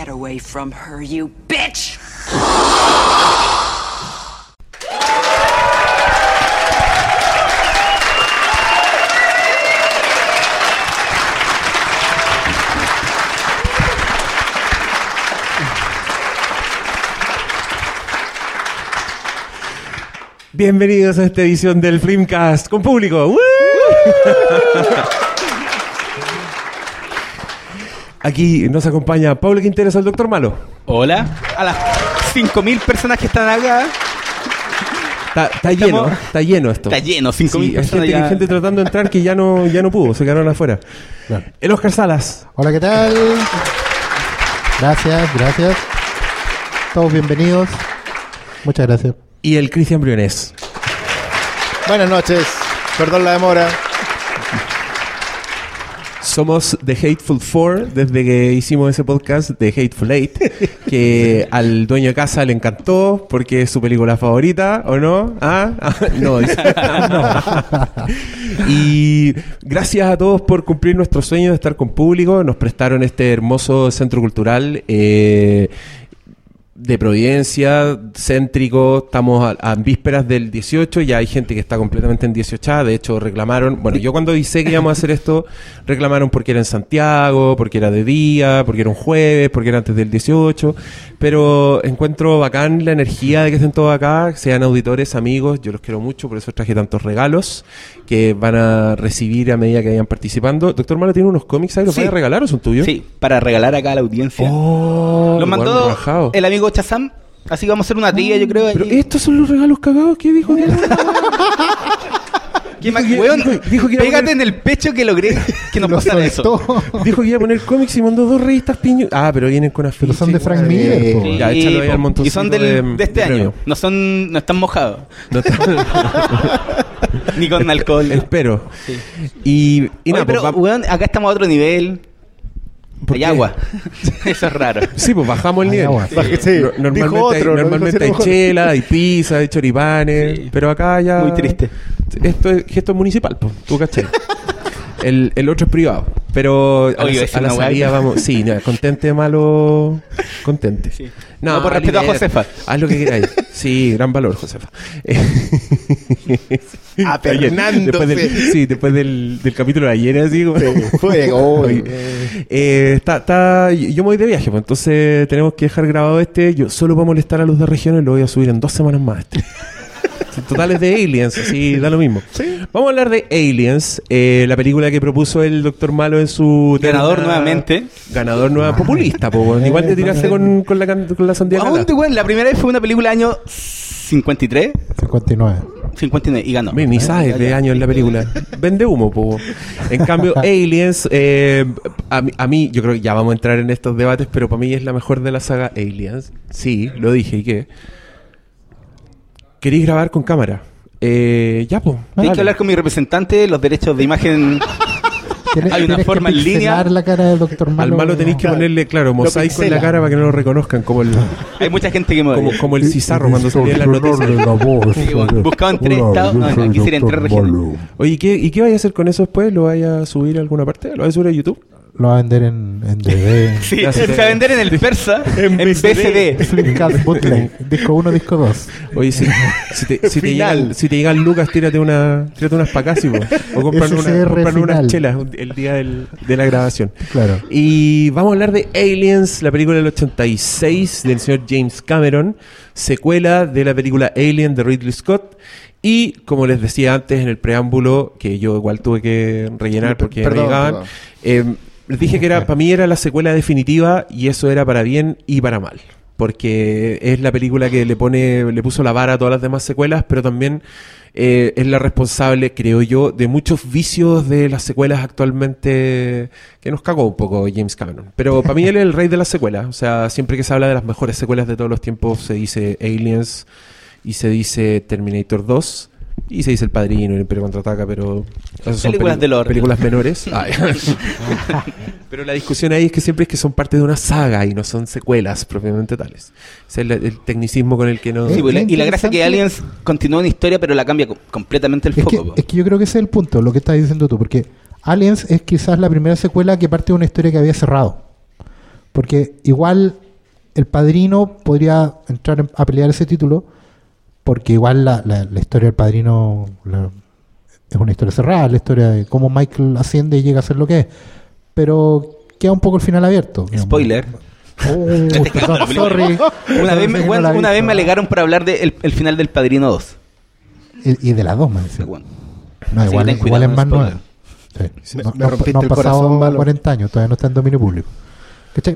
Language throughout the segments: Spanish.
Get away from her, you bitch! Bienvenidos a esta edición del Filmcast con público. ¡Woo! Aquí nos acompaña Pablo Quinteros, el Doctor Malo. Hola. A las 5.000 personas que están acá. Está, está lleno, está lleno esto. Está lleno, 5.000 Sí, hay personas gente, ya. hay gente tratando de entrar que ya no, ya no pudo, se quedaron afuera. El Oscar Salas. Hola, ¿qué tal? Gracias, gracias. Todos bienvenidos. Muchas gracias. Y el Cristian Briones. Buenas noches, perdón la demora. Somos The Hateful Four desde que hicimos ese podcast de Hateful Eight, que al dueño de casa le encantó porque es su película favorita, ¿o no? ¿Ah? Ah, no, dice. Y gracias a todos por cumplir nuestro sueño de estar con público. Nos prestaron este hermoso centro cultural. eh, de Providencia, céntrico, estamos a, a vísperas del 18, ya hay gente que está completamente en 18, de hecho reclamaron, bueno, yo cuando avisé que íbamos a hacer esto, reclamaron porque era en Santiago, porque era de día, porque era un jueves, porque era antes del 18, pero encuentro bacán la energía de que estén todos acá, sean auditores, amigos, yo los quiero mucho, por eso traje tantos regalos que van a recibir a medida que vayan participando. Doctor Malo tiene unos cómics ahí, ¿los Sí. a regalar o son tuyos? Sí, para regalar acá a la audiencia. Oh, Lo igual mandó el amigo Chazam. Así que vamos a hacer una trilla, yo creo. Pero estos son los regalos cagados que dijo que ¿Qué más? dijo que- Weón, dijo- dijo que iba a pégate poner- en el pecho que logré que nos Lo pasara eso. dijo que iba a poner cómics y mandó dos revistas piñu. Ah, pero vienen con afiche. Pero son de Frank. Miller. Sí, Ya, échalo ahí al montoncito Y son del- de- de, este de año. No son, no están mojados. No Ni con alcohol. Espero. Y, y Oye, pero, pues, va- weón, acá estamos a otro nivel. ¿Por Hay qué? agua. Eso es raro. Sí, pues bajamos el Hay nivel. agua. Baje- sí, No- dijo Normalmente, otro, hay, normalmente chela, hay pizza, hay choripanes, pero acá ya... Muy triste. Esto es gesto municipal, pues, tú cachai. El, el otro es privado, pero a Oye, la, es a la una weá salida vamos... Sí, no, contente, malo... Contente. Sí. No, por respeto a. Josefa. Haz lo que queráis. Sí, gran valor, Josefa. Apernándose. Después del, sí, después del, del capítulo de ayer, así como... Fuego. Oye, eh, está, está- yo me voy de viaje, pues entonces tenemos que dejar grabado este. Yo solo para molestar a los de regiones lo voy a subir en dos semanas más. Este. Sí, Total es de Aliens, así da lo mismo. Vamos a hablar de Aliens, eh, la película que propuso el Doctor Malo en su... Ganador terna- nuevamente. Ganador nueva populista, po, igual te tiraste con, con la, con la sandía ¿A lata. dónde, weón? La primera vez fue una película año 53, 59. 59 y ganó. Ni- sabes de años en la película. Vende humo, po. En cambio, Aliens, eh, a, mí- a mí, yo creo que ya vamos a entrar en estos debates, pero para mí es la mejor de la saga Aliens. Sí, lo dije, ¿y qué? ¿Queréis grabar con cámara? Eh, ya, pues. Tienes que hablar con mi representante, los derechos de imagen. Hay una forma que en línea. la cara del doctor Al Malo. tenéis que ponerle, claro, mosaico en la cara para que no lo reconozcan, como el, Hay mucha gente que me como, el Cizarro cuando salía las noticias. Buscaban tres estados. No, no, aquí serían tres regiones. Oye, ¿y qué, ¿y qué vais a hacer con eso después? ¿Lo vais a subir a alguna parte? ¿Lo vais a subir a YouTube? Lo va a vender en, en DVD. Sí, se va a vender en el persa, en, BCD. Flipcast Bootleg. Disco 1, disco 2. Oye, si, si te, si, te llegan, si te llegan lucas, tírate, una, tírate unas pacas o compran, una, compran unas chelas el día del- de la grabación. Claro. Y vamos a hablar de Aliens, la película del 86 del señor James Cameron, secuela de la película Alien de Ridley Scott. Y como les decía antes en el preámbulo, que yo igual tuve que rellenar porque Perdón, me llegaban, perdón. eh, les dije que era para mí era la secuela definitiva y eso era para bien y para mal. Porque es la película que le pone, le puso la vara a todas las demás secuelas, pero también eh, es la responsable, creo yo, de muchos vicios de las secuelas actualmente que nos cagó un poco James Cameron. Pero para mí él es el rey de las secuelas. O sea, siempre que se habla de las mejores secuelas de todos los tiempos, se dice Aliens y se dice Terminator 2 y se dice El Padrino y El Imperio Contraataca, pero esas son Películas peli- del películas menores. Pero la discusión ahí es que siempre es que son parte de una saga y no son secuelas propiamente tales. Ese es el, el tecnicismo con el que no... Sí, pues, y la gracia es que Aliens continúa una historia, pero la cambia co- completamente el Es foco. es que yo creo que ese es el punto, lo que estás diciendo tú, porque Aliens es quizás la primera secuela que parte de una historia que había cerrado. Porque igual el padrino podría entrar a pelear ese título, porque igual la, la, historia del padrino es una historia cerrada, la historia de cómo Michael asciende y llega a ser lo que es. Pero queda un poco el final abierto. Spoiler. Oh, sorry. Una, vez, me, una vez me alegaron para hablar del el final del Padrino 2. Y, de las dos, me decía. No, igual, igual es más nuevo. no, han pasado 40 años, todavía no está en dominio público.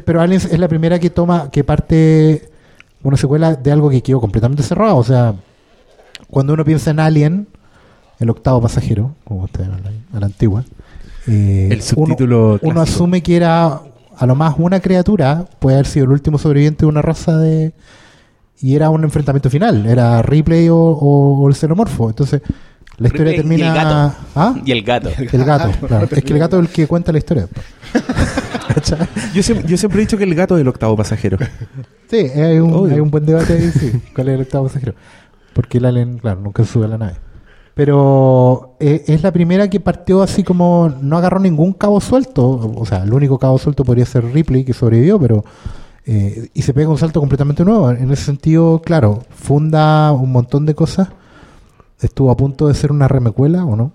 Pero Aliens es la primera que toma, que parte una secuela de algo que quedó completamente cerrado. O sea, cuando uno piensa en Alien, el octavo pasajero, como ustedes a la antigua, eh, el subtítulo uno, asume que era a lo más una criatura, puede haber sido el último sobreviviente de una raza de. Y era un enfrentamiento final, era Ripley o, el xenomorfo. Entonces, la historia termina. Y el gato. ¿Ah? Y el gato. El gato, claro. Es que el gato es el que cuenta la historia. yo, siempre, yo siempre he dicho que el gato es el octavo pasajero. Sí, hay un, hay un buen debate ahí, sí. ¿Cuál es el octavo pasajero? Porque el alien, claro, nunca sube a la nave. Pero eh, es la primera que partió así como no agarró ningún cabo suelto. O sea, el único cabo suelto podría ser Ripley, que sobrevivió, pero. Eh, y se pega un salto completamente nuevo. En ese sentido, claro, funda un montón de cosas. Estuvo a punto de ser una remecuela, ¿o no?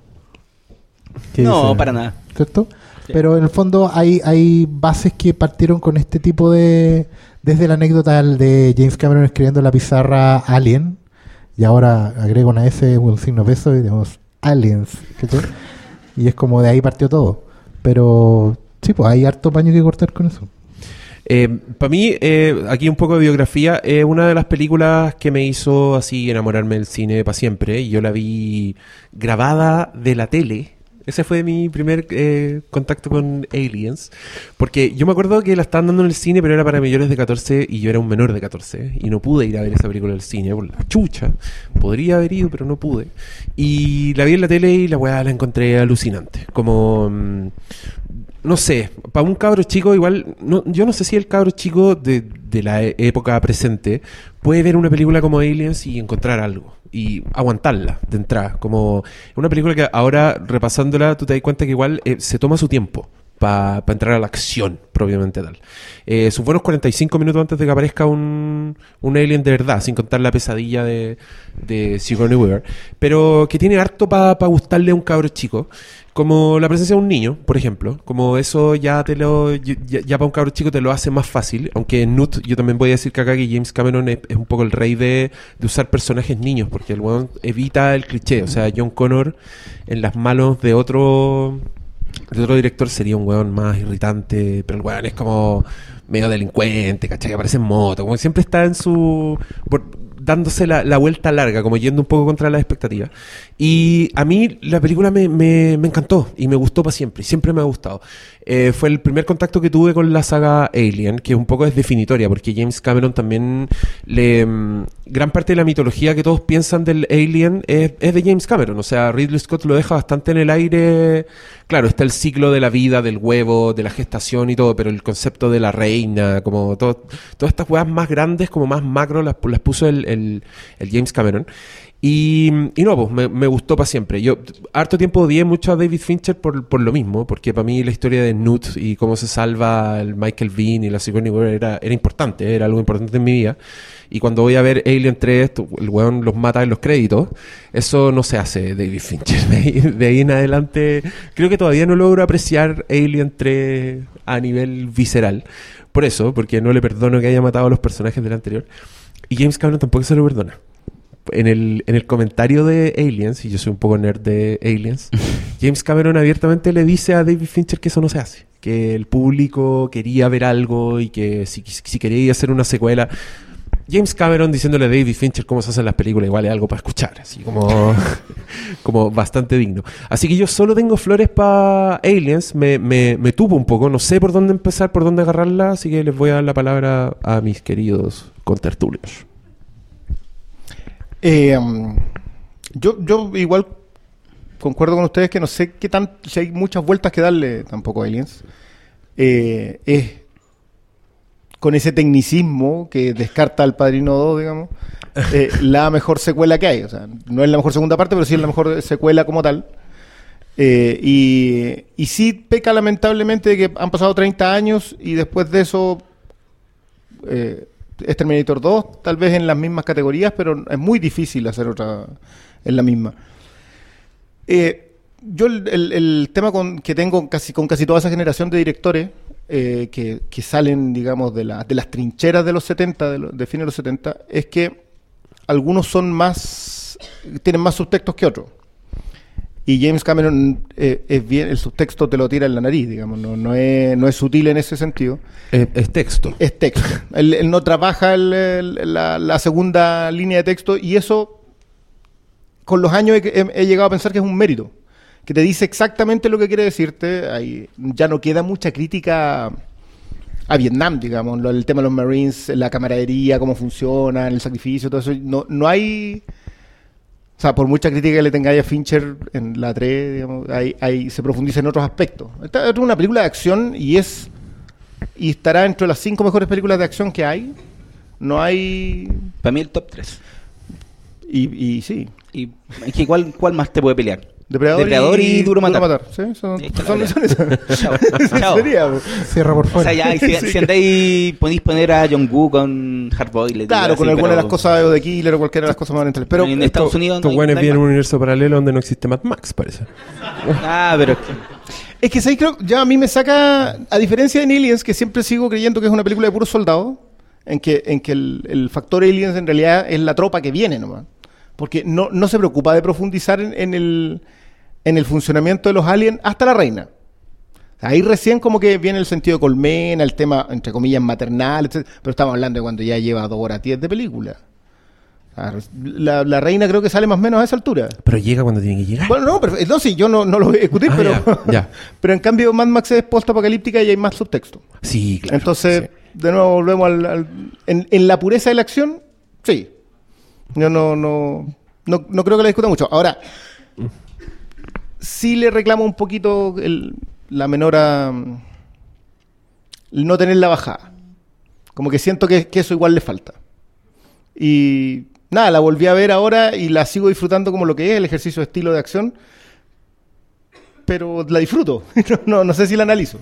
No, para nada. ¿Cierto? Pero en el fondo hay, hay bases que partieron con este tipo de... Desde la anécdota de James Cameron escribiendo la pizarra Alien, y ahora agrego una S, un signo peso y digamos Aliens. Y es como de ahí partió todo. Pero sí, pues hay harto paño que cortar con eso. Eh, Para mí, eh, aquí un poco de biografía, es una de las películas que me hizo así enamorarme del cine para siempre. Yo la vi grabada de la tele ese fue mi primer eh, contacto con Aliens. Porque yo me acuerdo que la estaban dando en el cine, pero era para mayores de 14 y yo era un menor de 14. Y no pude ir a ver esa película del cine por la chucha. Podría haber ido, pero no pude. Y la vi en la tele y la weá la encontré alucinante. Como. No sé, para un cabro chico, igual. No, yo no sé si el cabro chico de, de la e-, época presente puede ver una película como Aliens y encontrar algo y aguantarla de entrada. Como una película que ahora repasándola tú te das cuenta que igual eh, se toma su tiempo para entrar a la acción propiamente tal. Eh, sus buenos 45 minutos antes de que aparezca un, un alien de verdad, sin contar la pesadilla de, de Sigourney Weaver, pero que tiene harto para gustarle a un cabro chico. Como la presencia de un niño, por ejemplo. Como eso ya te lo. Ya, para un cabro chico te lo hace más fácil. Aunque Nut, yo también voy a decir que acá que James Cameron es, un poco el rey de, usar personajes niños. Porque el weón evita el cliché. O sea, John Connor en las manos de otro. De otro director sería un weón más irritante. Pero el weón es como medio delincuente, ¿cachai? Que aparece en moto. Como siempre está en su dándose la, vuelta larga, como yendo un poco contra las expectativas. Y a mí la película me, me, encantó y me gustó para siempre, siempre me ha gustado. Eh, fue el primer contacto que tuve con la saga Alien, que un poco es definitoria, porque James Cameron también le... Mm, gran parte de la mitología que todos piensan del Alien es, es de James Cameron, o sea, Ridley Scott lo deja bastante en el aire. Claro, está el ciclo de la vida, del huevo, de la gestación y todo, pero el concepto de la reina, como todo, todas estas weas más grandes, como más macro, las, las puso el, James Cameron. Y, y, no, pues me, gustó para siempre. Yo harto tiempo odié mucho a David Fincher por, por lo mismo, porque para mí la historia de Newt y cómo se salva el Michael Bean y la Sigourney Weaver era, era importante, era algo importante en mi vida. Y cuando voy a ver Alien 3, el weón los mata en los créditos, eso no se hace David Fincher. De ahí, en adelante, creo que todavía no logro apreciar Alien 3 a nivel visceral. Por eso, porque no le perdono que haya matado a los personajes del anterior. Y James Cameron tampoco se lo perdona. En el, en el comentario de Aliens, y yo soy un poco nerd de Aliens, James Cameron abiertamente le dice a David Fincher que eso no se hace. Que el público quería ver algo y que si, si quería hacer una secuela. James Cameron diciéndole a David Fincher cómo se hacen las películas, igual es algo para escuchar, así como, como bastante digno. Así que yo solo tengo flores para Aliens, me, me, me tuvo un poco, no sé por dónde empezar, por dónde agarrarla, así que les voy a dar la palabra a mis queridos contertulios. Eh, um, yo, yo igual concuerdo con ustedes que no sé qué tan, si hay muchas vueltas que darle tampoco a Aliens. Eh, es con ese tecnicismo que descarta al Padrino 2, digamos, eh, la mejor secuela que hay. O sea, no es la mejor segunda parte, pero sí es la mejor secuela como tal. y, y sí peca lamentablemente de que han pasado 30 años y después de eso eh, es Terminator 2, tal vez en las mismas categorías, pero es muy difícil hacer otra en la misma. Eh, yo el, tema con, que tengo casi, con casi toda esa generación de directores eh, que, salen, digamos, de, de las trincheras de los 70, de, de fines de los 70, es que algunos son más, tienen más subtextos que otros. Y James Cameron eh, es bien, el subtexto te lo tira en la nariz, digamos, no, no, es, no es sutil en ese sentido. Es, texto. Es texto. él, no trabaja la, segunda línea de texto y eso, con los años he, llegado a pensar que es un mérito, que te dice exactamente lo que quiere decirte. Ahí ya no queda mucha crítica a Vietnam, digamos, el tema de los Marines, la camaradería, cómo funciona, el sacrificio, todo eso. No, no hay o sea, por mucha crítica que le tengáis a Fincher en la 3, digamos, ahí, se profundiza en otros aspectos. Esta es una película de acción y es y estará entre las cinco mejores películas de acción que hay. No hay... Para mí el top 3. Y, y sí. ¿Y ¿cuál, cuál más te puede pelear? Depredador, y, Duro Matar. Sí, son, son, Chao. Sería, Cierra por fuera. O sea, ya, si, andáis, podéis poner a John Woo con Hardboiled. Claro, con alguna de las cosas de Killer o cualquiera de las cosas más orientales. Pero en Estados Unidos. Estos buenos vienen en un universo paralelo donde no existe Mad Max, parece. Ah, pero. Es que. Creo, ya a mí me saca. A diferencia de Aliens, que siempre sigo creyendo que es una película de puros soldados, en que, en que el, el factor Aliens en realidad es la tropa que viene nomás. Porque no, no se preocupa de profundizar en el en el funcionamiento de los aliens hasta la reina. Ahí recién como que viene el sentido de colmena, el tema, entre comillas, maternal, pero estamos hablando de cuando ya lleva dos horas diez de película. La, reina creo que sale más o menos a esa altura. Pero llega cuando tiene que llegar. Bueno, no, pero, no sí, yo no, lo voy a discutir, ah, pero, pero en cambio Mad Max es post-apocalíptica y hay más subtexto. Sí, claro. Entonces, de nuevo volvemos al... en, en, la pureza de la acción, sí. Yo no, no, no, no creo que la discuta mucho. Ahora, sí le reclamo un poquito la menora. no tener la bajada. Como que siento que, eso igual le falta. Y nada, la volví a ver ahora y la sigo disfrutando como lo que es el ejercicio de estilo de acción. Pero la disfruto. no, sé si la analizo.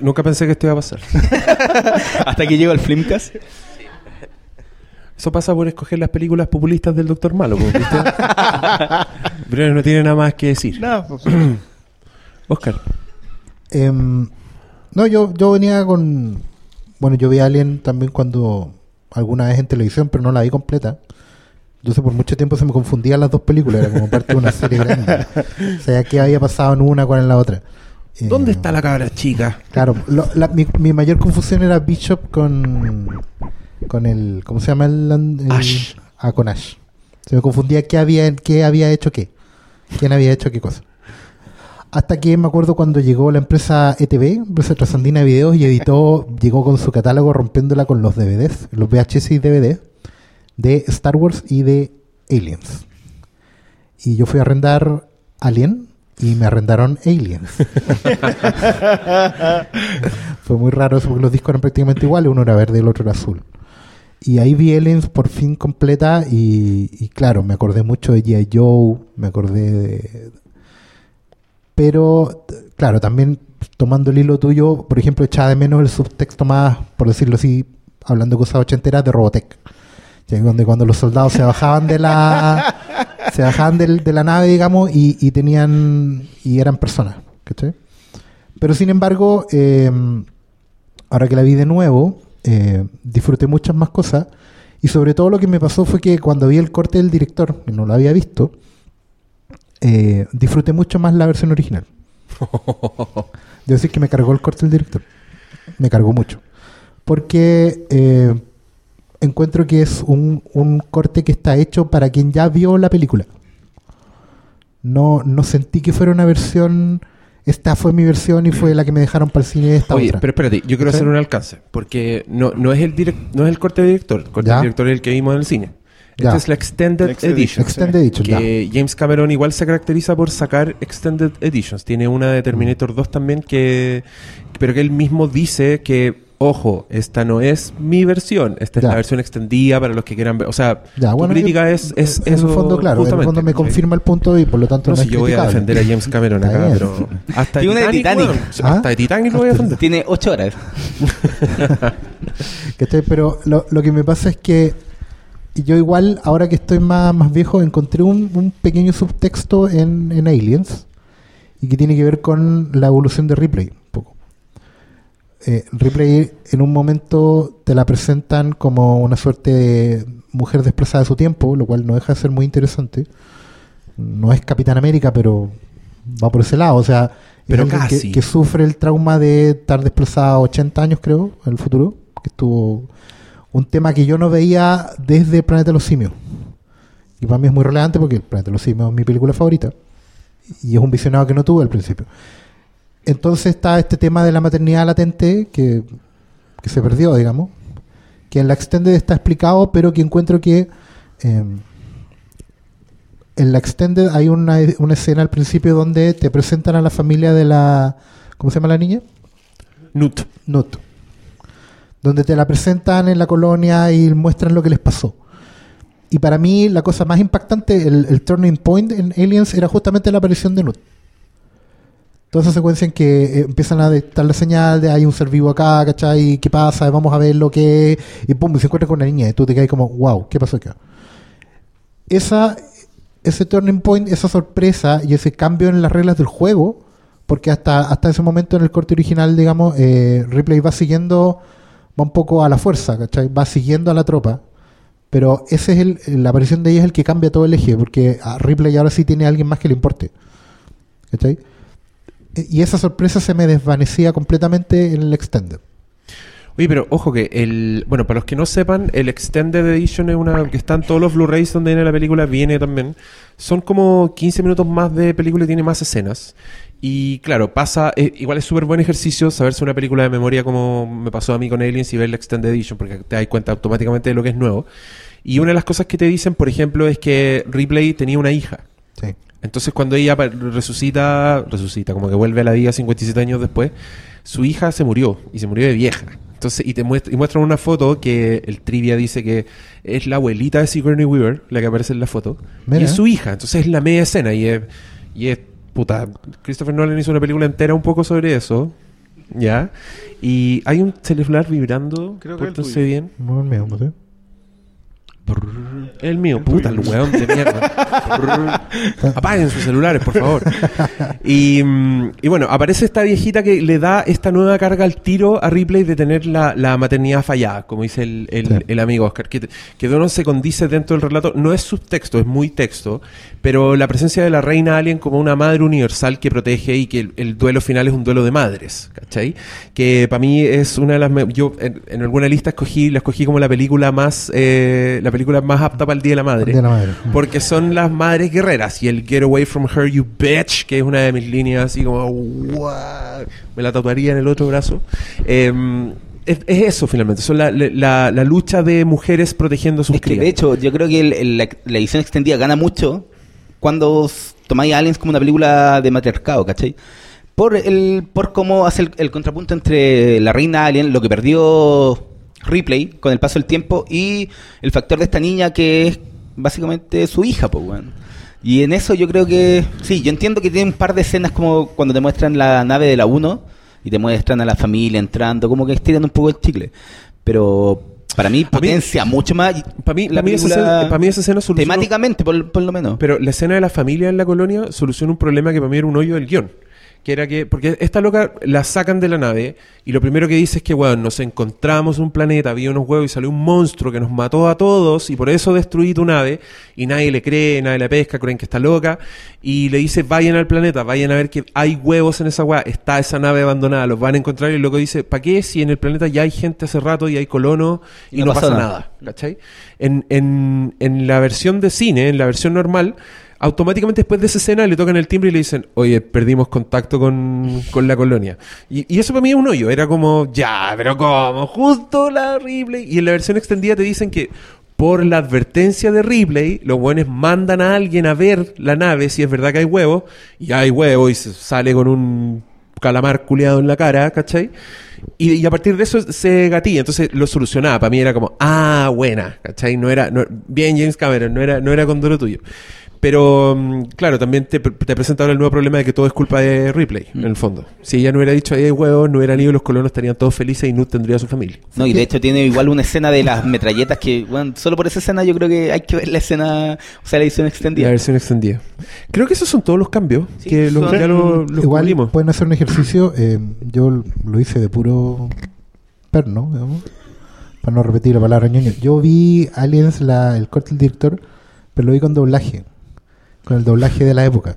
Nunca, pensé que esto iba a pasar. Hasta que llego al Flimcast. Eso pasa por escoger las películas populistas del Doctor Malo, ¿viste? Pero no tiene nada más que decir. No, pues, Oscar. Em, no, yo, yo venía con. Bueno, yo vi a Alien también cuando. Alguna vez en televisión, pero no la vi completa. Entonces, por mucho tiempo se me confundían las dos películas. Era como parte de una serie grande. O sea, ¿qué había pasado en una, cuál en la otra? ¿Dónde está la cabra chica? Claro, mi, mi mayor confusión era Bishop con con el ¿cómo se llama el, Ash? Ah, con Ash. Se me confundía qué había qué había hecho qué. ¿Quién había hecho qué cosa? Hasta que me acuerdo cuando llegó la empresa ETV, empresa Trasandina de Videos, y editó, llegó con su catálogo rompiéndola con los DVDs, los VHS y DVD de Star Wars y de Aliens. Y yo fui a arrendar Alien y me arrendaron Aliens. Fue muy raro eso porque los discos eran prácticamente iguales, uno era verde y el otro era azul. Y ahí vi Aliens por fin completa y, claro, me acordé mucho de G.I. Joe, me acordé de... Pero, claro, también tomando el hilo tuyo, por ejemplo, echaba de menos el subtexto más, por decirlo así, hablando de cosas ochenteras, de Robotech. Donde cuando los soldados se bajaban de la se bajaban de la nave, digamos, y, tenían y eran personas. Pero sin embargo, eh, ahora que la vi de nuevo, eh, disfruté muchas más cosas. Y sobre todo lo que me pasó fue que cuando vi el corte del director, que no lo había visto, eh, disfruté mucho más la versión original. Debo decir que me cargó el corte del director. Me cargó mucho. Porque eh, encuentro que es un, un, corte que está hecho para quien ya vio la película. No, no sentí que fuera una versión esta fue mi versión y fue la que me dejaron para el cine esta Oye, pero espérate, yo quiero hacer un alcance, porque no, no, es, el no es el corte de director, el corte de director es el que vimos en el cine. Esta es la Extended, Edition. Extended Edition. Que James Cameron igual se caracteriza por sacar Extended Editions. Tiene una de Terminator 2 también que... Pero que él mismo dice que ojo, esta no es mi versión, esta es la versión extendida para los que quieran ver. O sea, ya, tu crítica es, es, en el fondo, claro, en el fondo me confirma el punto y por lo tanto no, no si yo voy a defender a James Cameron acá, pero hasta Tiene Titanic, de Titanic. hasta de Titanic lo voy a defender. Tiene ocho horas. pero lo, lo que me pasa es que yo igual, ahora que estoy más, más viejo, encontré un, un pequeño subtexto en, en Aliens y que tiene que ver con la evolución de Ripley. Eh, Ripley en un momento te la presentan como una suerte de mujer desplazada de su tiempo, lo cual no deja de ser muy interesante. No es Capitán América, pero va por ese lado. O sea, pero Que, sufre el trauma de estar desplazada 80 años, creo, en el futuro. Que estuvo un tema que yo no veía desde Planeta de los Simios. Y para mí es muy relevante porque Planeta de los Simios es mi película favorita. Y es un visionado que no tuve al principio. Entonces está este tema de la maternidad latente que, se perdió, digamos, que en la Extended está explicado, pero que encuentro que em, en la Extended hay una, una, escena al principio donde te presentan a la familia de la... ¿Cómo se llama la niña? Nut. Nut. Donde te la presentan en la colonia y muestran lo que les pasó. Y para mí la cosa más impactante, el, el turning point en Aliens era justamente la aparición de Nut toda esa secuencia en que eh, empiezan a detectar la señal de hay un ser vivo acá, ¿cachai? ¿Qué pasa? Vamos a ver lo que Y pum, se encuentra con una niña y tú te quedas como, wow, ¿qué pasó acá? Esa, ese turning point, esa sorpresa y ese cambio en las reglas del juego, porque hasta, hasta ese momento en el corte original, digamos, eh, Ripley va siguiendo, va un poco a la fuerza, ¿cachai? Va siguiendo a la tropa. Pero ese es el, la aparición de ella es el que cambia todo el eje, porque a Ripley ahora sí tiene a alguien más que le importe. ¿Cachai? Y esa sorpresa se me desvanecía completamente en el Extended. Oye, pero ojo que el. Bueno, para los que no sepan, el Extended Edition es una. que están todos los Blu-rays donde viene la película, viene también. Son como 15 minutos más de película y tiene más escenas. Y claro, pasa. Eh, igual es súper buen ejercicio saberse una película de memoria como me pasó a mí con Aliens y ver la Extended Edition, porque te das cuenta automáticamente de lo que es nuevo. Y una de las cosas que te dicen, por ejemplo, es que Ripley tenía una hija. Sí. Entonces cuando ella resucita, resucita, como que vuelve a la vida 57 años después, su hija se murió y se murió de vieja. Entonces, y te muestra, y muestran una foto que el trivia dice que es la abuelita de Sigourney Weaver, la que aparece en la foto, y es su hija. Entonces es la media escena y es, y es puta. Christopher Nolan hizo una película entera un poco sobre eso. ¿Ya? Y hay un celular vibrando. Creo que bien. No, no sé. El mío, puta, el weón de mierda. Apaguen sus celulares, por favor. Y, mm, y, bueno, aparece esta viejita que le da esta nueva carga al tiro a Ripley de tener la, maternidad fallada, como dice el, amigo Oscar. Que, que no se condice dentro del relato. No es subtexto, es muy texto. Pero la presencia de la reina alien como una madre universal que protege y que el, duelo final es un duelo de madres, ¿cachai? Que para mí es una de las... Yo en, alguna lista escogí, la escogí como la película más... Eh, la película más apta para el Día de la Madre. Porque son las madres guerreras. Y el Get Away From Her, You Bitch, que es una de mis líneas así como... me la tatuaría en el otro brazo. Em, es, eso finalmente, son la, la, lucha de mujeres protegiendo sus es De hecho, yo creo que la, edición extendida gana mucho cuando tomáis a Aliens como una película de matriarcado, ¿cachai? Por, el, por cómo hace el, contrapunto entre la reina Alien, lo que perdió Ripley con el paso del tiempo, y el factor de esta niña que es básicamente su hija, pues, bueno. Y en eso yo creo que, sí, yo entiendo que tiene un par de escenas como cuando te muestran la nave de la 1 y te muestran a la familia entrando, como que estiran un poco el chicle. Pero para mí potencia mucho más. Para mí, la para mí esa escena soluciona. Temáticamente, por, por, lo menos. Pero la escena de la familia en la colonia soluciona un problema que para mí era un hoyo del guion que era que, porque esta loca la sacan de la nave y lo primero que dice es que, bueno, nos encontramos un planeta, había unos huevos y salió un monstruo que nos mató a todos y por eso destruí tu nave y nadie le cree, nadie le pesca, creen que está loca y le dice, vayan al planeta, vayan a ver que hay huevos en esa hueá, está esa nave abandonada, los van a encontrar y el loco dice, ¿para qué si en el planeta ya hay gente hace rato y hay colonos y, no, pasa, nada? ¿Cachai? En, en, en la versión de cine, en la versión normal, automáticamente después de esa escena le tocan el timbre y le dicen, oye, perdimos contacto con, la colonia. Y, eso para mí es un hoyo, era como, ya, pero ¿cómo? Justo la Ripley. Y en la versión extendida te dicen que por la advertencia de Ripley, los buenos mandan a alguien a ver la nave si es verdad que hay huevos, y hay huevos y se sale con un calamar culeado en la cara, ¿cachai? Y, y a partir de eso se gatilla, entonces lo solucionaba. Para mí era como, ah, buena, ¿cachai? No era, no- bien James Cameron, no era, no era con duro tuyo. Pero, mm, claro, también te, te presenta ahora el nuevo problema de que todo es culpa de Ripley, en el fondo. Si ella no hubiera dicho ahí hay huevos, no hubieran ido los colonos, estarían todos felices y Newt tendría su familia. No, y de hecho tiene igual una escena de las metralletas que, bueno, solo por esa escena yo creo que hay que ver la escena, o sea, la edición La extendida. versión extendida. Creo que esos son todos los cambios Sí, que lo- son- ya lo- los Igual cubrimos. pueden hacer un ejercicio. eh, yo lo hice de puro perno, digamos, para no repetir la palabra ñoño. Yo vi Aliens, la, el corte del director, pero lo vi con doblaje, con el doblaje de la época.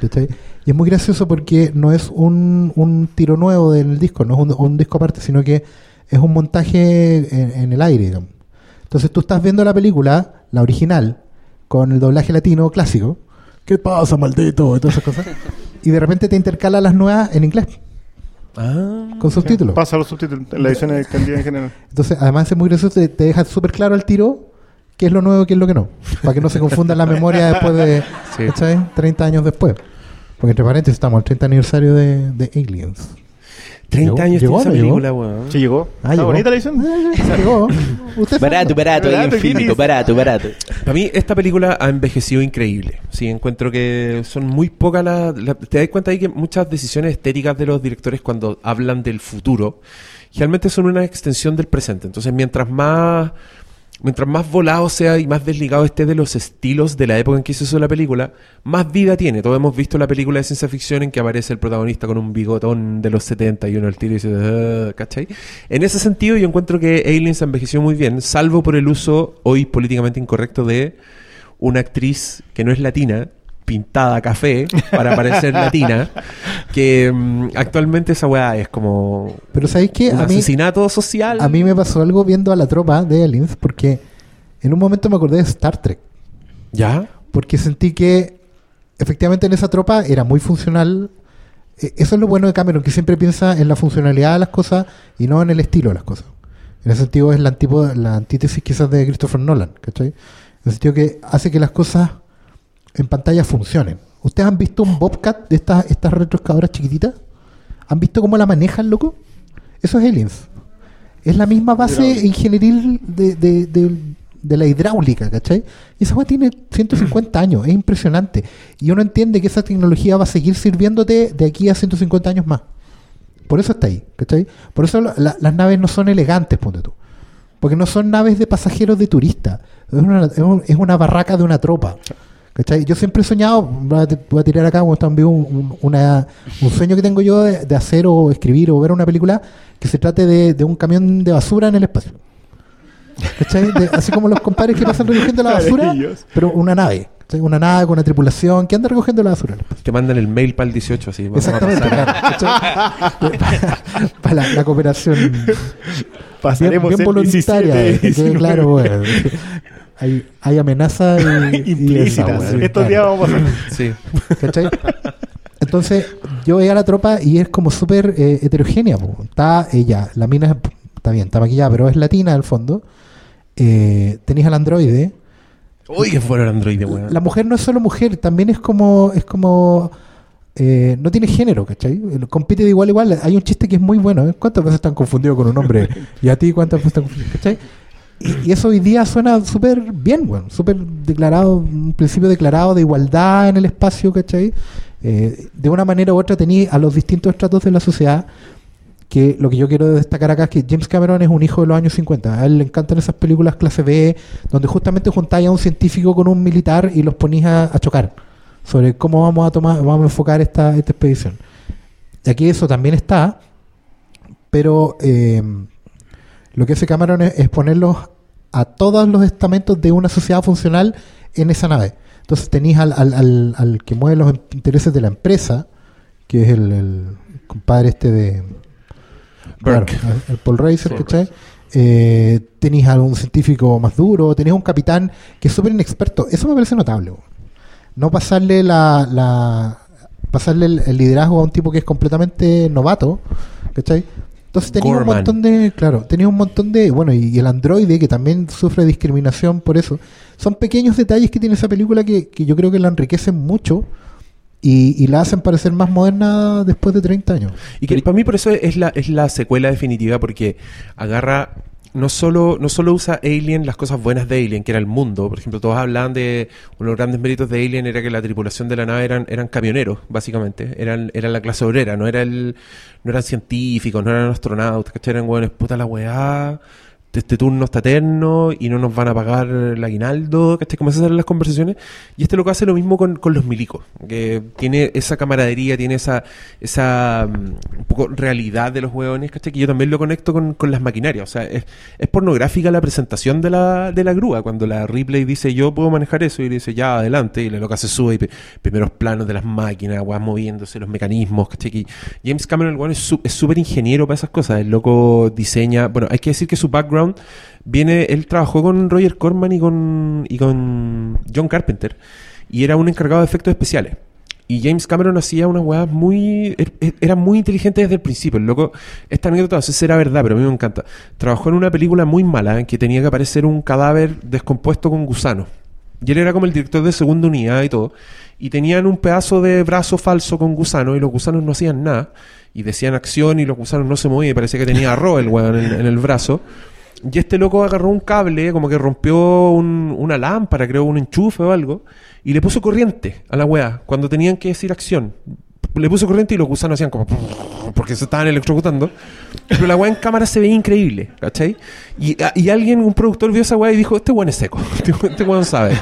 ¿cachai? Y es muy gracioso porque no es un, un tiro nuevo del disco, no es un, un disco aparte, sino que es un montaje en, en el aire. digamos. Entonces tú estás viendo la película, la original, con el doblaje latino clásico. ¿Qué pasa, maldito? Y todas esas cosas. Y de repente te intercala las nuevas en inglés, Ah, con subtítulos. Pasa los subtítulos en la edición extendida en general. Entonces, además es muy gracioso, te, te deja súper claro al tiro qué es lo nuevo y qué es lo que no. Para que no se confunda la memoria después de, Sí. ¿cachai? 30 años después. Porque entre paréntesis estamos al 30 aniversario de, de Aliens. 30 ¿Llegó? años ¿Llegó tiene esa película, weón. Sí, llegó. Ah, ¿Está llegó. bonita la edición? Ah, llegó. Usted Barato, barato, ahí Barato, barato, barato. Para mí esta película ha envejecido increíble. Sí, encuentro que son muy pocas las... la- te das cuenta ahí que muchas decisiones estéticas de los directores cuando hablan del futuro, generalmente son una extensión del presente. Entonces, mientras más... Mientras más volado sea y más desligado esté de los estilos de la época en que se hizo la película, más vida tiene. Todos hemos visto la película de ciencia ficción en que aparece el protagonista con un bigotón de los 70 y uno al tiro y dice, "Ah", ¿cachai? En ese sentido yo encuentro que Aliens envejeció muy bien, salvo por el uso hoy políticamente incorrecto de una actriz que no es latina, pintada café para parecer latina, que mm, actualmente esa weá es como Pero ¿sabéis qué? un A mí, asesinato social. a mí me pasó algo viendo a la tropa de Aliens porque en un momento me acordé de Star Trek. ¿Ya? porque sentí que efectivamente en esa tropa era muy funcional. E- Eso es lo bueno de Cameron, que siempre piensa en la funcionalidad de las cosas y no en el estilo de las cosas. En ese sentido es la, antípoda- la antítesis quizás de Christopher Nolan, ¿cachai? En el sentido que hace que las cosas en pantalla funcionen. ¿Ustedes han visto un Bobcat de estas, estas retroexcavadoras chiquititas? ¿Han visto cómo la manejan, loco? Eso es Aliens. Es la misma base ingenieril de, de- de- de la hidráulica, ¿cachai? Y esa weá tiene 150 años, es impresionante. Y uno entiende que esa tecnología va a seguir sirviéndote de aquí a 150 años más. Por eso está ahí, ¿cachai? Por eso la- la- las naves no son elegantes, ponte tú. Porque no son naves de pasajeros de turistas. Es una, es un- es una barraca de una tropa. ¿Cachai? Yo siempre he soñado, voy a, tirar acá como está en vivo, un, un- una- un sueño que tengo yo de, de hacer o escribir o ver una película que se trate de, de un camión de basura en el espacio. ¿Cachai? De- así como los compadres que pasan recogiendo la basura, pero una nave. ¿cachai? Una nave con una tripulación que anda recogiendo la basura. Te mandan el mail para el 18, así. Exactamente, claro. Para la, la cooperación bien, Pasaremos bien el voluntaria. 17, que quede claro, bueno. Hay, hay amenaza y, bueno, Estos claro. días vamos a pasar. Sí. ¿Cachai? Entonces, yo veía a la tropa y es como súper eh, heterogénea. po. Está ella, la mina es- está bien, está maquillada, pero es latina al fondo. Eh, tenéis al androide. Uy, que fuera el androide, weón. La mujer no es solo mujer, también es como. Es como eh, no tiene género, ¿cachai? Compite de igual a igual. Hay un chiste que es muy bueno. ¿eh? ¿Cuántas veces están confundidos con un hombre? ¿Y a ti cuántas veces están confundidos? ¿Cachai? Y, y eso hoy día suena súper bien, bueno, súper declarado, un principio declarado de igualdad en el espacio, ¿cachai? Eh, de una manera u otra tenía a los distintos estratos de la sociedad que lo que yo quiero destacar acá es que James Cameron es un hijo de los años 50. A él le encantan esas películas clase B, donde justamente juntáis a un científico con un militar y los ponís a, a chocar sobre cómo vamos a tomar, vamos a enfocar esta, esta expedición. Aquí eso también está, pero eh, lo que hace Cameron es, es ponerlos a todos los estamentos de una sociedad funcional en esa nave. Entonces tenéis al, al, al, al que mueve los intereses de la empresa, que es el, el compadre este de... Claro, el Paul Reiser, ¿cachai? Eh, tenéis a un científico más duro, tenéis a un capitán que es súper inexperto. Eso me parece notable. No pasarle la, la pasarle el, el liderazgo a un tipo que es completamente novato, ¿cachai? Entonces tenía un montón de, claro, tenía un montón de, bueno, y, y el androide que también sufre discriminación por eso. Son pequeños detalles que tiene esa película que, que yo creo que la enriquecen mucho y, y la hacen parecer más moderna después de 30 años. Y que para mí por eso es la, es la secuela definitiva, porque agarra no solo, no solo usa Alien las cosas buenas de Alien, que era el mundo. Por ejemplo, todos hablaban de uno de los grandes méritos de Alien era que la tripulación de la nave eran, eran camioneros, básicamente. Eran, eran la clase obrera, no era el, no eran científicos, no eran astronautas, ¿cachai? Eran hueones, puta la weá este turno está eterno y no nos van a pagar el aguinaldo, que Comienzan a hacer las conversaciones. Y este loco hace lo mismo con, los milicos, que tiene esa camaradería, tiene esa, esa mm, un poco realidad de los hueones, Que yo también lo conecto con, las maquinarias. O sea, es, pornográfica la presentación de la, de la grúa, cuando la Ripley dice yo puedo manejar eso y le dice ya adelante, y la loca se sube y primeros planos de las máquinas, weas moviéndose, los mecanismos, ¿cachai? James Cameron, el es súper ingeniero para esas cosas. El loco diseña, bueno, hay que decir que su background viene, él trabajó con Roger Corman y con, y con John Carpenter y era un encargado de efectos especiales. Y James Cameron hacía unas weas muy. Er, er, era muy inteligente desde el principio. El loco, esta anécdota no sé si era verdad, pero a mí me encanta. Trabajó en una película muy mala en que tenía que aparecer un cadáver descompuesto con gusanos. Y él era como el director de segunda unidad y todo. Y tenían un pedazo de brazo falso con gusano y los gusanos no hacían nada. Y decían acción y los gusanos no se movían y parecía que tenía arroz el weón en el brazo. Y este loco agarró un cable, como que rompió una lámpara, creo, un enchufe o algo, y le puso corriente a la weá, cuando tenían que decir acción. Le puso corriente y los gusanos hacían como... porque se estaban electrocutando. Pero la weá en cámara se ve increíble, ¿cachai? Y, y alguien, un productor, vio esa weá y dijo, este weón es seco, este weón sabe.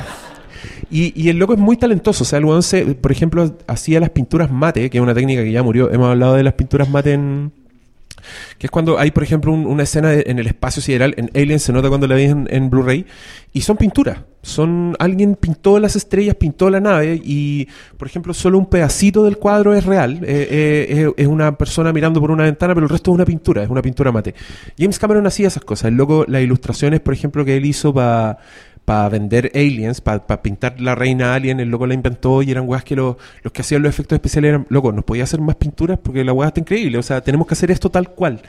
Y, y, el loco es muy talentoso. O sea, el weón se, por ejemplo, hacía las pinturas mate, que es una técnica que ya murió. Hemos hablado de las pinturas mate en, que es cuando hay, por ejemplo, una escena en el espacio sideral, en Alien se nota cuando la ves en, Blu-ray, y son pinturas. Son, alguien pintó las estrellas, pintó la nave, y, por ejemplo, solo un pedacito del cuadro es real. Eh, eh, es una persona mirando por una ventana, pero el resto es una pintura, es una pintura mate. James Cameron hacía esas cosas. El loco, las ilustraciones, por ejemplo, que él hizo para para vender aliens, para pintar la reina alien, el loco la inventó y eran weas que los que hacían los efectos especiales eran, loco, nos podía hacer más pinturas porque la wea está increíble, o sea, tenemos que hacer esto tal cual.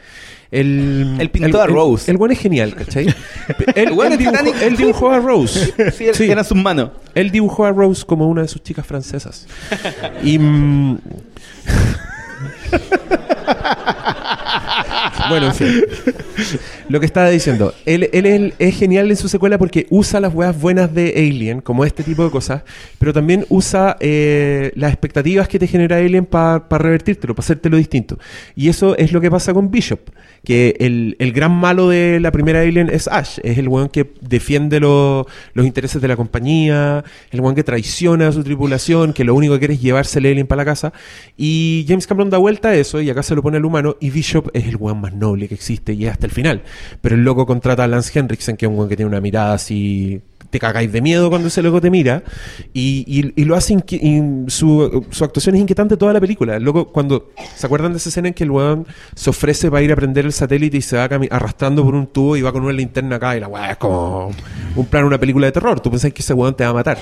El, el pintó a Rose. El, el es genial, ¿cachai? él, él, dibujó, a Rose. sí, sí. era sus manos. Él dibujó a Rose como una de sus chicas francesas. y... Mm, bueno, en fin. Lo que estaba diciendo, él, es genial en su secuela porque usa las weas buenas de Alien, como este tipo de cosas, pero también usa eh, las expectativas que te genera Alien para revertírtelo, para hacértelo distinto. Y eso es lo que pasa con Bishop, que el, el gran malo de la primera Alien es Ash, es el weón que defiende los intereses de la compañía, el weón que traiciona a su tripulación, que lo único que quiere es llevarse el Alien para la casa. Y James Cameron da vuelta eso y acá se lo pone al humano y Bishop es el weón más noble que existe y es hasta el final. Pero el loco contrata a Lance Henriksen, que es un weón que tiene una mirada así te cagáis de miedo cuando ese loco te mira y, y, lo hace su, su, actuación es inquietante toda la película. El loco cuando se acuerdan de esa escena en que el weón se ofrece para ir a prender el satélite y se va arrastrando por un tubo y va con una linterna acá y la weá es como un plan una película de terror tú pensás que ese weón te va a matar.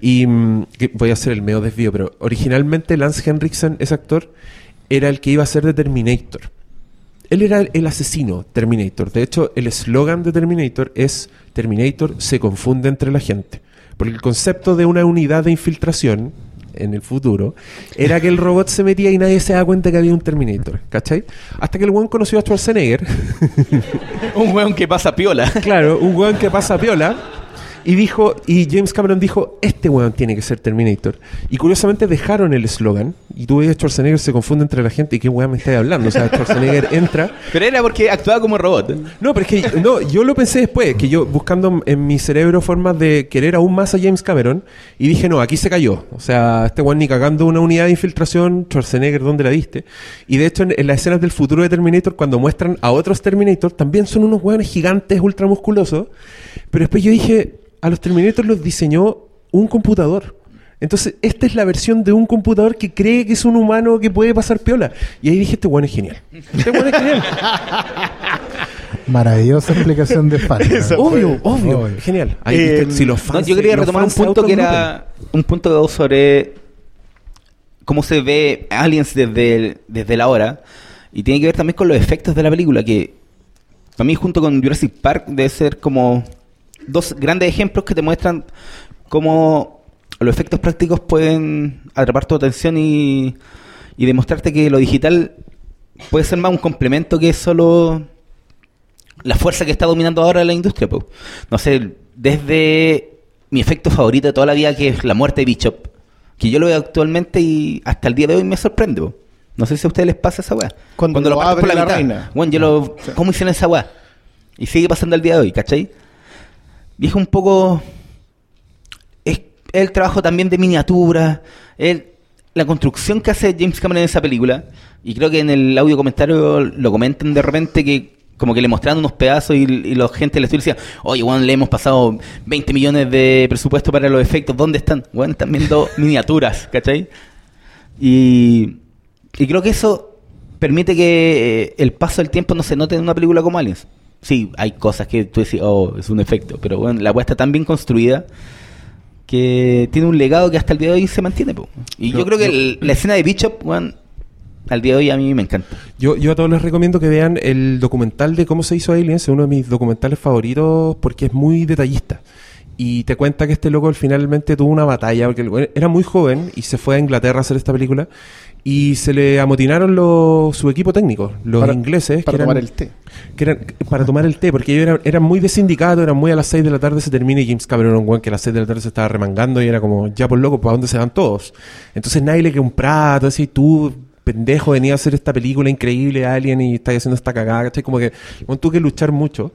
Y mm, voy a hacer el medio desvío pero originalmente Lance Henriksen ese actor era el que iba a ser de Terminator él era el asesino Terminator. De hecho, el eslogan de Terminator es Terminator se confunde entre la gente. Porque el concepto de una unidad de infiltración en el futuro era que el robot se metía y nadie se da cuenta que había un Terminator. ¿Cachai? Hasta que el weón conoció a Schwarzenegger. un weón que pasa piola. claro, un weón que pasa piola y dijo, y James Cameron dijo, este weón tiene que ser Terminator. Y curiosamente dejaron el eslogan. Y tú ves Schwarzenegger se confunde entre la gente y qué weón me está hablando. O sea, Schwarzenegger entra. Pero era porque actuaba como robot. No, pero es que no, yo lo pensé después, que yo buscando en mi cerebro formas de querer aún más a James Cameron. Y dije, no, aquí se cayó. O sea, este weón ni cagando una unidad de infiltración, Schwarzenegger, ¿dónde la diste? Y de hecho, en, las escenas del futuro de Terminator, cuando muestran a otros Terminator, también son unos weones gigantes, ultramusculosos. Pero después yo dije, a los Terminator los diseñó un computador. Entonces, esta es la versión de un computador que cree que es un humano que puede pasar piola. Y ahí dije, este bueno es genial. Este bueno es genial. Maravillosa explicación de fan. obvio, obvio, Genial. Eh, si los fans, yo quería retomar un punto que era un punto sobre cómo se ve Aliens desde, desde la hora. Y tiene que ver también con los efectos de la película, que para mí junto con Jurassic Park debe ser como dos grandes ejemplos que te muestran cómo los efectos prácticos pueden atrapar tu atención y, y demostrarte que lo digital puede ser más un complemento que solo la fuerza que está dominando ahora la industria. po. No sé, desde mi efecto favorito de toda la vida, que es la muerte de Bishop, que yo lo veo actualmente y hasta el día de hoy me sorprende. po. No sé si a ustedes les pasa esa weá. Cuando lo parten abre la reina. Bueno, yo lo, ¿Cómo hicieron esa weá? Y sigue pasando el día de hoy, ¿cachai? Y es un poco... Es el trabajo también de miniatura, el, la construcción que hace James Cameron en esa película. Y creo que en el audio comentario lo comentan de repente que como que le mostraron unos pedazos y, y la gente le decía, oye, Juan, le hemos pasado 20 millones de presupuesto para los efectos, ¿dónde están? Bueno, están viendo miniaturas, ¿cachai? Y, y creo que eso permite que eh, el paso del tiempo no se note en una película como Aliens. Sí, hay cosas que tú decís, oh, es un efecto, pero bueno, la weá está tan bien construida que tiene un legado que hasta el día de hoy se mantiene. po. Y yo, Yo- creo que yo- el- la escena de Bishop, weón, al día de hoy a mí me encanta. Yo, yo a todos les recomiendo que vean el documental de cómo se hizo Aliens, es uno de mis documentales favoritos porque es muy detallista. Y te cuenta que este loco finalmente tuvo una batalla, porque era muy joven y se fue a Inglaterra a hacer esta película. Y se le amotinaron los, su equipo técnico, los Para- ingleses. para que eran- tomar el té. que eran para tomar el té, porque ellos eran, eran muy de sindicato, eran muy a las 6 de la tarde se termina y James Cameron un güey que a las 6 de la tarde se estaba remangando y era como, ya por loco, ¿para dónde se van todos? Entonces nadie le queda un prato, así, tú, pendejo, venía a hacer esta película increíble, Alien, y estás haciendo esta cagada, ¿cachai? Como que bueno, tuvo que luchar mucho.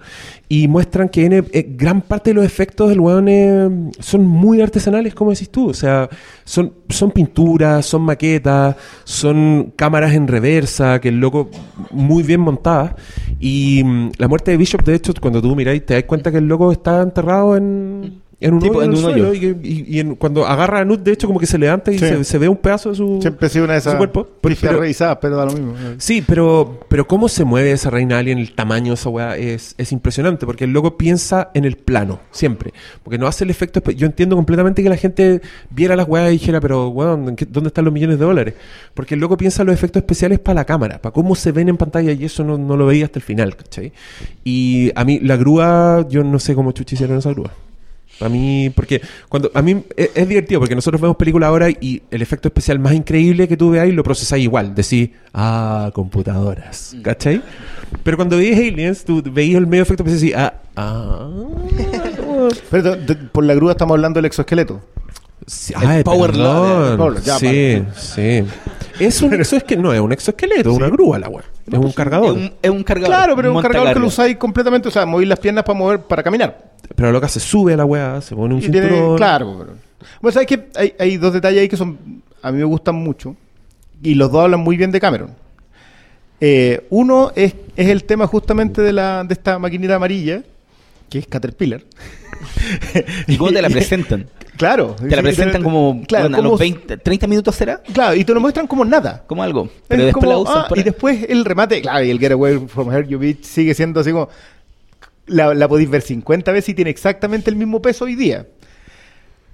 Y muestran que N- eh, gran parte de los efectos del weón eh, son muy artesanales, como decís tú. O sea, son, son pinturas, son maquetas, son cámaras en reversa, que el loco muy bien montadas. Y mm, la muerte de Bishop, de hecho, cuando tú miráis, te das cuenta que el loco está enterrado en, en un Tipo, hoyo. en en el un suelo, hoyo. Y, que- y- y en- cuando agarra a Nut, de hecho, como que se levanta y Sí. se, se ve un pedazo de su, Siempre ha sido una de su esas cuerpo. Pero- pero- revisadas, pero da lo mismo. Sí, pero, pero cómo se mueve esa reina alien, el tamaño de esa weá es, es impresionante, porque el loco piensa en el plano, siempre. Porque no hace el efecto. Yo entiendo completamente que la gente viera las weas y dijera, pero weón, ¿en qué- ¿dónde están los millones de dólares? Porque el loco piensa los efectos especiales para la cámara, para cómo se ven en pantalla, y eso no, no lo veía hasta el final, ¿cachai? Y a mí, la grúa, yo no sé cómo chuchi hicieron esa grúa. A mí, porque cuando a mí es, es divertido porque nosotros vemos películas ahora y el efecto especial más increíble que tú veáis lo procesáis igual. Decís, ah, computadoras, ¿cachai? Pero cuando veías Aliens, tú veías el medio efecto especial y decís, ah, ah. Pero de- de- por la grúa estamos hablando del exoesqueleto. Sí, El ay, Power. Loader. Power, ya, sí, sí. Es un exoesqueleto, no es un exoesqueleto, es una grúa la weá. Es un cargador. Es un, es un cargador. Claro, pero es un cargador que lo usáis completamente, o sea, mover las piernas para mover, para caminar. Pero lo que se sube a la weá, se pone un Y tiene- cinturón. claro, pero- Bueno, sabes que hay, hay dos detalles ahí que son a mí me gustan mucho y los dos hablan muy bien de Cameron. Eh, uno es, es el tema justamente de la de esta maquinita amarilla que es Caterpillar. ¿Y cómo te la presentan? Claro. Te la presentan como, claro, bueno, a como- los 20, 30 minutos será, Claro, y te lo muestran como nada. como algo. Pero después como, la usan ah, por y ahí. después el remate, claro, y el Get Away from Her You Bitch sigue siendo así como. La, la podéis ver 50 veces y tiene exactamente el mismo peso hoy día.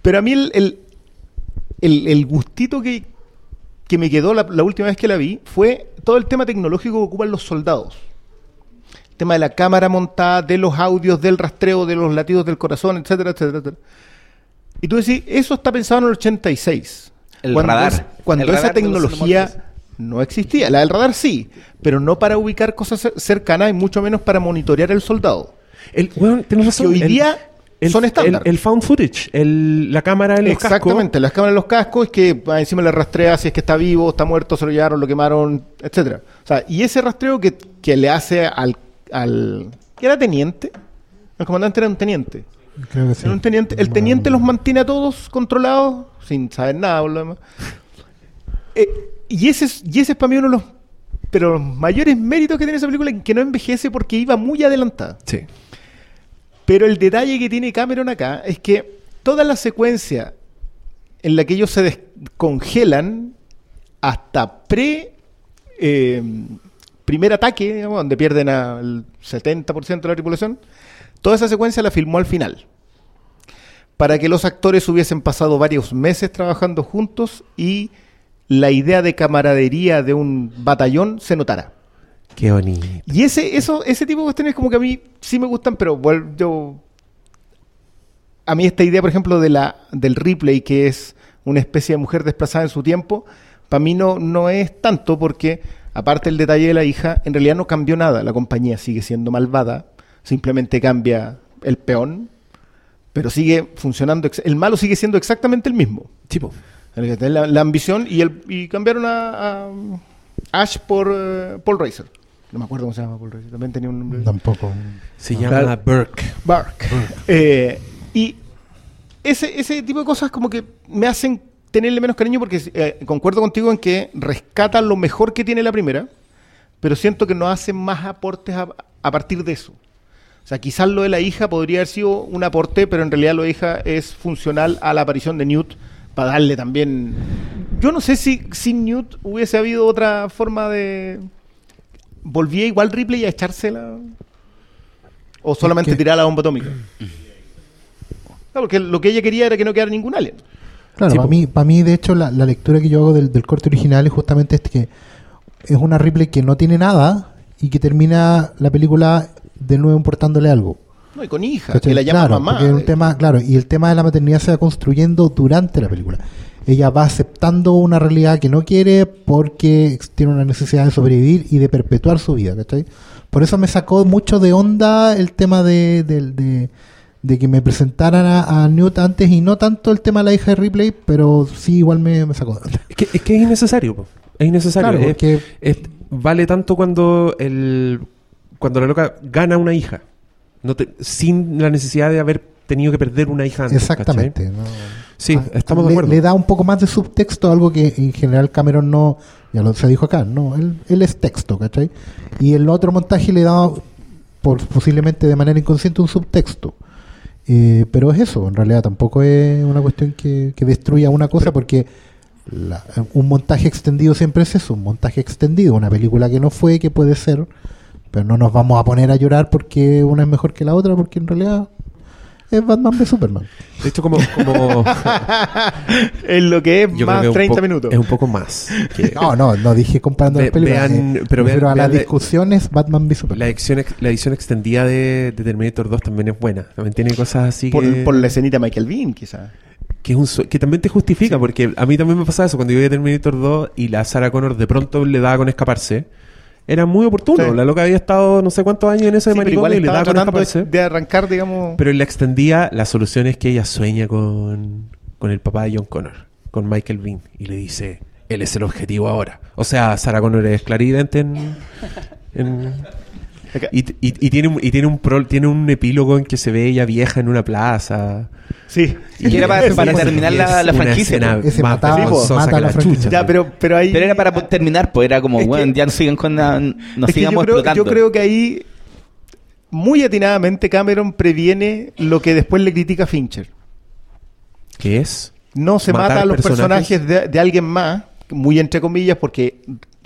Pero a mí el, el, el- el gustito que, que me quedó la, la última vez que la vi fue todo el tema tecnológico que ocupan los soldados. El tema de la cámara montada, de los audios, del rastreo, de los latidos del corazón, etcétera, etcétera, etcétera. Y tú decís, eso está pensado en el 86. El cuando radar. es- cuando El esa radar de tecnología no existía. La del radar sí, pero no para ubicar cosas cer- cercanas y mucho menos para monitorear el soldado. El, weón, tienes razón. Que hoy día el- son estándar. El, el found footage, el- la cámara en los cascos. Exactamente, las cámaras en los cascos es que ah, encima le rastrea si es que está vivo, está muerto, se lo llevaron, lo quemaron, etcétera. O sea, y ese rastreo que, que le hace al, al que era teniente, el comandante era un teniente. Creo que sí. Era un teniente, el teniente los mantiene a todos controlados sin saber nada por lo demás. Eh, y ese es, y ese es para mí uno de los pero los mayores méritos que tiene esa película que no envejece porque iba muy adelantada. Sí. Pero el detalle que tiene Cameron acá es que toda la secuencia en la que ellos se descongelan hasta pre eh, primer ataque, digamos, donde pierden al 70% de la tripulación, toda esa secuencia la filmó al final. Para que los actores hubiesen pasado varios meses trabajando juntos y la idea de camaradería de un batallón se notara. Qué bonito. Y ese, eso, ese tipo de cuestiones como que a mí sí me gustan, pero vuel- yo a mí esta idea, por ejemplo, de la, del replay, que es una especie de mujer desplazada en su tiempo, para mí no, no es tanto porque, aparte del detalle de la hija, en realidad no cambió nada. La compañía sigue siendo malvada, simplemente cambia el peón, pero sigue funcionando. El malo sigue siendo exactamente el mismo. Tipo. El que tiene La, la ambición y, el, y cambiaron a, a Ash por eh, Paul Racer. No me acuerdo cómo se llama Paul Racer. También tenía un nombre. Tampoco. Se Claro. llama Burke. Bark. Eh, y ese, ese tipo de cosas como que me hacen tenerle menos cariño porque eh, concuerdo contigo en que rescata lo mejor que tiene la primera, pero siento que no hace más aportes a, a partir de eso. O sea, quizás lo de la hija podría haber sido un aporte, pero en realidad lo de hija es funcional a la aparición de Newt para darle también... Yo no sé si sin Newt hubiese habido otra forma de... ¿Volvía igual Ripley a echársela? ¿O solamente tirar la bomba atómica? No, porque lo que ella quería era que no quedara ningún alien. Claro, Sí, para mí, para mí, de hecho, la, la lectura que yo hago del, del corte original es justamente este que es una Ripley que no tiene nada y que termina la película de nuevo importándole algo. No, y con hija, ¿Cachai? que la llama claro, mamá. un eh. tema, claro, y el tema de la maternidad se va construyendo durante la película. Ella va aceptando una realidad que no quiere porque tiene una necesidad de sobrevivir y de perpetuar su vida, ¿cachai? Por eso me sacó mucho de onda el tema de, de, de que me presentaran a, a Newt antes y no tanto el tema de la hija de Ripley, pero sí igual me, me sacó de onda. Es que, es que es innecesario, po. es innecesario. Claro, Es- porque- es- vale tanto cuando el cuando la loca gana una hija, no te- sin la necesidad de haber tenido que perder una hija antes. Exactamente. Sí, Ah, estamos le, de acuerdo. le da un poco más de subtexto, algo que en general Cameron no, ya lo se dijo acá, no, él, él es texto, ¿cachai? Y el otro montaje le da, por, posiblemente de manera inconsciente, un subtexto. Eh, pero es eso, en realidad tampoco es una cuestión que, que destruya una cosa, porque la- un montaje extendido siempre es eso, un montaje extendido, una película que no fue, que puede ser, pero no nos vamos a poner a llorar porque una es mejor que la otra, porque en realidad es Batman v Superman. De hecho, como, como En lo que es yo más que es un 30 po- minutos. Es un poco más. que- No, no, no dije comparando Ve- las películas. vean- eh, pero refiero vean- a las la- discusiones Batman v Superman. La edición, la edición extendida de, de Terminator 2 también es buena. También tiene cosas así por, que, por la escenita de Michael Bean, quizás. que, es un que también te justifica, porque a mí también me pasaba eso cuando yo vi Terminator 2 y la Sarah Connor de pronto le daba con escaparse. Era muy oportuno. Sí. La loca había estado no sé cuántos años en ese Sí, pero igual manicomio y le daba tratando de, de arrancar, digamos... Pero en la extendida, la solución es que ella sueña con, con el papá de John Connor, con Michael Bean, y le dice, él es el objetivo ahora. O sea, Sarah Connor es clarividente en... en- y, y- y tiene, un- y tiene, un pro- tiene un epílogo en que se ve ella vieja en una plaza. Sí. Y era para- para terminar la- es la una franquicia, Ese más vergonzosa mata a la la franquicia. Ya, pero, pero ahí... Pero era para terminar, pues era como, bueno, ya no sigan con la, no Es que sigamos yo, creo, explotando. yo creo que ahí, muy atinadamente, Cameron previene lo que después le critica Fincher. ¿Qué es? No se mata a los personajes. personajes de, de alguien más, muy entre comillas, porque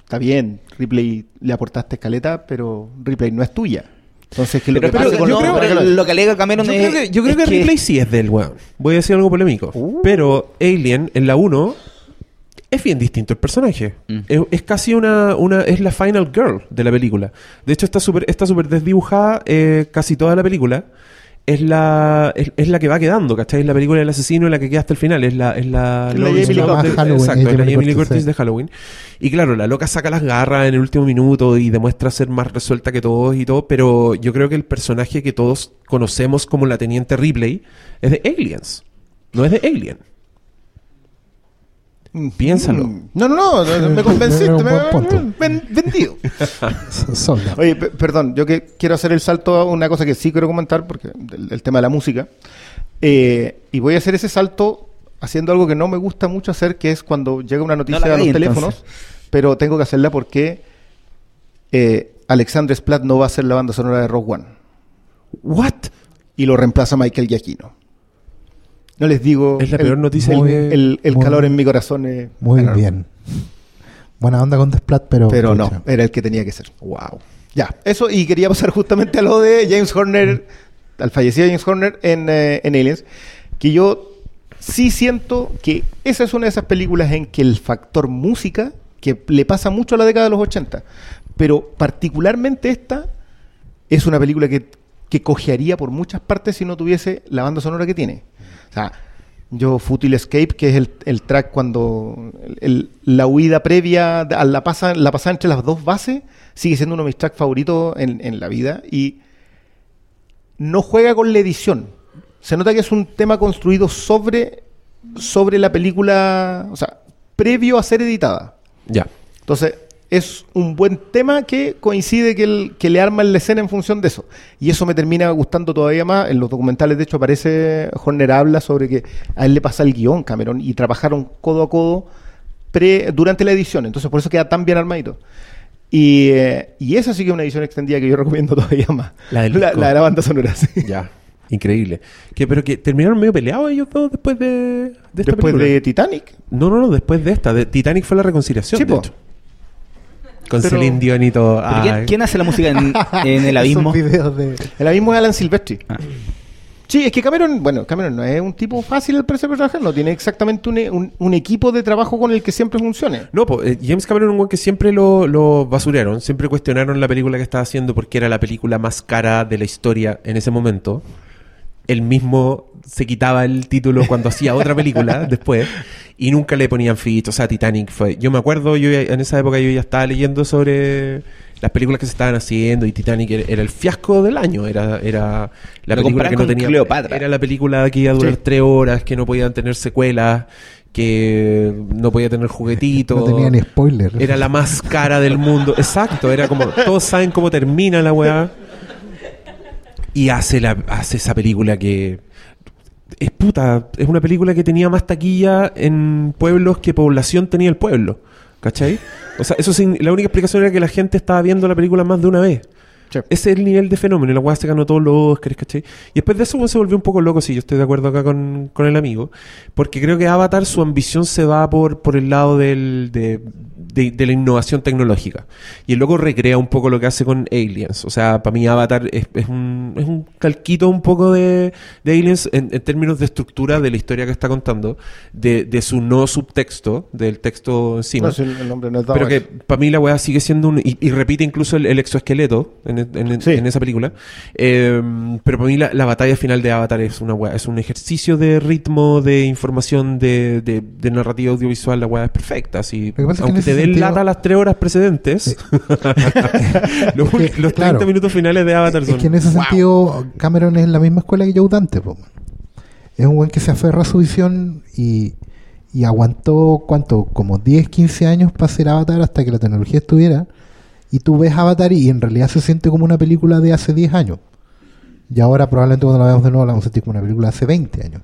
está bien, Ripley le aportaste escaleta, pero Ripley no es tuya. Entonces, que lo Pero, que pero pasa con no, los- pero lo que alega Cameron Yo es, creo que, yo creo es que Ripley sí es del weón. Voy a decir algo polémico. Uh. Pero Alien, en la 1, es bien distinto el personaje. Mm. Es, es casi una, una. Es la final girl de la película. De hecho, está súper está súper desdibujada eh, casi toda la película. Es la, es, es la que va quedando, ¿cachai? Es la película del asesino en la que queda hasta el final. Es la, es la, la Jamie Lee Curtis. Exacto, la Jamie Lee Curtis, de Halloween. Y claro, la loca saca las garras en el último minuto y demuestra ser más resuelta que todos y todo, pero yo creo que el personaje que todos conocemos como la Teniente Ripley es de Aliens, no es de Alien. Piénsalo. Mm. No, no, no, me convenciste, me, ven- vendido. Oye, pe- perdón, yo que quiero hacer el salto a una cosa que sí quiero comentar, porque el, el tema de la música. Eh, y voy a hacer ese salto haciendo algo que no me gusta mucho hacer, que es cuando llega una noticia No a los teléfonos, pero tengo que hacerla porque eh, Alexandre Splat no va a ser la banda sonora de Rock One What? y lo reemplaza Michael Giacchino. No les digo. Es la el- peor noticia El, el- el muy- calor en mi corazón es. Muy enorme. bien. Buena onda con Desplat, pero. Pero no, era el que tenía que ser. Wow. Ya, eso, y quería pasar justamente a lo de James Horner, al fallecido James Horner en, eh, en Aliens, que yo sí siento que esa es una de esas películas en que el factor música, que le pasa mucho a la década de los 80, pero particularmente esta, es una película que que cojearía por muchas partes si no tuviese la banda sonora que tiene. O sea, yo Futil Escape, que es el, el track cuando el- la huida previa a la pasada, la pasada entre las dos bases, sigue siendo uno de mis tracks favoritos en, en la vida y no juega con la edición. Se nota que es un tema construido sobre, sobre la película, o sea, previo a ser editada. Ya. Entonces, es un buen tema que coincide que, el- que le arman la escena en función de eso. Y eso me termina gustando todavía más. En los documentales, de hecho, aparece Horner habla sobre que a él le pasa el guion, Cameron, y trabajaron codo a codo pre, durante la edición. Entonces, por eso queda tan bien armadito. Y, eh, y esa sí que es una edición extendida que yo recomiendo todavía más. La del la, de la banda sonora, sí. Ya. Increíble. Que, pero que terminaron medio peleados ellos dos después de, de esta Después película. de Titanic. No, no, no, después de esta. De Titanic fue la reconciliación, Sí, de po. hecho. Con Pero- Celine Dion y todo. ¿Pero quién, hace la música en, en el abismo? De... El abismo es Alan Silvestri. Ah. Sí, es que Cameron, bueno, Cameron no es un tipo fácil al parecer para trabajar, no tiene exactamente un, un- un equipo de trabajo con el que siempre funcione. No, po, eh, James Cameron es un weón que siempre lo, lo basurearon, siempre cuestionaron la película que estaba haciendo porque era la película más cara de la historia en ese momento. Él mismo se quitaba el título cuando hacía otra película después y nunca le ponían ficha. O sea, Titanic fue. Yo me acuerdo, yo ya- en esa época yo ya estaba leyendo sobre las películas que se estaban haciendo y Titanic era, era el fiasco del año. Era, era la Lo película que no con tenía. Cleopatra. Era la película que iba a durar Sí. tres horas, que no podían tener secuelas, que no podía tener juguetitos. No tenía ni spoiler. Era la más cara del mundo. Exacto, era como. Todos saben cómo termina la weá. Y hace, la, hace esa película que. Es puta. Es una película que tenía más taquilla en pueblos que población tenía el pueblo. ¿Cachai? O sea, eso sin, la única explicación era que la gente estaba viendo la película más de una vez. Sí. Ese es el nivel de fenómeno. La weá se ganó todos los Oscars, ¿cachai? Y después de eso se volvió un poco loco, sí, yo estoy de acuerdo acá con, con el amigo. Porque creo que Avatar, su ambición se va por, por el lado del, de, de- de la innovación tecnológica. Y el loco recrea un poco lo que hace con Aliens. O sea, para mí Avatar es, es un, es un calquito un poco de, de Aliens en, en términos de estructura de la historia que está contando, de, de su no subtexto, del texto encima. No, si el, nombre no Pero que para mí la weá sigue siendo un. Y, y repite incluso el, el exoesqueleto en, en- Sí. en esa película. Eh, pero para mí la, la batalla final de Avatar es una. Es un ejercicio de ritmo, de información, de, de, de narrativa audiovisual. La weá es perfecta. Así, es que en aunque te den sentido- lata las tres horas precedentes, los, Es que, ul- los 30 claro, minutos finales de Avatar Es son. que en ese ¡wow! sentido Cameron es la misma escuela que Joe Dante. po. Es un buen que se aferra a su visión y, y aguantó, ¿cuánto? Como 10, 15 años para hacer Avatar hasta que la tecnología estuviera. Y tú ves Avatar y en realidad se siente como una película de hace 10 años. Y ahora probablemente cuando la veamos de nuevo la vamos a sentir como una película de hace 20 años.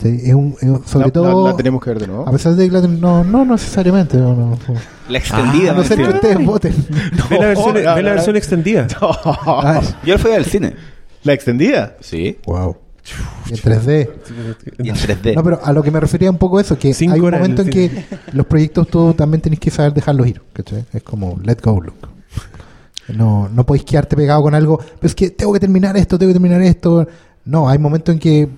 Sí, es un, es un- sobre La- todo... la, la tenemos que ver de nuevo. A pesar de que la ten- no, no necesariamente, no, no. La extendida. a no ser que ustedes voten. Ve la versión, No, ve no, la no, versión no. extendida. Ah, Yo fui al cine. ¿La extendida? Sí. wow. Y en 3D. Y en 3D. No, pero a lo que me refería un poco eso, que Cinco hay un en momento en que los proyectos tú también tenés que saber dejarlos ir, ¿cachai? Es como, let go, look. No, no podéis quedarte pegado con algo, pero es que tengo que terminar esto, tengo que terminar esto. No, hay momentos en que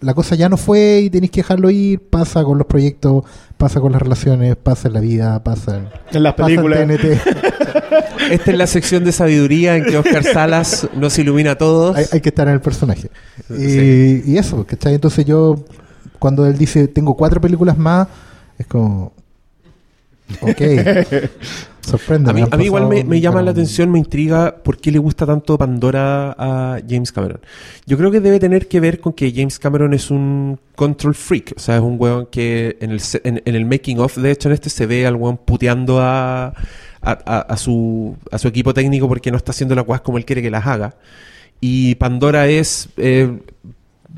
la cosa ya no fue y tenéis que dejarlo ir, pasa con los proyectos, pasa con las relaciones, pasa en la vida, pasa en, En las pasa en películas. TNT. Esta es la sección de sabiduría en que Oscar Salas nos ilumina a todos. hay, hay que estar en el personaje. Y, y eso, ¿cachai? Entonces yo, cuando él dice, tengo cuatro películas más, es como, ok, sorprende. A mí, a mí igual me, me llama la atención, me intriga por qué le gusta tanto Pandora a James Cameron. Yo creo que debe tener que ver con que James Cameron es un control freak. O sea, es un weón que en el, en, en el making of, de hecho, en este se ve al weón puteando a, a, a- a su, a su equipo técnico porque no está haciendo las cosas como él quiere que las haga. Y Pandora es... eh,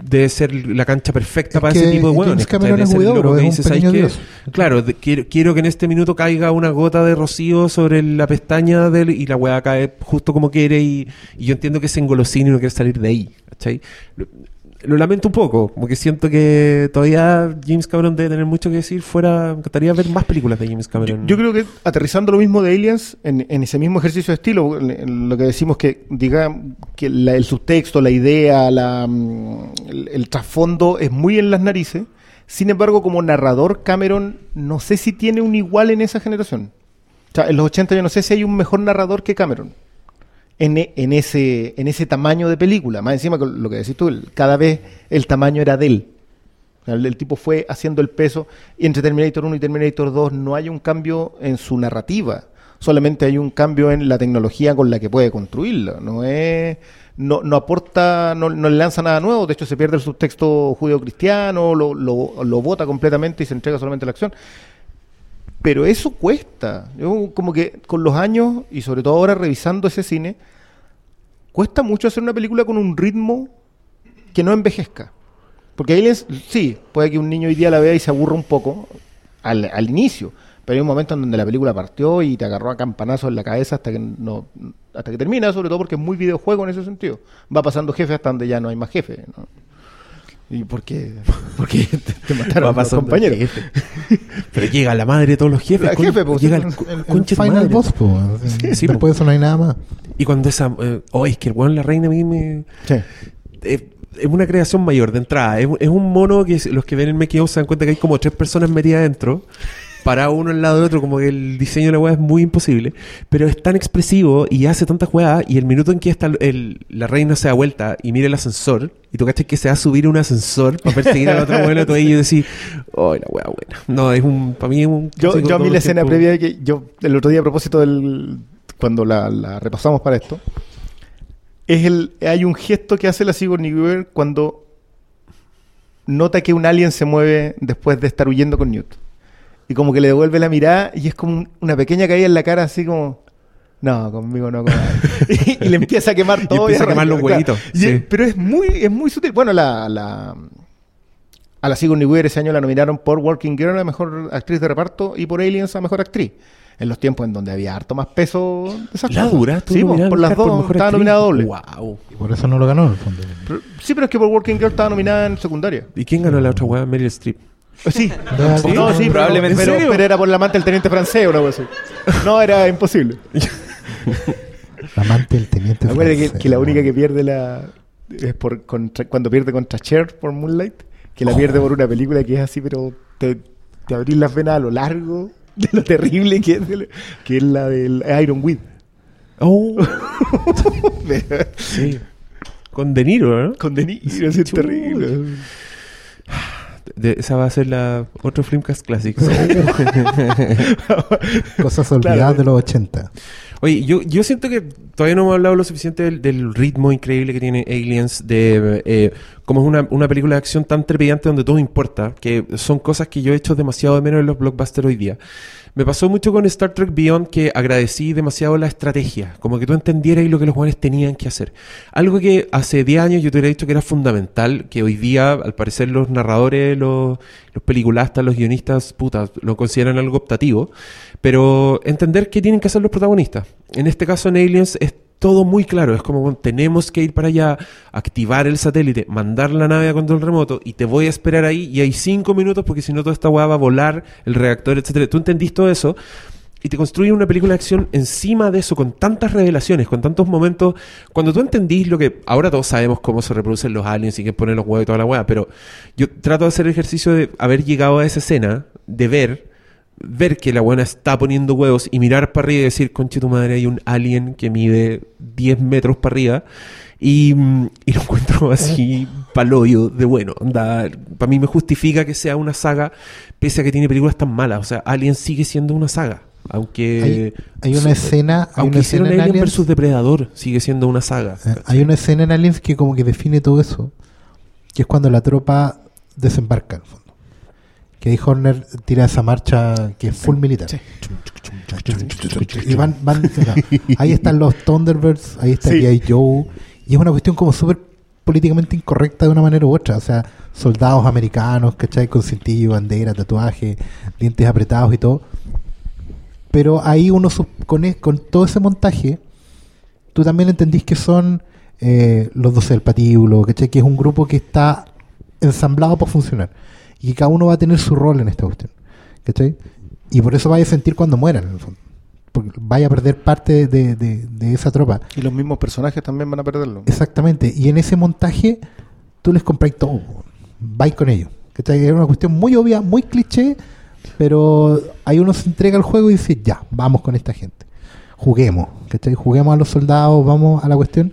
debe ser la cancha perfecta Es para que ese tipo de hueones. Claro, de- quiero, quiero que en este minuto caiga una gota de rocío sobre la pestaña de él y la weá cae justo como quiere y, y yo entiendo que es engolosino y no quiere salir de ahí, ¿cachai? Lo, lo lamento un poco, porque siento que todavía James Cameron debe tener mucho que decir fuera... Me encantaría ver más películas de James Yo, Cameron. yo creo que aterrizando lo mismo de Aliens, en, en ese mismo ejercicio de estilo, en- en lo que decimos que, diga, que la- el subtexto, la idea, la, mm, el, trasfondo es muy en las narices. Sin embargo, como narrador, Cameron no sé si tiene un igual en esa generación. O sea, en los 80 yo no sé si hay un mejor narrador que Cameron. en, ese, tamaño de película. Más encima, con lo que decís tú, cada vez el tamaño era de él. El tipo fue haciendo el peso. Y entre Terminator 1 y Terminator 2 no hay un cambio en su narrativa. Solamente hay un cambio en la tecnología con la que puede construirla. No es. No, no aporta, no, no le lanza nada nuevo, de hecho se pierde el subtexto judeo-cristiano, lo, lo, lo bota completamente y se entrega solamente a la acción pero eso cuesta. Yo como que con los años y sobre todo ahora revisando ese cine, cuesta mucho hacer una película con un ritmo que no envejezca. Porque Aliens, sí, puede que un niño hoy día la vea y se aburra un poco al, al inicio, pero hay un momento en donde la película partió y te agarró a campanazos en la cabeza hasta que no hasta que termina, sobre todo porque es muy videojuego en ese sentido. Va pasando jefe hasta donde ya no hay más jefe. ¿no? ¿Y por qué? Porque te, te mataron Va los compañeros. jefe. Pero llega la madre de todos los jefes. La con- jefe, pues, llega sí, el, el- final madre. boss, po, así, Sí, después de eso no hay nada más. Y cuando esa. Eh, oh, es que el weón, la reina a mí me. Sí. eh, es una creación mayor de entrada. Es, es un mono que los que ven el making se dan cuenta que hay como tres personas metidas adentro. Para uno al lado del otro, como que el diseño de la weá es muy imposible. Pero es tan expresivo y hace tantas weas. Y el minuto en que está el- la reina se da vuelta y mira el ascensor, y tú cachas que se va a subir un ascensor para perseguir a la otra weá, todo y decís, oh, la weá buena. No, es un. Para mí es un. Yo, yo a mí la escena tiempo. previa que yo el otro día a propósito del cuando la, la repasamos para esto es el hay un gesto que hace la Sigourney Weaver cuando nota que un alien se mueve después de estar huyendo con Newt y como que le devuelve la mirada y es como un- una pequeña caída en la cara así como no, conmigo no, comadre". y, y le empieza a quemar todo. empieza a quemar los huevitos, Y sí. pero es muy, es muy sutil. Bueno, la, la, a la Sigourney Weaver ese año la nominaron por Working Girl a Mejor Actriz de Reparto y por Aliens a Mejor Actriz. En los tiempos en donde había harto más peso de esas La cosas. dura, Sí, po, por las dos estaba nominada doble. Wow. Y por eso no lo ganó, en el fondo. Pero- sí, pero es que por Working Girl estaba nominada en secundaria. ¿Y quién ganó la otra weá? Meryl Streep. Sí, Sí, no, sí, probablemente. Pero, pero era por la amante del teniente francés o cosa así. No, era imposible. La amante del teniente Acuérdate que, que la única que pierde la es por contra- cuando pierde contra Cher por Moonlight, que la pierde por una película que es así, pero te, te abrís las venas a lo largo de lo terrible que es, de lo- que es la del Iron Weed. Oh. sí. Con De Niro, ¿no? Con De Niro, así es terrible. De- esa va a ser la otro Filmcast Classics. Cosas olvidadas Claro. de los 80. Oye, yo, yo siento que todavía no hemos hablado lo suficiente del, del ritmo increíble que tiene Aliens, de eh, cómo es una, una película de acción tan trepidante donde todo importa, que son cosas que yo he hecho demasiado de menos en los blockbusters hoy día. Me pasó mucho con Star Trek Beyond que agradecí demasiado la estrategia, como que tú entendieras lo que los jóvenes tenían que hacer. Algo que hace 10 años yo te hubiera dicho que era fundamental, que hoy día, al parecer, los narradores, los, los peliculastas, los guionistas, puta, lo consideran algo optativo, pero entender qué tienen que hacer los protagonistas. En este caso, en Aliens, es todo muy claro. Es como, bueno, tenemos que ir para allá, activar el satélite, mandar la nave a control remoto y te voy a esperar ahí y hay cinco minutos porque si no toda esta weá va a volar, el reactor, etcétera. Tú entendiste todo eso y te construye una película de acción encima de eso, con tantas revelaciones, con tantos momentos. Cuando tú entendís lo que. Ahora todos sabemos cómo se reproducen los aliens y que ponen los huevos y toda la weá, pero yo trato de hacer el ejercicio de haber llegado a esa escena, de ver ver que la buena está poniendo huevos y mirar para arriba y decir, conche tu madre, hay un alien que mide 10 metros para arriba y, mm, y lo encuentro así paloyo de bueno. Para mí me justifica que sea una saga, pese a que tiene películas tan malas. O sea, Alien sigue siendo una saga. Aunque. Hay, hay una escena, hay Aunque una escena en Alien Aliens, vs Depredador, sigue siendo una saga. eh, hay una escena en Aliens que como que define todo eso, que es cuando la tropa desembarca, en el fondo. Que ahí Horner tira esa marcha que es full militar. Y van, van, ahí están los Thunderbirds, ahí está Sí. G.I. Joe, y es una cuestión como súper políticamente incorrecta de una manera u otra. O sea, soldados americanos, ¿cachai? Con cintillo, bandera, tatuaje, dientes apretados y todo. Pero ahí uno, con, e- con todo ese montaje, tú también entendís que son eh, los 12 del patíbulo, ¿cachai? Que es un grupo que está ensamblado para funcionar. Y que cada uno va a tener su rol en esta cuestión, ¿cachai? Y por eso vaya a sentir cuando mueran, en el fondo. Porque vaya a perder parte de, de- de esa tropa. Y los mismos personajes también van a perderlo. Exactamente. Y en ese montaje, tú les compráis todo. Vais con ellos. ¿Cachai? Es una cuestión muy obvia, muy cliché, pero ahí uno se entrega al juego y dice, ya, vamos con esta gente. juguemos, ¿cachai? Juguemos a los soldados, vamos a la cuestión.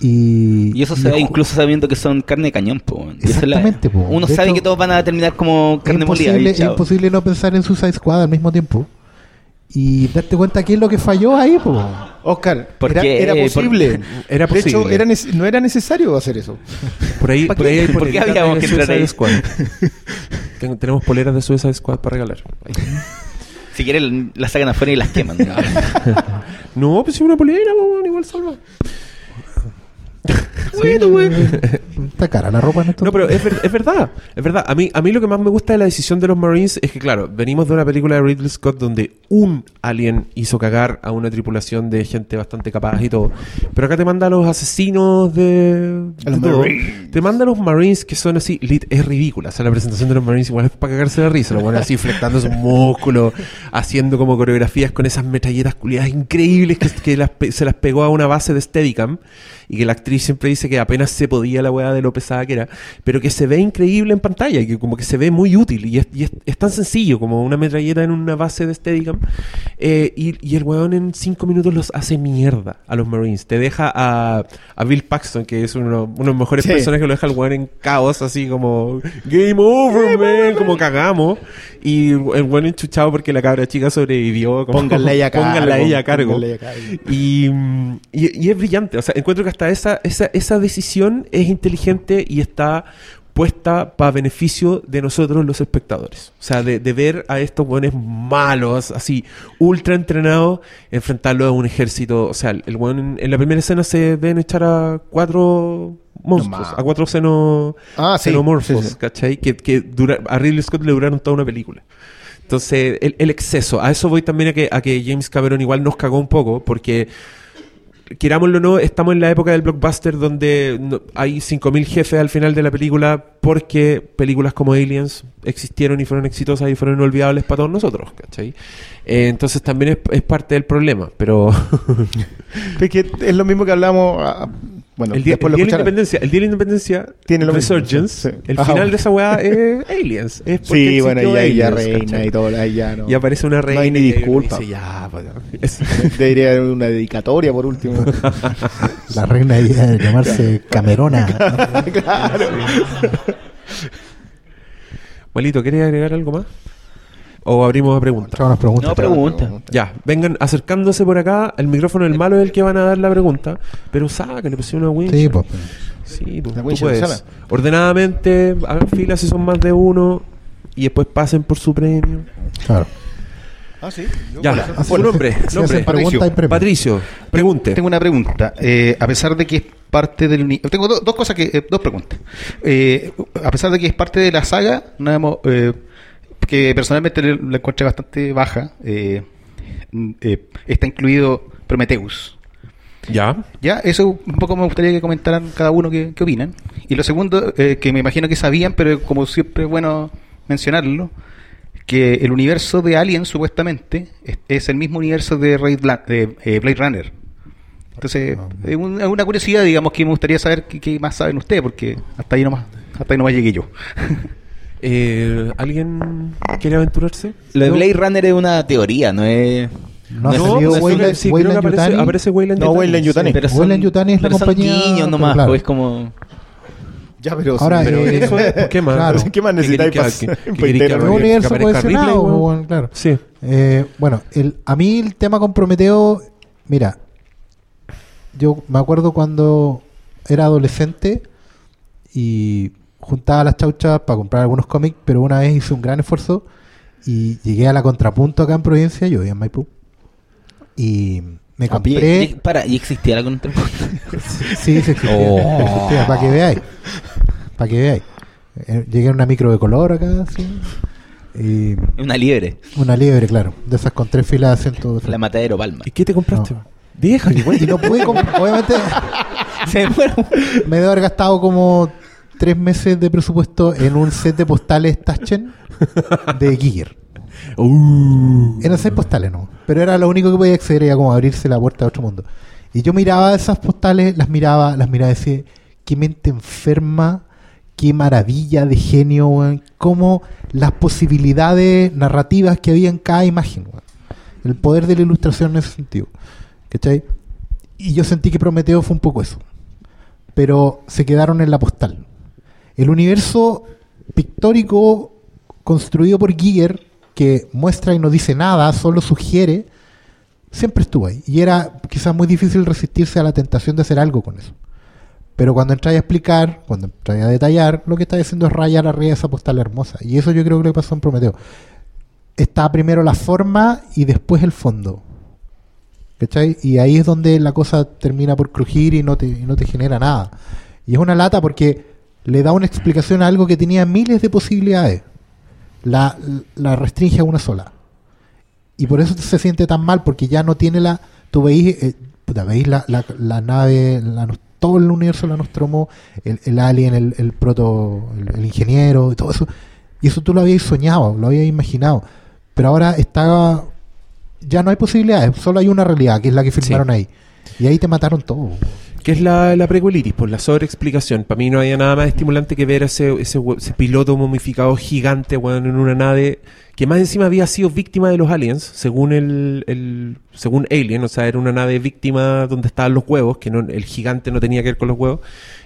Y, Y eso se y ve incluso sabiendo que son carne de cañón, po. Exactamente, po. Uno De sabe hecho, que todos van a terminar como carne molida. es imposible no pensar en Suicide Squad al mismo tiempo. Y darte cuenta qué es lo que falló ahí, po. Oscar, ¿Por era, qué? era Por- posible. Era De hecho, posible. era nece- no era necesario hacer eso. Por ahí, ¿Para por ahí hay ¿Por qué habíamos de que entrar Suicide ahí? Squad. Tengo- tenemos poleras de Suicide Squad para regalar. Ahí. Si quieren, las sacan afuera y las queman. ¿no? No, pues si una polera, igual salva. Bueno, Está cara la ropa en estos No, pero es, ver- es verdad, es verdad. A mí, a mí lo que más me gusta de la decisión de los Marines es que, claro, venimos de una película de Ridley Scott donde un alien hizo cagar a una tripulación de gente bastante capaz y todo. Pero acá te manda a los asesinos de... Los de todo. Marines. Te manda a los Marines que son así... Es ridícula. O sea, la presentación de los Marines igual es para cagarse de risa. Lo ponen así flectando sus músculos, haciendo como coreografías con esas metralletas culiadas increíbles que, que las se las pegó a una base de Steadicam y que la actriz siempre dice que apenas se podía la weá de lo pesada que era, pero que se ve increíble en pantalla que como que se ve muy útil y es, y es- es tan sencillo como una metralleta en una base de Steadicam eh, y, y el weón en cinco minutos los hace mierda a los Marines. Te deja a, a Bill Paxton, que es uno, uno de los mejores Sí. personajes, lo deja el weón en caos, así como Game over, man, como cagamos. Y el weón enchuchado porque la cabra chica sobrevivió. Como, Pónganla ella a cargo. Pónganla ella a cargo. Y, y- y es brillante. O sea, encuentro que esa, esa, esa decisión es inteligente y está puesta para beneficio de nosotros los espectadores. O sea, de, de ver a estos buenos malos, así, ultra entrenados, enfrentarlo a un ejército. O sea, el buen en, en la primera escena se ven echar a cuatro monstruos, a cuatro seno, Ah, sí, xenomorfos, sí, sí. ¿cachai? Que, que dura- a Ridley Scott le duraron toda una película. Entonces, el, el exceso, a eso voy también a que, a que James Cameron igual nos cagó un poco, porque querámoslo o no, estamos en la época del blockbuster donde no- hay 5.000 jefes al final de la película porque películas como Aliens existieron y fueron exitosas y fueron inolvidables para todos nosotros, ¿cachai? Eh, entonces también es, parte del problema, pero es lo mismo que hablamos. ah, bueno, el día, después el día de la independencia, el día de la independencia Tiene lo mismo, Resurgence, sí. el Ajá. final de esa weá es Aliens, es porque Sí, bueno, y ahí ya reina ¿cachai? y todo. Ahí ya no. Y aparece una reina No hay ni y disculpa. dice, ya, pues, Debería haber una dedicatoria por último. La reina debería de llamarse Camerona. claro. Malito, ¿quieres agregar algo más? ¿O abrimos a preguntas? Preguntas. No, pregunta. Ya, vengan acercándose por acá. El micrófono del malo es el que van a dar la pregunta. Pero sácale, pues una winch. Sí, pues. Sí, pues, tú puedes. Ordenadamente, hagan fila si son más de uno. Y después pasen por su premio. Claro. Ah, sí. Ya, Ah, su nombre. nombre. preguntas, premio. Patricio, pregunte. Tengo una pregunta. Eh, a pesar de que es parte del Tengo do- dos cosas que. eh, dos preguntas. Eh, a pesar de que es parte de la saga, no hemos, eh, que personalmente la encontré bastante baja, eh, eh, está incluido Prometheus. Ya. Ya, eso un poco me gustaría que comentaran cada uno qué, qué opinan. Y lo segundo, eh, que me imagino que sabían, pero como siempre es bueno mencionarlo, que el universo de Alien supuestamente es, es el mismo universo de, Raid Bla- de eh, Blade Runner. Entonces, es un- una curiosidad, digamos, que me gustaría saber qué, qué más saben ustedes, porque hasta ahí nomás, hasta ahí nomás llegué yo. Eh, ¿Alguien quiere aventurarse? Lo de. Blade Runner es una teoría, no es. No ha No, salido pues, Weyland sí, creo que aparece, aparece Weyland No, sí. Yutani. Pero Weyland Yutani es la pero son compañía, guiños pero nomás, claro. pues como. Ya, pero. Ahora, Pero eh, eso es, ¿por qué más? claro. ¿Qué más ¿Qué necesitáis para un universo cohesionado, claro. Sí. Eh, bueno, el, a mí el tema con Prometeo, mira, yo me acuerdo cuando era adolescente y juntaba las chauchas para comprar algunos cómics, pero una vez hice un gran esfuerzo y llegué a la contrapunto acá en Providencia, yo vivía en Maipú, y me A pie. compré... Y- para, ¿y existía la contrapunta? Sí, sí existía, Oh. existía, para que veáis. Para que veáis. Eh, Llegué en una micro de color acá, así. Y Una liebre. una liebre, claro. De esas con tres filas de asiento. La Matadero Palma. ¿Y qué te compraste? No. Igual. Y no pude comprar. Obviamente, Se me fueron. me debo haber gastado como tres meses de presupuesto en un set de postales Taschen de Giger. Uh. Eran seis postales, ¿no? Pero era lo único que podía acceder, era como abrirse la puerta a otro mundo. Y yo miraba esas postales, las miraba, las miraba y decía, qué mente enferma, qué maravilla de genio, weón. Cómo las posibilidades narrativas que había en cada imagen, weón. El poder de la ilustración en ese sentido. ¿Cachai? Y yo sentí que Prometeo fue un poco eso. Pero se quedaron en la postal. El universo pictórico construido por Giger, que muestra y no dice nada, solo sugiere, siempre estuvo ahí. Y era quizás muy difícil resistirse a la tentación de hacer algo con eso. Pero cuando entráis a explicar, cuando entráis a detallar, lo que estáis haciendo es rayar arriba esa postal hermosa. Y eso yo creo que le pasó en Prometeo. Está primero la forma y después el fondo. ¿Cachai? Y ahí es donde la cosa termina por crujir y no te, y no te genera nada. Y es una lata porque le da una explicación a algo que tenía miles de posibilidades. La, la restringe a una sola. Y por eso se siente tan mal, porque ya no tiene la. Tú veis, eh, puta, veis la, la, la nave, la, todo el universo la Nostromo, el, el alien, el, el proto, el, el ingeniero, y todo eso. Y eso tú lo habías soñado, lo habías imaginado. Pero ahora está. Ya no hay posibilidades, solo hay una realidad, que es la que firmaron ahí. Y ahí te mataron todo. Que es la, la precuelitis, por la sobreexplicación. Para mí no había nada más estimulante que ver a ese, ese, ese piloto momificado gigante, en una nave que más encima había sido víctima de los aliens, según el, el- según Alien, o sea, era una nave víctima donde estaban los huevos, que no, el gigante no tenía que ver con los huevos,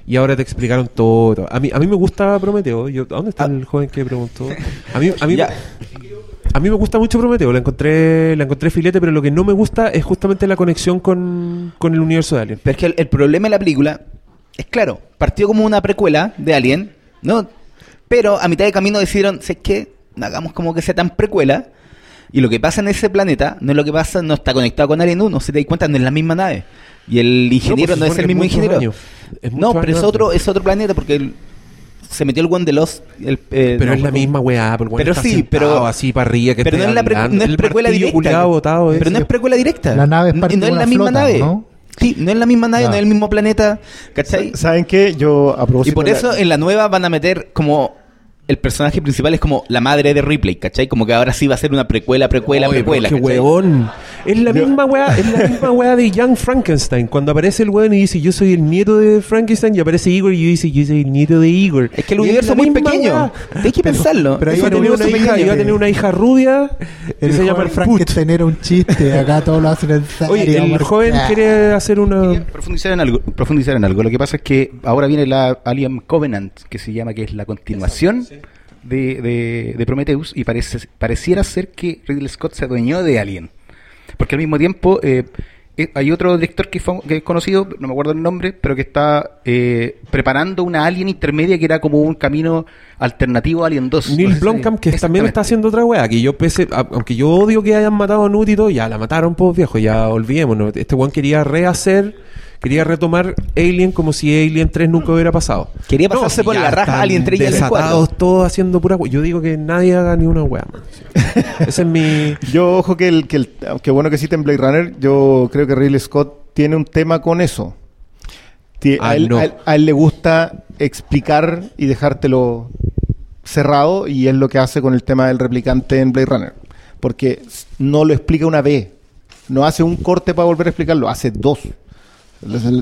y ahora te explicaron todo. todo. A mí, a mí me gusta Prometeo. Yo, ¿Dónde está el joven que preguntó? A mí, a mí, Ya. A mí me gusta mucho Prometeo, la encontré, la encontré filete, pero lo que no me gusta es justamente la conexión con, con el universo de Alien. Pero es que el, el problema de la película es claro, partió como una precuela de Alien, ¿no? Pero a mitad de camino decidieron, sé que hagamos como que sea tan precuela. Y lo que pasa en ese planeta no es lo que pasa, no está conectado con Alien 1, se te das cuenta, no es la misma nave. Y el ingeniero pues, no, se es el mismo ingeniero. no, pero es otro, es otro planeta porque el- se metió el One de los. El, eh, Pero no, es la misma weá, Pero está sí, sentado pero- así para arriba que pero no la pre- no es El precuela directa. botado pero ese. no es precuela directa. La nave es parte y no de es una la misma flota, nave. ¿no? Sí, no es la misma nave, no es el mismo planeta. ¿Cachai? ¿Saben qué? Yo a propósito Y por la- eso en la nueva van a meter como el personaje principal es como la madre de Ripley, ¿cachai? Como que ahora sí va a ser una precuela, precuela, precuela. qué ¿cachai? huevón. Es la misma weá, es la misma weá de Young Frankenstein. Cuando aparece el weón y dice yo soy el nieto de Frankenstein y aparece Igor y dice yo soy el nieto de Igor. Es que el universo es muy pequeño. Hay que pensarlo. pero ahí Iba a tener una hija, pequeño. iba a tener una hija rubia que El se llama. Frankenstein era un chiste, acá todos lo hacen en serio. Oye, el amor. joven Ah. quiere hacer una profundizar en algo, profundizar en algo. Lo que pasa es que ahora viene la Alien Covenant, que se llama, que es la continuación de, de, de Prometheus, y parece, pareciera ser que Ridley Scott se adueñó de Alien. Porque al mismo tiempo eh, eh, hay otro director que, fue, que es conocido, no me acuerdo el nombre, pero que está eh, preparando una Alien intermedia que era como un camino alternativo a Alien 2. No Neil si- Blomkamp que también está haciendo otra weá, que yo pese, a- aunque yo odio que hayan matado a Nut y todo, ya la mataron pues viejo, ya olvidémonos. Este weón quería rehacer, quería retomar Alien como si Alien 3 nunca hubiera pasado. Quería pasarse si por la raja Alien 3 y Alien 4. desatados todos haciendo pura Yo digo que nadie haga ni una man. Sí. Ese es mi... Yo, ojo que el, que el, aunque bueno que citen Blade Runner, yo creo que Ridley Scott tiene un tema con eso. Ah, a, él, no. a él- a él le gusta explicar y dejártelo cerrado y es lo que hace con el tema del replicante en Blade Runner. Porque no lo explica una vez. No hace un corte para volver a explicarlo, hace dos.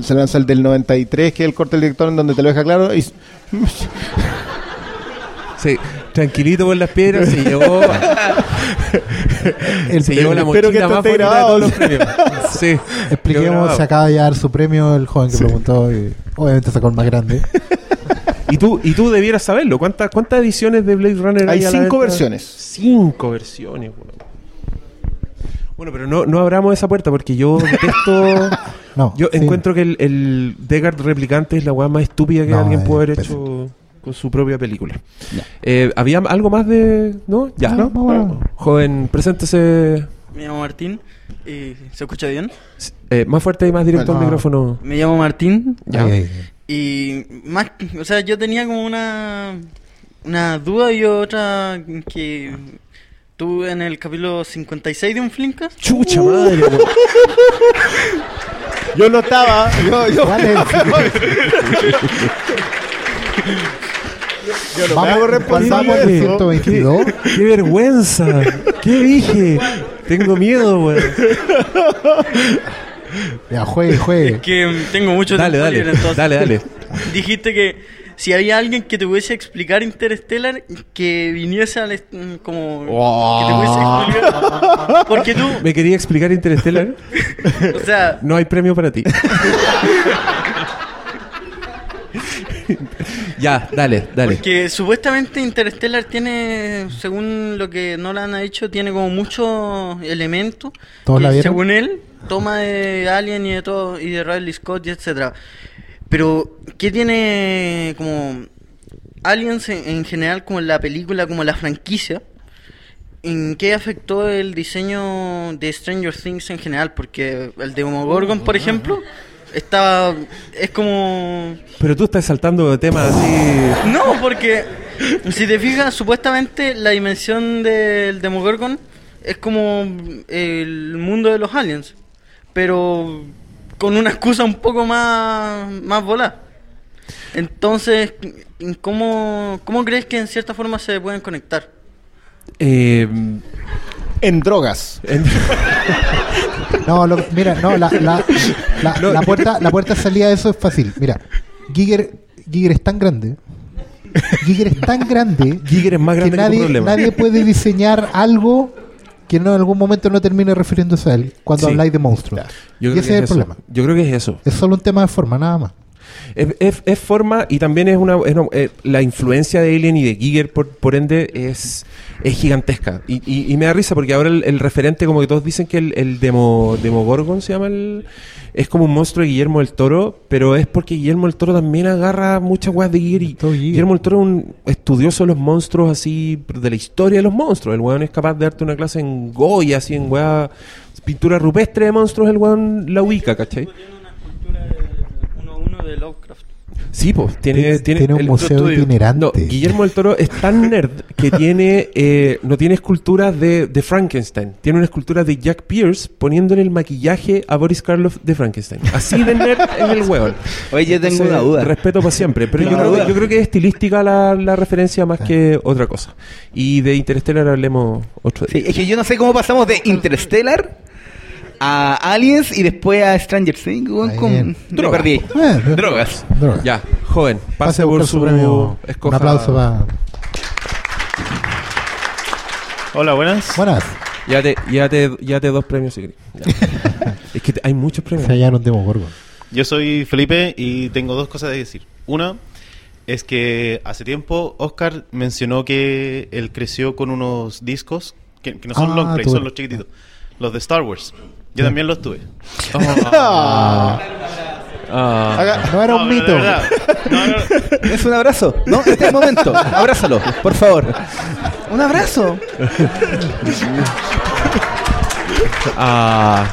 Se, lanza el del 93, que es el corte del director en donde te lo deja claro. Y, Sí, tranquilito por las piedras, se llevó... El- se llevó la espero que mochila esto más de grabado. todos los premios. Sí. Expliquemos, grabado. se acaba de llevar su premio el joven que preguntó y obviamente sacó el más grande. Y tú, y tú debieras saberlo. ¿Cuántas, ¿Cuántas ediciones de Blade Runner hay? Hay a la cinco versiones. Cinco versiones, weón. Bueno, pero no, no abramos esa puerta porque yo detesto. No, yo sí. encuentro que el, el Deckard replicante es la weá más estúpida que No, alguien puede haber hecho con su propia película. Eh, ¿Había algo más de.? ¿No? Ya. No, bueno. Joven, preséntese Me llamo Martín. y ¿Se escucha bien? eh, más fuerte y más directo al Bueno. micrófono. Me llamo Martín. Ya. Y más, o sea, yo tenía como una, una duda y otra que tuve en el capítulo 56 de un Flinkas. Chucha madre, weón. yo no estaba. Yo, yo, ¿Cuál es? yo no me Vamos- hago responsable de al eso. 122. ¡Qué vergüenza! ¿Qué dije? Tengo miedo, weón. Ya, juegue, juegue. Que mm, tengo mucho Dale, tiempo dale, libre, entonces. dale, dale. Dijiste que si había alguien que te pudiese explicar Interstellar, que viniese al est- mm, como que te pudiese explicar. Porque tú, ¿Me quería explicar Interstellar? o sea, No hay premio para ti. ya, dale, dale. porque supuestamente Interstellar tiene, según lo que Nolan ha dicho, tiene como muchos elementos. ¿Todos que, la vieron? Según él, toma de Alien y de todo, y de Ridley Scott y etcétera. Pero, ¿qué tiene como Aliens en, en general, como la película, como la franquicia? ¿En qué afectó el diseño de Stranger Things en general? Porque el de Demogorgon, por ejemplo, estaba. Es como. Pero tú estás saltando de temas así. No, porque si te fijas, supuestamente la dimensión del Demogorgon es como el mundo de los aliens, pero con una excusa un poco más, más volada. Entonces, ¿cómo, ¿cómo crees que en cierta forma se pueden conectar? Eh, En drogas. en- No, lo- mira, no, la, la, la, la puerta, la puerta de salida de eso es fácil. Mira, Giger, Giger es tan grande. Giger es tan grande. Giger es más grande que que tu nadie, problema. nadie puede diseñar algo que no en algún momento no termine refiriéndose a él cuando Sí. habláis de monstruos. yo y creo ese que es el eso. problema. Yo creo que es eso. Es solo un tema de forma, nada más. Es, es- es forma y también es una. es una- eh, la influencia de Alien y de Giger, por, por ende, es, es gigantesca. Y, y- y me da risa porque ahora el, el referente, como que todos dicen que el, el demo, Demogorgon se llama el. Es como un monstruo de Guillermo del Toro, pero es porque Guillermo del Toro también agarra muchas weas de Giger. Y Todo. Guillermo del Toro es un estudioso de los monstruos, así, de la historia de los monstruos. El weón es capaz de darte una clase en Goya, así, en wea. Pintura rupestre de monstruos, el weón la ubica, ¿cachai? Tiene una escultura de 1-1 de Lovecraft. Sí, pues, tiene, tiene, Tiene un el- museo itinerante. No, Guillermo del Toro es tan nerd que tiene eh, no tiene esculturas de, de Frankenstein. Tiene una escultura de Jack Pierce poniéndole el maquillaje a Boris Karloff de Frankenstein. Así de nerd es el hueón. Oye, yo tengo Entonces, una duda. Respeto para siempre. Pero yo creo, que, yo creo que es estilística la, la referencia más que otra cosa. Y de Interstellar hablemos otro día. Sí, es que yo no sé cómo pasamos de Interstellar a Aliens y después a Stranger Things. weón, con-. Me perdí. Eh, Drogas. droga. Ya, joven, pase, por su, premio. escoja- Un aplauso para. Hola, buenas. Buenas. Llévate, llévate, llévate dos premios si querés. Ya. es que te- hay muchos premios. Se hallaron Demogorgon. Yo soy Felipe y tengo dos cosas de decir. Una es que hace tiempo Oscar mencionó que él creció con unos discos que, que no son Ah, long play, son los chiquititos. Los de Star Wars. Yo también los tuve. Ah. Haga- No era un No, mito. no. Es un abrazo. No, este es el momento. Abrázalo, por favor. Un abrazo. Ah.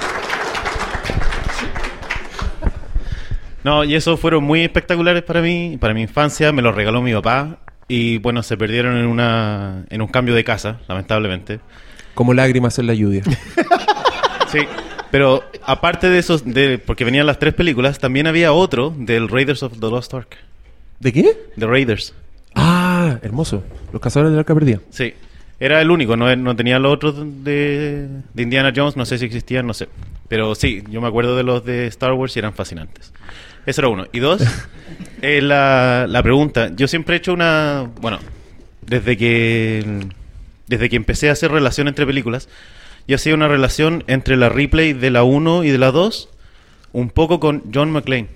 No, y esos fueron muy espectaculares para mí, para mi infancia, me los regaló mi papá y bueno, se perdieron en una en un cambio de casa, lamentablemente. Como lágrimas en la lluvia. Sí, pero aparte de esos de porque venían las tres películas, también había otro del Raiders of the Lost Ark, ¿De qué? The Raiders. Ah, hermoso. Los cazadores del arca perdida. Sí, era el único, no, no tenía los otros de, de Indiana Jones, no sé si existían, no sé. Pero sí, yo me acuerdo de los de Star Wars y eran fascinantes. Eso era uno. Y dos, eh, la, la pregunta. Yo siempre he hecho una... Bueno, desde que, desde que empecé a hacer relación entre películas, yo hacía una relación entre la replay de la 1 y de la 2, un poco con John McClane.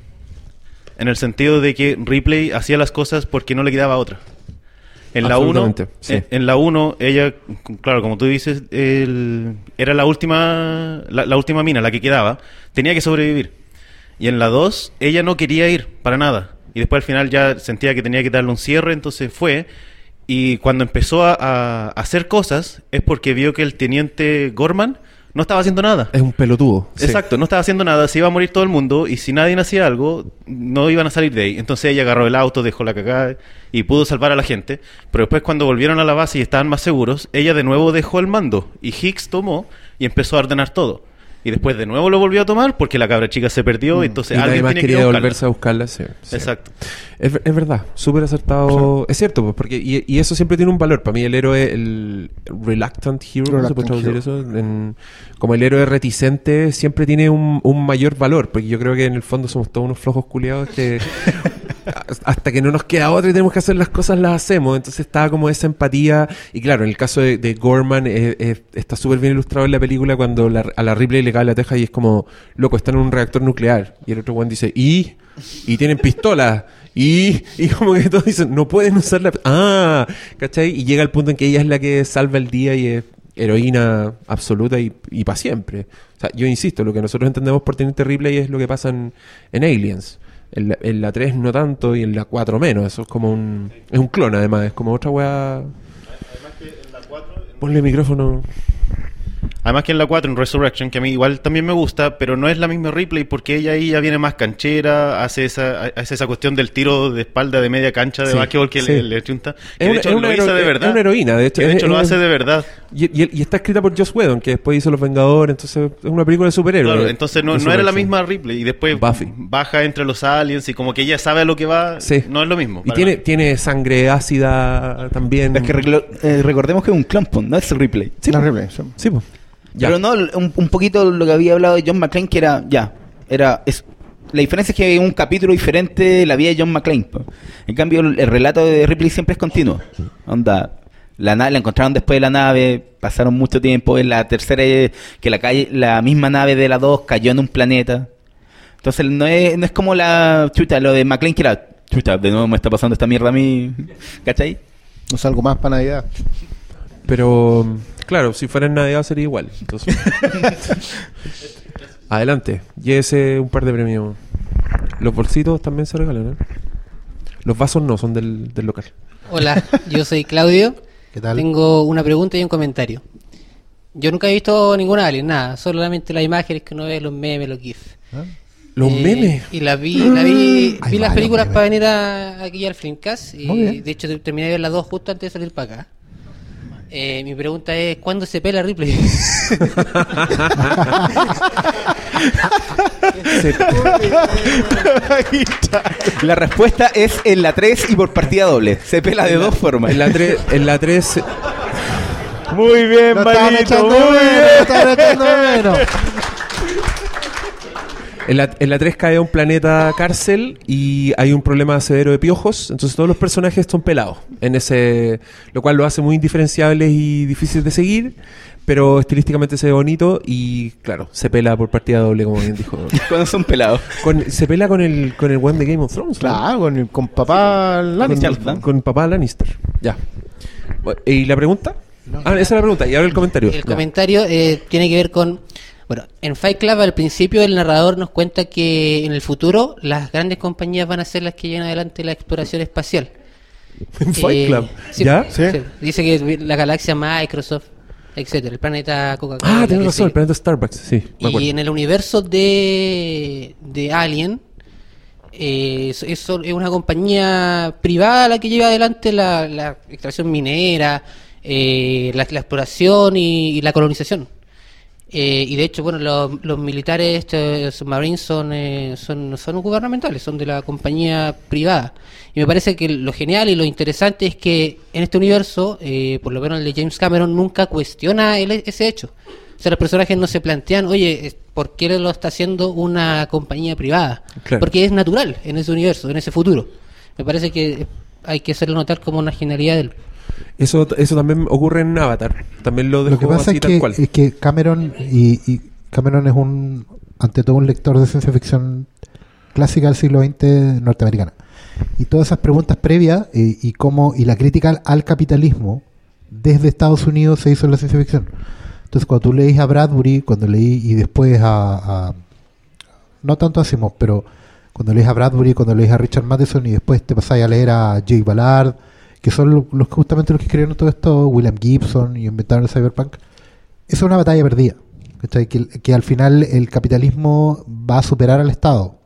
En el sentido de que Ripley hacía las cosas porque no le quedaba otra. En la 1, Absolutamente, sí. en, en la 1, ella, claro, como tú dices, el- era la última, la, la última mina, la que quedaba, tenía que sobrevivir. Y en la 2, ella no quería ir para nada. Y después al final ya sentía que tenía que darle un cierre, entonces fue. Y cuando empezó a, a hacer cosas, es porque vio que el teniente Gorman no estaba haciendo nada. Es un pelotudo. sí. Exacto, no estaba haciendo nada, se iba a morir todo el mundo y si nadie hacía algo, no iban a salir de ahí. Entonces ella agarró el auto, dejó la cagada y pudo salvar a la gente. Pero después cuando volvieron a la base y estaban más seguros, ella de nuevo dejó el mando y Hicks tomó y empezó a ordenar todo. Y después de nuevo lo volvió a tomar porque la cabra chica se perdió, entonces Mm. y nadie alguien más tiene quería buscarla. volverse a buscarla. sí, sí. Exacto. Es, es verdad, súper acertado. Es cierto, pues, porque y, y eso siempre tiene un valor. Para mí el héroe, el reluctant hero, ¿cómo se puede Reluctant traducir eso? En- como el héroe reticente siempre tiene un, un mayor valor, porque yo creo que en el fondo somos todos unos flojos culiados que hasta que no nos queda otra y tenemos que hacer las cosas, las hacemos. Entonces estaba como esa empatía. Y claro, en el caso de, Gorman, eh, eh, está súper bien ilustrado en la película cuando la- a la Ripley le cae la teja y es como, loco, están en un reactor nuclear. Y el otro one dice, ¿y? Y tienen pistolas. Y, y como que todos dicen, no pueden usar la... Ah, ¿cachai? Y llega el punto en que ella es la que salva el día y es heroína absoluta y, y para siempre. O sea, yo insisto, lo que nosotros entendemos por Teniente Ripley es lo que pasa en Aliens. En la, en la 3 no tanto y en la 4 menos. Eso es como un... Es un clon además, es como otra weá... Ponle micrófono. Además que en la 4, en Resurrection, que a mí igual también me gusta, pero no es la misma Ripley porque ella ahí ya viene más canchera, hace esa, hace esa cuestión del tiro de espalda de media cancha de Sí, básquetbol que sí. le, le chunta. Que Es de una- hecho es una lo hizo de es verdad. una heroína, de hecho. Que de Es- hecho lo es- hace de verdad. Y, y- y está escrita por Joss Whedon, que después hizo Los Vengadores, entonces es una película de superhéroes. Claro, entonces no, no era la misma Ripley y después Buffy. baja entre los aliens y como que ella sabe a lo que va, Sí. no es lo mismo. Y tiene, nada. tiene sangre ácida también. Es que eh, recordemos que es un clon, po, no es Ripley. La Ripley, sí. Sí, pues. Ya. Pero no, un, un poquito lo que había hablado de John McClane, que era, ya, era, es, la diferencia es que hay un capítulo diferente de la vida de John McClane. En cambio, el, el relato de Ripley siempre es continuo. Onda, la nave, la encontraron después de la nave, pasaron mucho tiempo, en la tercera, eh, que la calle, la misma nave de la 2 cayó en un planeta. Entonces, no es, no es como la chuta, lo de McClane, que era, chuta, de nuevo me está pasando esta mierda a mí, ¿cachai? No salgo más para Navidad. Pero, claro, si fuera en Navidad sería igual. Entonces. Adelante. Llévese un par de premios. Los bolsitos también se regalan, ¿eh? Los vasos no, son del, del local. Hola, yo soy Claudio. ¿Qué tal? Tengo una pregunta y un comentario. Yo nunca he visto ninguna alien, nada, solamente las imágenes que uno ve, los memes, los GIFs. Los Eh, memes. Y las vi, la vi, vi las películas para venir a, aquí al Filmcast y de hecho te- terminé de ver las dos justo antes de salir para acá. Eh, mi pregunta es, ¿cuándo se pela Ripley? Se- La respuesta es en la 3 y por partida doble. Se pela de dos formas. en la 3... En la 3 Muy bien, de menos, lo estaban echando menos. En la, en la 3 cae a un planeta cárcel y hay un problema severo de piojos, entonces todos los personajes son pelados, en ese, lo cual lo hace muy indiferenciables y difíciles de seguir, pero estilísticamente se ve bonito y claro, se pela por partida doble, como bien dijo. Cuando son pelados. Con- se pela con el con el buen de Game of Thrones, ¿no? Claro, con, el- con papá Lannister. con, con papá Lannister. Ya. ¿Y la pregunta? Ah, esa es la pregunta, y ahora el comentario. El Ya. comentario eh, tiene que ver con... Bueno, en Fight Club al principio el narrador nos cuenta que en el futuro las grandes compañías van a ser las que lleven adelante la exploración espacial. En Fight Eh, Club. sí, ¿Ya? Sí. sí. Dice que la galaxia Microsoft, etcétera, el planeta Coca-Cola. Ah, tienes razón, el planeta Starbucks, sí, me Y en el universo de, de Alien, eh, es, una compañía privada la que lleva adelante la, la extracción minera, eh, la, la exploración y, y la colonización. Eh, y de hecho, bueno, los, los militares este, submarines son, eh, son, son gubernamentales, son de la compañía privada. Y me parece que lo genial y lo interesante es que en este universo, eh, por lo menos el de James Cameron, nunca cuestiona el- ese hecho. O sea, los personajes no se plantean, oye, ¿por qué lo está haciendo una compañía privada? Claro. Porque es natural en ese universo, en ese futuro. Me parece que hay que hacerlo notar como una genialidad del... Eso, eso también ocurre en Avatar. También lo Lo dejó que pasa así es que, cual. es que Cameron y, y Cameron es un ante todo un lector de ciencia ficción clásica del siglo XX norteamericana y todas esas preguntas previas eh, y cómo y la crítica al, al capitalismo desde Estados Unidos se hizo en la ciencia ficción entonces cuando tú leís a Bradbury cuando leí y después a, a- no tanto a pero cuando leís a Bradbury cuando leís a Richard Matheson y después te pasáis a leer a Jay Ballard que son lo- los justamente los que escribieron todo esto William Gibson y inventaron el cyberpunk es una batalla perdida. Que, que al final el capitalismo va a superar al Estado.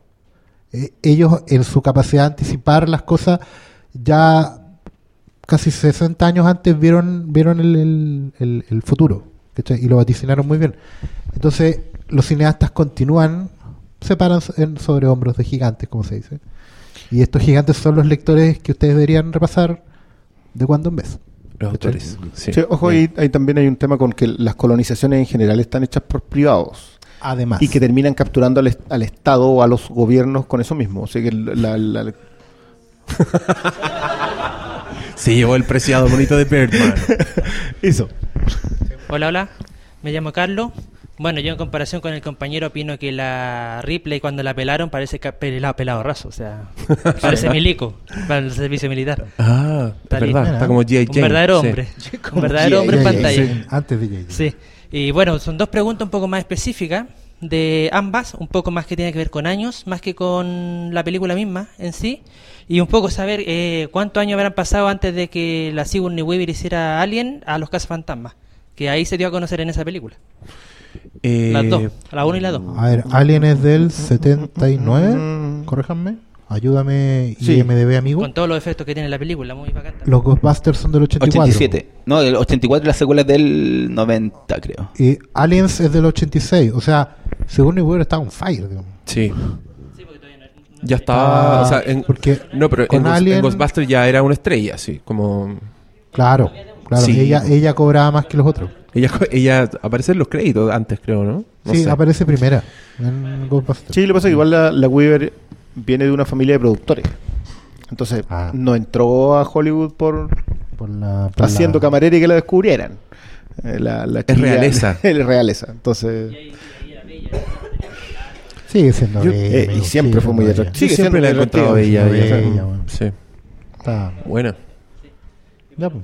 Eh, ellos, en su capacidad de anticipar las cosas, ya casi 60 años antes vieron vieron el, futuro ¿cachai? y lo vaticinaron muy bien. Entonces, los cineastas continúan, se paran en- sobre hombros de gigantes, como se dice. Y estos gigantes son los lectores que ustedes deberían repasar de cuando en vez. Los autores. Sí. Sí, ojo, ahí, ahí también hay un tema con que las colonizaciones en general están hechas por privados Además. y que terminan capturando al, est- al Estado o a los gobiernos con eso mismo. O sea que la, la- Se llevó el preciado bonito de Birdman. Eso. Hola, hola. Me llamo Carlos. Bueno, yo en comparación con el compañero opino que la Ripley cuando la pelaron parece que ha pelado, pelado raso. O sea, parece milico para el servicio militar. Ah, es Está verdad. bien. Está como G.I. Un verdadero Sí. hombre. Un verdadero hombre en pantalla. Sí, Antes de J.J. Sí. Y bueno, son dos preguntas un poco más específicas de ambas, un poco más que tiene que ver con años, más que con la película misma en sí, y un poco saber eh, cuántos años habrán pasado antes de que la Sigourney Weaver hiciera Alien a los cazafantasmas, que ahí se dio a conocer en esa película. Eh, Las dos, la 1 y la 2. A ver, Alien es del 79, corréjanme. Ayúdame, Sí. IMDB, amigo. Con todos los efectos que tiene la película, muy bacán. Los Ghostbusters son del 84. 87. No, el 84 y la secuela es del 90, creo. Y Aliens es del 86. O sea, según Weaver está on fire, digamos. Sí. Ya estaba. Ah, o sea, en- porque no, pero con en, Ghost- en Alien- Ghostbusters ya era una estrella, sí. Como. Claro, claro. Sí. Ella, ella cobraba más que los otros. Ella, ella aparece en los créditos antes, creo, ¿no? No sí, sé. aparece primera en. Sí, lo que pasa es que igual la, la Weaver viene de una familia de productores. Entonces, Ah. no entró a Hollywood por Por la, por haciendo la- camarera y que la descubrieran. Eh, la, la Es realeza. es realeza. Entonces, Sigue siendo Yo- bella, eh, y siempre fue muy atractiva. Sigue siempre la he encontrado bella. Bella, bueno. Sí. Está- Buena. ya, pues.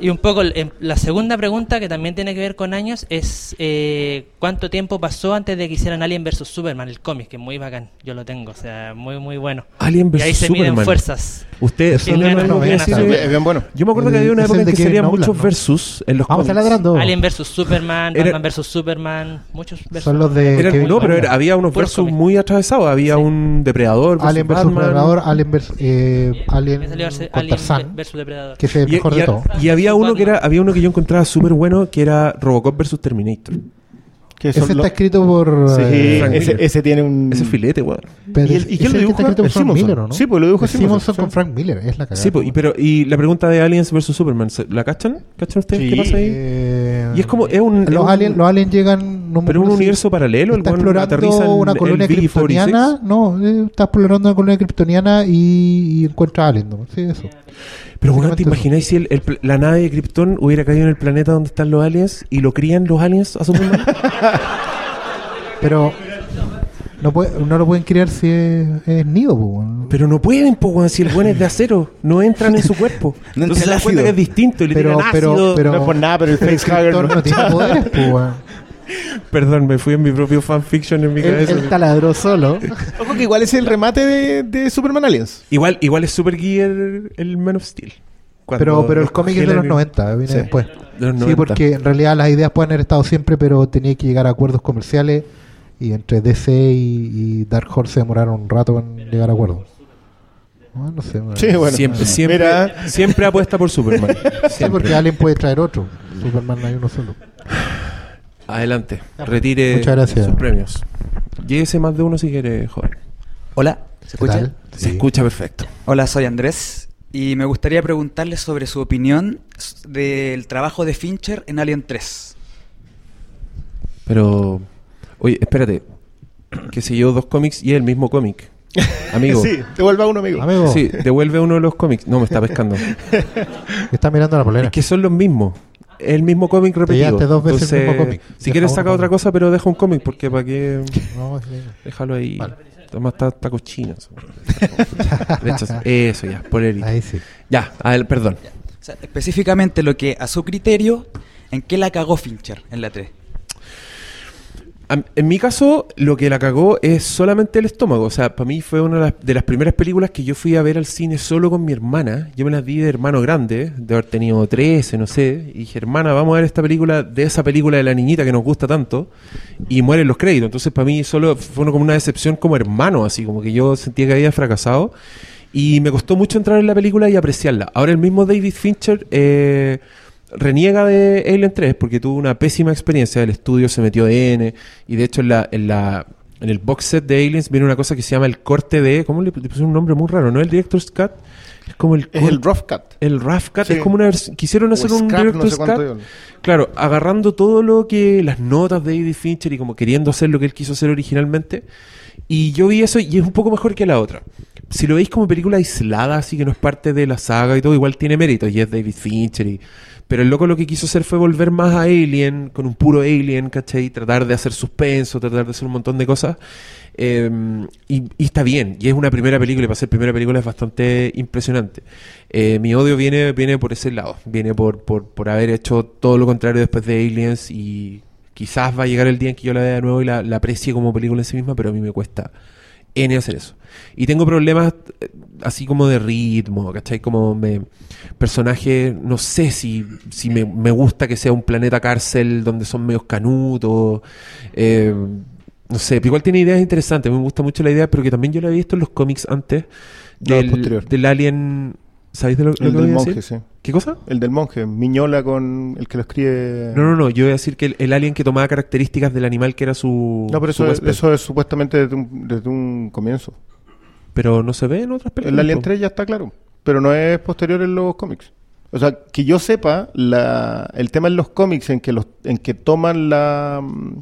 Y un poco, em, la segunda pregunta, que también tiene que ver con años, es eh, cuánto tiempo pasó antes de que hicieran Alien vs. Superman, el cómic, que es muy bacán. Yo lo tengo, o sea, muy, muy bueno. Alien Y vs. ahí se Superman. miden fuerzas. Usted Eso ¿tiene no- no bien bueno. Yo me acuerdo que había una época en que Kevin Nolan, muchos ¿no? versus en los Vamos, está cómics. ladrando. Alien vs. Superman, Era- Batman vs. Superman, muchos versus. Son los de Era- no, pero era- había unos Puros versus cómics. muy atravesados. Había Sí. un depredador versus Alien vs Batman. Predador, Alien vs. Eh, Alien Alien vs. Depredador. que es el Y, mejor y- de todo. y había uno que era había uno que yo encontraba súper bueno que era Robocop versus Terminator. Que Ese está escrito por... Sí, eh, Frank ese, ese tiene un. Ese filete, weón. pero ¿Y el- y quién lo el que dibuja? está escrito por El Frank. Miller, ¿o ¿no? Sí, pues lo dibuja El Simonson, Simonson con. Frank Miller, es la cagada. Sí, po, y, pero, y la pregunta de Aliens versus Superman, ¿se- ¿la cachan? ¿Cachan ustedes Sí. qué pasa ahí? Eh, Y es como, es un- es los, un- aliens, los aliens llegan... No pero un universo paralelo, el Está weón explorando aterriza en una el colonia V46. kryptoniana. No, eh, está explorando una colonia kryptoniana y, y encuentra aliens. ¿no? Sí, eso. Pero bueno, ¿te imagináis si el- la nave de Krypton hubiera caído en el planeta donde están los aliens y lo crían los aliens a Superman? Pero no, puede, no lo pueden criar si es, es nido. po, pero no pueden, po, si el buen es de acero, no entran en su cuerpo. No Entonces se dan cuenta que es distinto y le Pero, tiran pero, ácido. pero, No es por nada, pero el facehugger no- no tiene poderes. po, weón. Perdón, me fui en mi propio fanfiction en mi cabeza. él taladró solo. Ojo que igual es el remate de, de Superman Aliens. Igual, igual es Super Gear el Man of Steel. Pero, pero el los cómic es de los congelan- 90, viene Sí, después. de los Sí, 90. porque en realidad las ideas pueden haber estado siempre, pero tenía que llegar a acuerdos comerciales. Y entre DC y, y Dark Horse se demoraron un rato en llegar a acuerdos. No, no sé. Sí, bueno. Siempre, siempre, Mira. siempre apuesta por Superman. Sí, porque Alien puede traer otro. Superman hay uno solo. Adelante, retire Muchas gracias. sus premios. Llévese más de uno si quiere, joven. Hola, ¿se ¿Qué escucha? tal? Se Sí. escucha perfecto. Hola, soy Andrés y me gustaría preguntarle sobre su opinión del trabajo de Fincher en Alien 3. Pero, oye, espérate. Que se llevó dos cómics y es el mismo cómic. Amigo. Sí, te vuelve a uno, amigo. Amigo, Sí, devuelve uno de los cómics. No, me está pescando. está mirando la polera. Es que son los mismos. El mismo cómic repetido. dos veces el mismo cómic. Si quieres saca otra cosa, pero deja un cómic, porque para qué. No, sí. Déjalo ahí. Vale. Además está, está cochino. eso. Ya. Ahí sí. Ya, a ver, perdón. O sea, específicamente lo que, a su criterio, ¿en qué la cagó Fincher en la 3? En mi caso, lo que la cagó es solamente el estómago. O sea, para mí fue una de las, primeras películas que yo fui a ver al cine solo con mi hermana. Yo me las vi de hermano grande, de haber tenido 13, no sé. Y dije, hermana, vamos a ver esta película, de esa película de la niñita que nos gusta tanto. Y mueren los créditos. Entonces, para mí solo fue como una decepción como hermano, así como que yo sentía que había fracasado. Y me costó mucho entrar en la película y apreciarla. Ahora el mismo David Fincher... eh, reniega de Alien 3 porque tuvo una pésima experiencia. El estudio se metió de N. Y de hecho, en, la, en, la, en el box set de Aliens viene una cosa que se llama el corte de. ¿Cómo le, le pusieron un nombre muy raro? ¿No? El Director's Cut. Es como el. Es el rough cut. el rough cut Sí. es como una vers- quisieron hacer O un scrap, no director's sé cuánto cut claro agarrando todo lo que las notas de David Fincher y como queriendo hacer lo que él quiso hacer originalmente y yo vi eso y es un poco mejor que la otra si lo veis como película aislada, así que no es parte de la saga y todo, igual tiene mérito, y es David Fincher. Y, pero el loco lo que quiso hacer fue volver más a Alien, con un puro Alien, ¿cachai? Tratar de hacer suspenso, tratar de hacer un montón de cosas. Y, y está bien, y es una primera película, y para ser primera película es bastante impresionante. Eh, mi odio viene, viene por ese lado, viene por, por, por haber hecho todo lo contrario después de Aliens y quizás va a llegar el día en que yo la vea de nuevo y la, la aprecie como película en sí misma, pero a mí me cuesta N hacer eso. Y tengo problemas eh, así como de ritmo, ¿cachai? Como me, personaje, no sé si, si me, me gusta que sea un planeta cárcel donde son medios canutos. eh, no sé, pero igual tiene ideas interesantes. Me gusta mucho la idea, pero que también yo la había visto en los cómics antes del, del Alien. ¿Sabéis de lo, lo El que del voy a monje, decir? sí. ¿Qué cosa? El del monje, Miñola con el que lo escribe. No, no, no. Yo voy a decir que el, el alien que tomaba características del animal que era su. No, pero su eso, es, eso es supuestamente desde un, desde un comienzo. Pero no se ve en otras películas. El Alien po. 3 ya está claro, pero no es posterior en los cómics. O sea, que yo sepa, la, el tema en los cómics en que los en que toman la mm,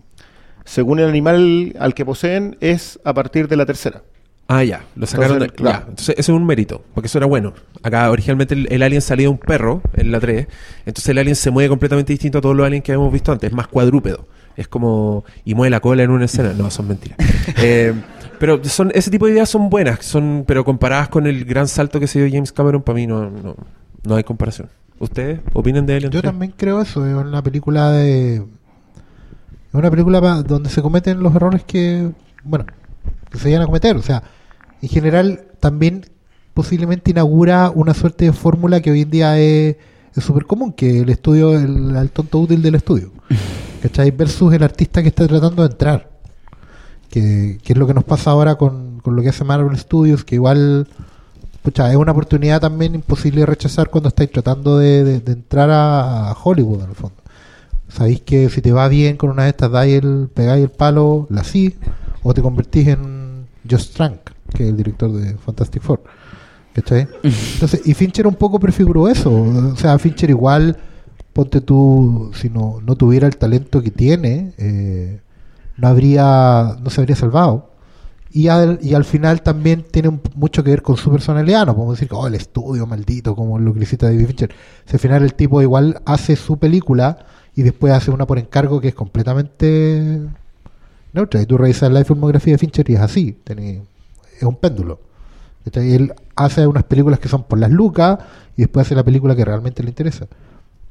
según el animal al que poseen es a partir de la tercera. Ah, ya, lo sacaron Entonces, de- claro. ya. Entonces, ese es un mérito, porque eso era bueno. Acá, originalmente, el, el alien salía de un perro en la 3. Entonces, el alien se mueve completamente distinto a todos los aliens que habíamos visto antes. Es más cuadrúpedo. Es como. Y mueve la cola en una escena. No, son mentiras. Eh, pero son ese tipo de ideas son buenas, son pero comparadas con el gran salto que se dio James Cameron, para mí no, no, no hay comparación. ¿Ustedes opinan de Alien Yo 3? también creo eso, es una película de... Es una película donde se cometen los errores que, bueno, que se llegan a cometer. O sea, en general también posiblemente inaugura una suerte de fórmula que hoy en día es es súper común, que el estudio, el, el tonto útil del estudio. ¿Cachai? Versus el artista que está tratando de entrar. Que, que es lo que nos pasa ahora con, con lo que hace Marvel Studios, que igual pucha, es una oportunidad también imposible de rechazar cuando estáis tratando de, de- de entrar a, a Hollywood, en el fondo. Sabéis que si te va bien con una de estas, dais el, pegáis el palo, la sí, o te convertís en Josh Trank, que es el director de Fantastic Four. ¿Cachai? Entonces, y Fincher un poco prefiguró eso. O sea, Fincher igual, ponte tú, si no, no tuviera el talento que tiene, eh, no habría, no se habría salvado. Y al, y al final también tiene un- mucho que ver con su personalidad. No podemos decir que oh, el estudio maldito, como lo que David Fincher. Si al final el tipo igual hace su película y después hace una por encargo que es completamente neutra. Y tú revisas la filmografía de Fincher y es así. tiene- es un péndulo. ¿Cachai? Él hace unas películas que son por las lucas y después hace la película que realmente le interesa.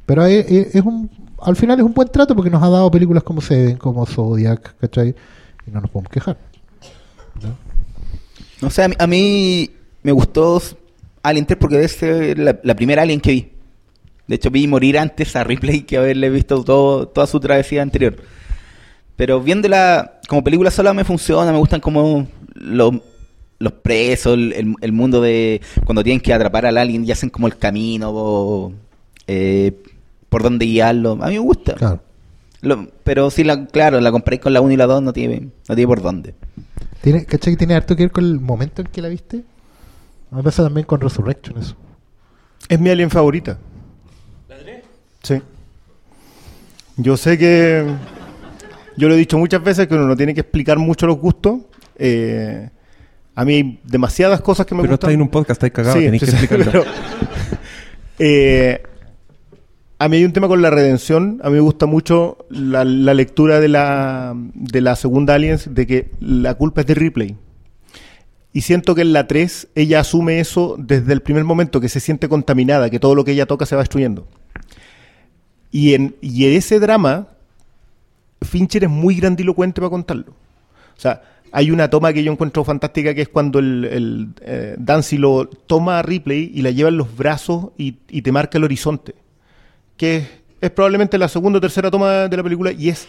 Pero es, un, al final es un buen trato porque nos ha dado películas como Seven, como Zodiac, ¿cachai? Y no nos podemos quejar. No sé, a mí, me gustó Alien 3 porque es la, la primera Alien que vi. De hecho, vi morir antes a Ripley que haberle visto toda su travesía anterior. Pero viéndola como película sola me funciona, me gustan como los, los presos, el, el- el mundo de cuando tienen que atrapar al alien y hacen como el camino, o, eh, por dónde guiarlo. A mí me gusta. Claro. Lo- pero sí, la, claro, la comparéis con la 1 y la 2, no tiene, no tiene por dónde. ¿Tiene, ¿Cachai que tiene harto que ver con el momento en que la viste? Me pasa también con Resurrection eso. Es mi alien favorita. Sí. Yo sé que. Yo lo he dicho muchas veces que uno no tiene que explicar mucho los gustos. Eh, a mí hay demasiadas cosas que me Pero gustan. estáis en un podcast, estáis cagados, Sí, tenéis que sí, sí, explicarlo. pero- Eh, a mí hay un tema con la redención. A mí me gusta mucho la, la lectura de la, de la segunda Aliens de que la culpa es de Ripley. Y siento que en la 3 ella asume eso desde el primer momento, que se siente contaminada, que todo lo que ella toca se va destruyendo. Y en, y en ese drama, Fincher es muy grandilocuente para contarlo. O sea, hay una toma que yo encuentro fantástica que es cuando el, el, eh, Dancy lo toma a Ripley y la lleva en los brazos y, te marca el horizonte. Que es, probablemente la segunda o tercera toma de la película y es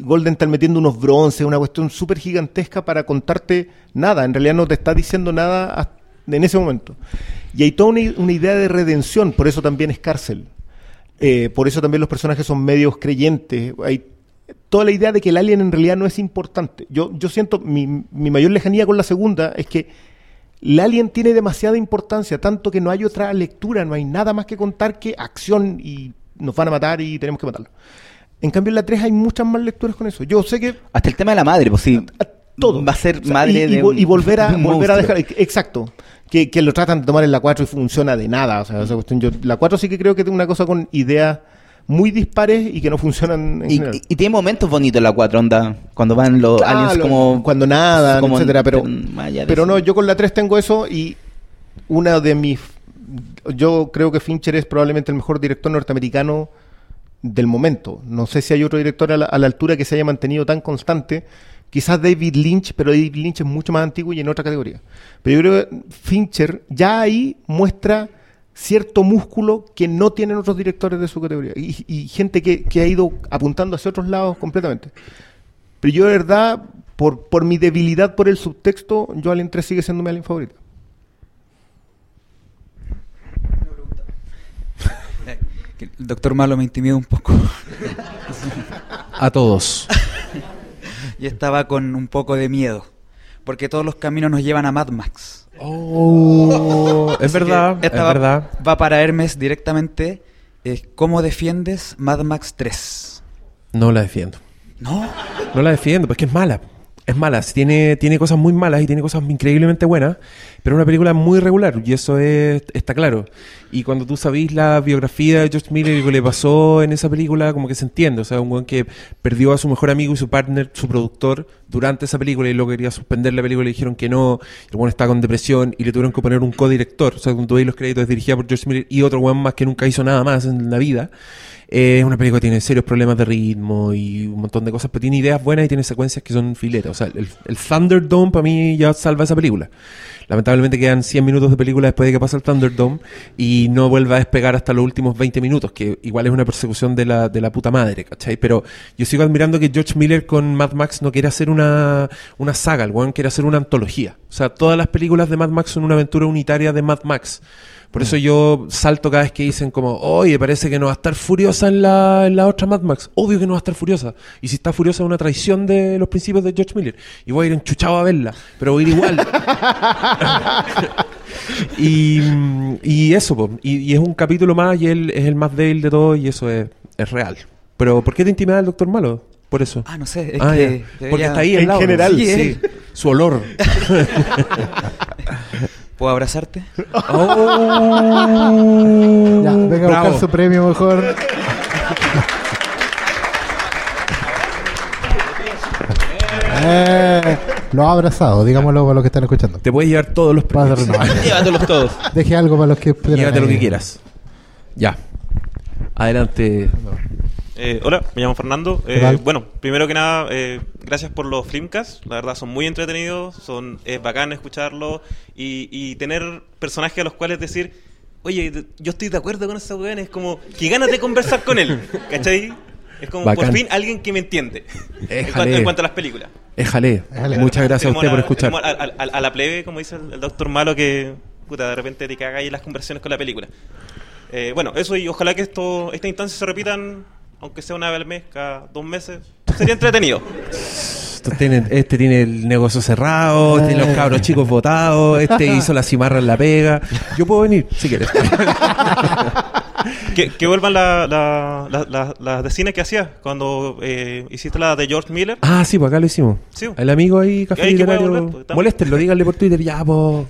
Golden está metiendo unos bronces, una cuestión súper gigantesca para contarte nada. En realidad no te está diciendo nada en ese momento. Y hay toda una, una idea de redención, por eso también es cárcel. Eh, por eso también los personajes son medios creyentes. Hay toda la idea de que el alien en realidad no es importante. Yo, yo siento, mi, mi mayor lejanía con la segunda es que el alien tiene demasiada importancia, tanto que no hay otra lectura, no hay nada más que contar que acción y nos van a matar y tenemos que matarlo. En cambio en la 3 hay muchas más lecturas con eso. Yo sé que Hasta el tema de la madre, pues sí. todo. Va a ser O sea, madre y, y de vo- un- y volver a, volver a dejar. Exacto. Que, que lo tratan de tomar en la 4 y funciona de nada. O sea, esa cuestión, yo, la 4 sí que creo que tiene una cosa con ideas muy dispares y que no funcionan en Y, general. y- y tiene momentos bonitos la 4 onda. Cuando van los Claro, aliens como. cuando nadan, como- etcétera, pero, pero eso. no, yo con la 3 tengo eso y una de mis yo creo que Fincher es probablemente el mejor director norteamericano del momento. No sé si hay otro director a la, a la altura que se haya mantenido tan constante. Quizás David Lynch, pero David Lynch es mucho más antiguo y en otra categoría. Pero yo creo que Fincher ya ahí muestra cierto músculo que no tienen otros directores de su categoría. Y, y gente que, que ha ido apuntando hacia otros lados completamente. Pero yo de verdad, por, por mi debilidad por el subtexto, yo Alien 3 sigue siendo mi Alien favorita. El doctor Malo me intimida un poco. A todos. y estaba con un poco de miedo. Porque todos los caminos nos llevan a Mad Max. Oh, es verdad, es va- verdad. Va para Hermes directamente. eh, ¿Cómo defiendes Mad Max 3? No la defiendo. No. No la defiendo, porque es mala. Es mala. Tiene, tiene cosas muy malas y tiene cosas increíblemente buenas, pero es una película muy regular y eso es, está claro. Y cuando tú sabís la biografía de George Miller y lo que le pasó en esa película, como que se entiende. O sea, un buen que perdió a su mejor amigo y su partner, su productor, durante esa película y luego quería suspender la película y le dijeron que no. El buen estaba con depresión y le tuvieron que poner un codirector. O sea, cuando tú veis los créditos es dirigida por George Miller y otro buen más que nunca hizo nada más en la vida. Es una película que tiene serios problemas de ritmo y un montón de cosas, pero tiene ideas buenas y tiene secuencias que son filetas. O sea, el, Thunderdome para mí ya salva esa película. Lamentablemente quedan 100 minutos de película después de que pasa el Thunderdome y no vuelve a despegar hasta los últimos 20 minutos, que igual es una persecución de la, de la puta madre, ¿cachai? Pero yo sigo admirando que George Miller con Mad Max no quiere hacer una, una saga, el weón quiere hacer una antología. O sea, todas las películas de Mad Max son una aventura unitaria de Mad Max. Por eso yo salto cada vez que dicen como, oye, parece que no va a estar furiosa en la, en la otra Mad Max. Obvio que no va a estar furiosa. Y si está furiosa es una traición de los principios de George Miller. Y voy a ir enchuchado a verla, pero voy a ir igual. y, y eso. Y, y es un capítulo más y él es el más débil de todo y eso es, es real. Pero ¿por qué te intimida el Doctor Malo? Por eso. Ah, no sé. Es Ah, que debería- Porque está ahí al En lado. general, sí. sí. Su olor. ¿Puedo abrazarte? Oh. Ya, venga a buscar su premio mejor. Eh, lo ha abrazado, digámoslo para los que están escuchando. Te puedes llevar todos los premios. no, Llévatelos todos. Deje algo para los que Llévate lo que quieras. Ya. Adelante. Eh, hola, me llamo Fernando. ¿Qué Eh, bueno, primero que nada, eh, gracias por los Flimcasts. La verdad, son muy entretenidos. Son, es bacán escucharlos y, y tener personajes a los cuales decir, oye, yo estoy de acuerdo con ese weón. Es como que ganas de conversar con él. ¿Cachai? Es como Bacán. por fin alguien que me entiende. En Éjale. cuanto, en cuanto a las películas. Éjale. Éjale. Muchas gracias a usted por escuchar. tenemos A, a- a la plebe, como dice el, el doctor Malo, que puta, de repente te caga ahí las conversaciones con la película. Eh, bueno, eso y ojalá que esto, estas instancias se repitan, aunque sea una vez al mes, cada dos meses. Sería entretenido. Esto tiene- este tiene el negocio cerrado, tiene los cabros chicos votados, este hizo la cimarra en la pega. Yo puedo venir, si quieres. que, que vuelvan la- la- la- la- las de cine que hacías cuando eh, hiciste la de George Miller. Ah, sí, pues acá lo hicimos. Sí. El amigo ahí, café literario. volver, pues, Moléstenlo, díganle por Twitter, ya, pues,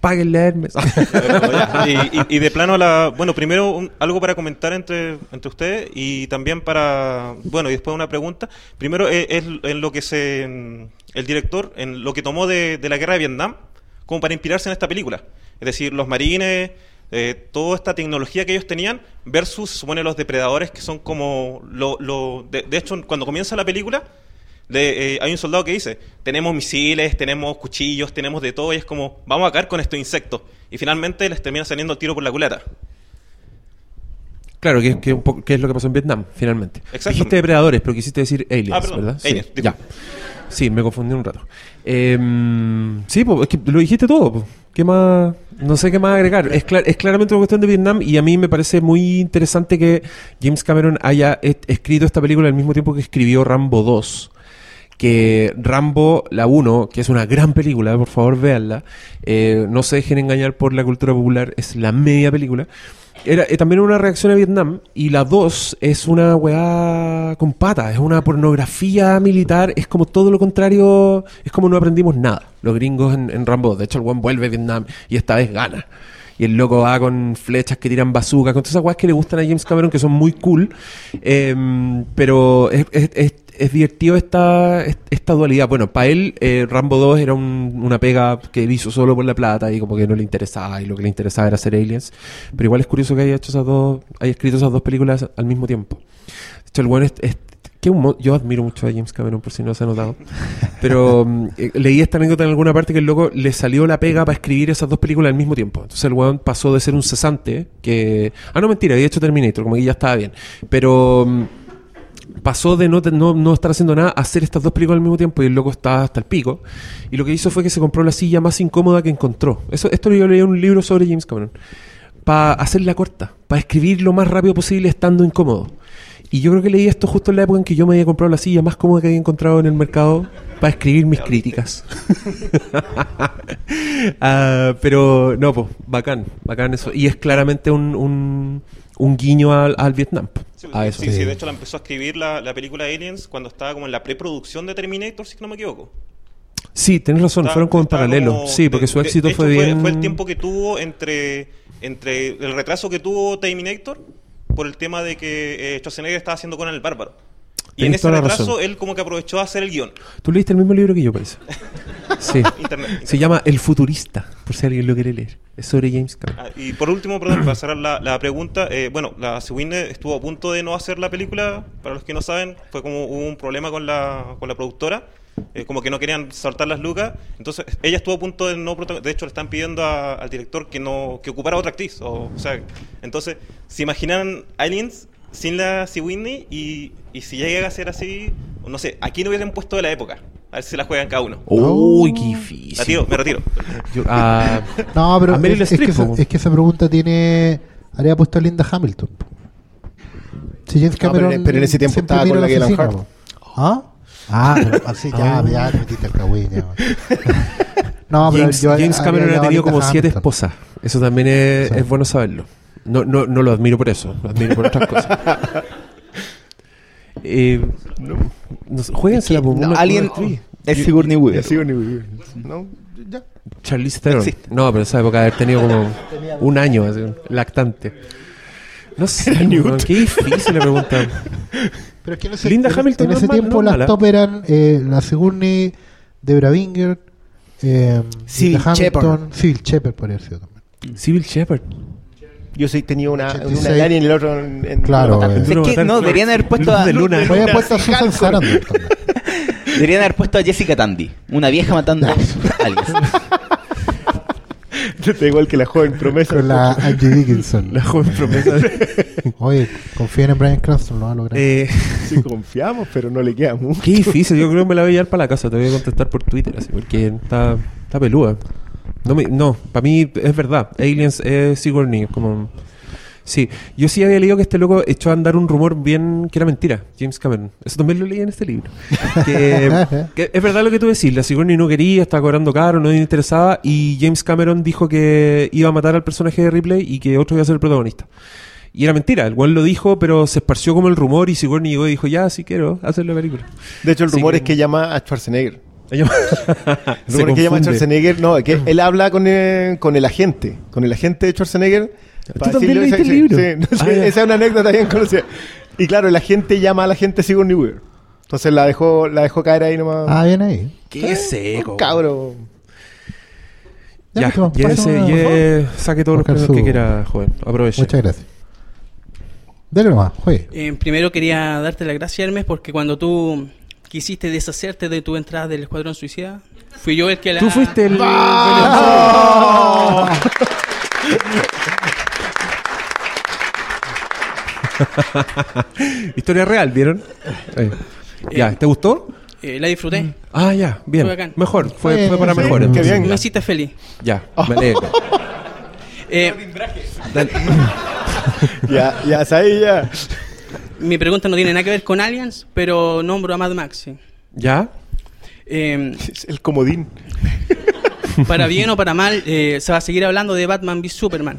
páguenle a Hermes. y, de plano, la, bueno, primero un- algo para comentar entre, entre ustedes y también para, bueno, y después una pregunta. Primero es, es en lo que se, el director, en lo que tomó de, la guerra de Vietnam, como para inspirarse en esta película. Es decir, los marines, eh, toda esta tecnología que ellos tenían, versus, supone, los depredadores que son como, lo, lo- de, de hecho, cuando comienza la película, de, eh, hay un soldado que dice, tenemos misiles, tenemos cuchillos, tenemos de todo, y es como, vamos a caer con estos insectos. Y finalmente les termina saliendo el tiro por la culata. Claro, que, es lo que pasó en Vietnam, finalmente. Dijiste depredadores, pero quisiste decir aliens, Ah, perdón, ¿verdad? aliens, sí. Ya. Sí, me confundí un rato. Em, sí, es que lo dijiste todo. ¿Qué más? No sé qué más agregar. Es, cla- es claramente una cuestión de Vietnam y a mí me parece muy interesante que James Cameron haya escrito esta película al mismo tiempo que escribió Rambo 2 que Rambo, la 1, que es una gran película, por favor véanla, eh, no se dejen engañar por la cultura popular, es la media película. era eh, también una reacción a Vietnam. Y la 2 es una weá con patas, es una pornografía militar, es como todo lo contrario, es como no aprendimos nada. Los gringos en, en Rambo, de hecho el buen vuelve a Vietnam y esta vez gana. Y el loco va con flechas que tiran bazooka, con todas esas que le gustan a James Cameron, que son muy cool. Em, pero es- es divertido esta, esta dualidad. Bueno, para él, eh, Rambo 2 era un- una pega que él hizo solo por la plata y como que no le interesaba, y lo que le interesaba era hacer aliens. Pero igual es curioso que haya hecho esas dos, haya escrito esas dos películas al mismo tiempo. De hecho, el bueno es, es- que un yo admiro mucho a James Cameron, por si no se ha notado. Pero mm, eh, leí esta anécdota en alguna parte que el loco le salió la pega para escribir esas dos películas al mismo tiempo. Entonces el weón pasó de ser un cesante que... Ah, no, mentira, había hecho Terminator, como que ya estaba bien. Pero... pasó de no, no, no estar haciendo nada a hacer estas dos películas al mismo tiempo y el loco estaba hasta el pico. Y lo que hizo fue que se compró la silla más incómoda que encontró. Eso, esto yo leí en un libro sobre James Cameron. Para hacerla corta, para escribir lo más rápido posible estando incómodo. Y yo creo que leí esto justo en la época en que yo me había comprado la silla más cómoda que había encontrado en el mercado para escribir mis críticas. Ah, pero no, pues, bacán, bacán eso. Y es claramente un, un, un guiño al, al Vietnam. Sí, a eso. sí, sí, de hecho la empezó a escribir la, la película Aliens cuando estaba como en la preproducción de Terminator, si no me equivoco. Sí, tenés razón, fueron como en paralelo. como- sí, porque de- su éxito de fue bien. Fue el tiempo que tuvo entre, entre el retraso que tuvo Terminator por el tema de que eh, Schwarzenegger estaba haciendo Conan el Bárbaro. Y en ese retraso razón. él como que aprovechó a hacer el guion. Tú leíste el mismo libro que yo, parece. Sí. Internet. Se llama El Futurista, por si alguien lo quiere leer. Ah, y por último, perdón, para cerrar la, pregunta, eh, bueno, la Sweeney estuvo a punto de no hacer la película, para los que no saben, fue como hubo un problema con la, con la productora, eh, como que no querían soltar las lucas, entonces ella estuvo a punto de no de hecho le están pidiendo a- al director que no que ocupara otra actriz, o, o sea, entonces, se imaginan Aliens sin la Whitney y, y si llega a ser así, no sé, aquí no hubieran puesto de la época, a ver si la juegan cada uno. Uy, qué difícil. La tiro, me retiro. Yo- ah, No, pero es, es que esa, po. es que esa pregunta tiene. Habría puesto a Linda Hamilton. Si James No, pero Cameron. en- pero en ese tiempo estaba con la oficina, Hart. ¿Ah? Ah, pero así ya, Ah. ya te metiste el cagüín. No, pero James, yo James habría Cameron ha tenido como siete Hamilton. esposas. Eso también es, Sí. es bueno saberlo. No, no, no lo admiro por eso, lo admiro por otras cosas. Eh, no, no sé, juéguensela, po, No, una- Alien una actriz. es Sigourney Weaver. Ya sigo ni muy bien. No, ya. Charlize Theron. Existe. No, pero en esa época de haber tenido como un año, así, lactante. No sé, qué difícil la pregunta. Pero es que en ese, Linda en- Hamilton en es ese tiempo no es las mala. top eran eh, la Sigourney, Debra Winger, eh, Civil Linda Hamilton, Shepard. Civil Shepard podría haber sido también. Civil Shepard. Yo sí tenía una, 86. una Alien y el otro en, en Claro, eh. Es que no, deberían haber puesto a, de luna. Voy a puesto a Susan Sarandon deberían haber puesto a Jessica Tandy, una vieja matando aliens. Da igual que la joven promesa. Con la Angie Dickinson. La joven promesa. Oye, confíen en Brian Cranston, lo va a lograr. Eh, Sí, confiamos, pero no le queda mucho. qué difícil, yo creo que me la voy a llevar para la casa. Te voy a contestar por Twitter, así, porque está, está peluda. No, me- no para mí es verdad. Aliens es Sigourney. es Como, sí, yo sí había leído que este loco echó a andar un rumor bien que era mentira. James Cameron. Eso también lo leí en este libro. que, que es verdad lo que tú decís. La Sigourney no quería, estaba cobrando caro, no le interesaba. Y James Cameron dijo que iba a matar al personaje de Ripley y que otro iba a ser el protagonista. Y era mentira, el cual lo dijo, pero se esparció como el rumor y Sigourney llegó y dijo, ya, sí quiero hacer la película. De hecho, el rumor es que llama a Schwarzenegger. Se que llama. Schwarzenegger. No, es que él habla con el, con el agente. Con el agente de Schwarzenegger. para también leíste el libro? sí, no, sí, Ah, ya. esa es una anécdota bien conocida. Y claro, el agente llama a la gente Sigourney Weaver. Entonces la dejó, la dejó caer ahí nomás. Ah, bien ahí. Qué seco. Cabro. Ya, llévese- pásame, por lle- saque todos los Buscar premios su- que quiera, joven. Aproveche. Muchas gracias. Dale nomás, juegue. Eh, primero quería darte las gracias, Hermes, porque cuando tú quisiste deshacerte de tu entrada del Escuadrón Suicida, fui yo el que la... Tú fuiste el... Historia real, ¿vieron? Eh, Ya, ¿te gustó? Eh, la disfruté. Ah, ya, bien. Fue bacán. Mejor, fue, Eh, fue para sí, mejor. qué entonces. bien. Me hiciste feliz. Ya, me alegro. Eh. Ya, ya, sabes, ya. Mi pregunta no tiene nada que ver con Aliens, pero nombro a Mad Max. sí. ¿Ya? Eh, Es el comodín. para bien o para mal, eh, se va a seguir hablando de Batman v Superman.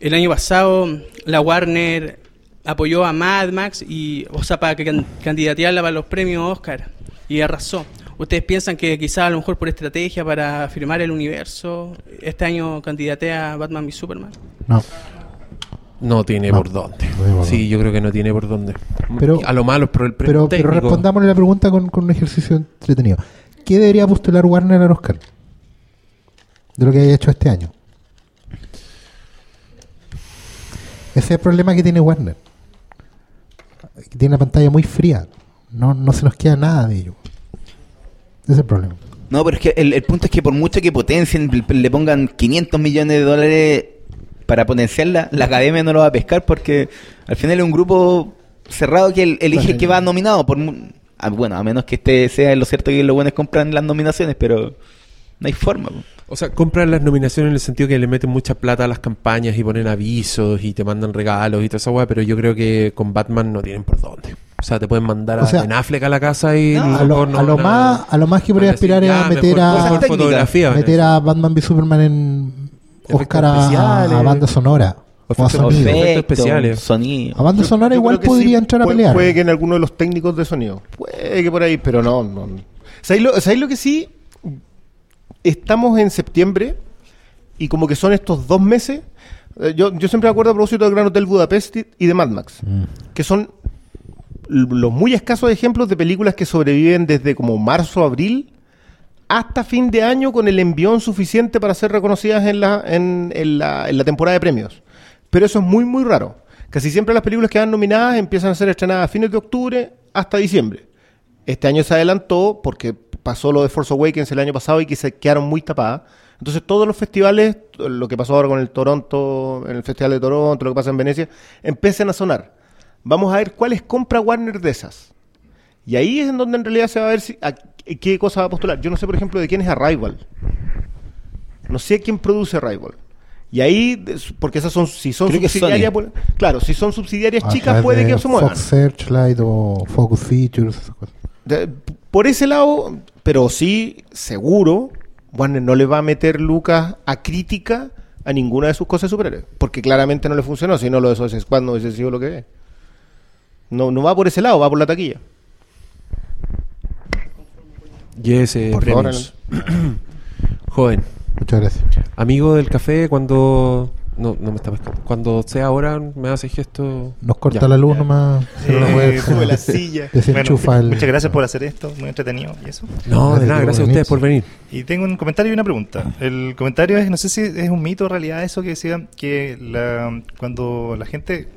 el año pasado la Warner apoyó a Mad Max y, o sea, para que can- candidatearla para los premios Oscar y arrasó. ¿Ustedes piensan que quizás a lo mejor por estrategia para firmar el universo, este año candidatea a Batman y Superman? No. No tiene No, por dónde. no Sí, yo creo que no tiene por dónde. Pero- a lo malo, pero el Pero, pero técnico- respondámosle la pregunta con, con un ejercicio entretenido. ¿Qué debería postular Warner al Oscar? De lo que haya hecho este año. Ese es el problema que tiene Warner. Que tiene la pantalla muy fría. No, no se nos queda nada de ello. Ese es el problema. No, pero es que el, el punto es que por mucho que potencien, le- le pongan 500 millones de dólares para potenciarla, la academia no lo va a pescar porque al final es un grupo cerrado que el- elige Claro. que va nominado. Por, ah, bueno, a menos que este sea lo cierto que los buenos compran las nominaciones, pero no hay forma. po. O sea, compran las nominaciones en el sentido que le meten mucha plata a las campañas y ponen avisos y te mandan regalos y toda esa weá, pero yo creo que con Batman no tienen por dónde. O sea, te pueden mandar O a Ben Affleck a la casa y No, A lo, no- a lo no- más, a lo más que podría a aspirar es a meter mejor- a, mejor fotografía. van a meter a Batman v Superman en Oscar a, banda sonora. O a Efectos sonido. Efectos especiales. sonido. A banda Yo- sonora yo igual podría sí, entrar a puede- pelear. Puede que en alguno de los técnicos de sonido. Puede que por ahí, pero no. no. ¿Sabéis lo, sabéis lo que sí? Estamos en septiembre y como que son estos dos meses. eh, Yo, yo siempre me acuerdo a propósito del Gran Hotel Budapest y de Mad Max, que son los muy escasos ejemplos de películas que sobreviven desde como marzo, abril hasta fin de año con el envión suficiente para ser reconocidas en la, en, la, en la temporada de premios. Pero eso es muy, muy raro. Casi siempre las películas que van nominadas empiezan a ser estrenadas a fines de octubre hasta diciembre. Este año se adelantó porque pasó lo de Force Awakens el año pasado y que se quedaron muy tapadas. Entonces todos los festivales, lo que pasó ahora con el Toronto, en el Festival de Toronto, lo que pasa en Venecia, empiezan a sonar. Vamos a ver cuáles compra Warner de esas. Y ahí es en donde en realidad se va a ver si, a qué cosa va a postular. Yo no sé, por ejemplo, de quién es Arrival. No sé quién produce Arrival. Y ahí, porque esas son, si son Creo subsidiarias, pues, claro, si son subsidiarias A chicas, puede de que se muevan. Fox Searchlight o Focus Features. esas cosas. De- por ese lado, pero sí, seguro, Warner no le va a meter lucas a crítica a ninguna de sus cosas superhéroes. Porque claramente no le funcionó, si no lo de Suicide Squad no hubiese sido lo que es. No, no va por ese lado, va por la taquilla. Y ese Por favor, premios. Joven, Muchas gracias. amigo del café, cuando. No, no me está pescando. Cuando sea ahora, me hace gesto. Nos corta Ya. la luz nomás. Eh, sube la silla. Desenchufa Bueno, el. Muchas gracias por hacer esto, muy entretenido y eso. No, de nada, gracias a ustedes por venir. Y tengo un comentario y una pregunta. El comentario es, no sé si es un mito o realidad eso que decía que la, cuando la gente,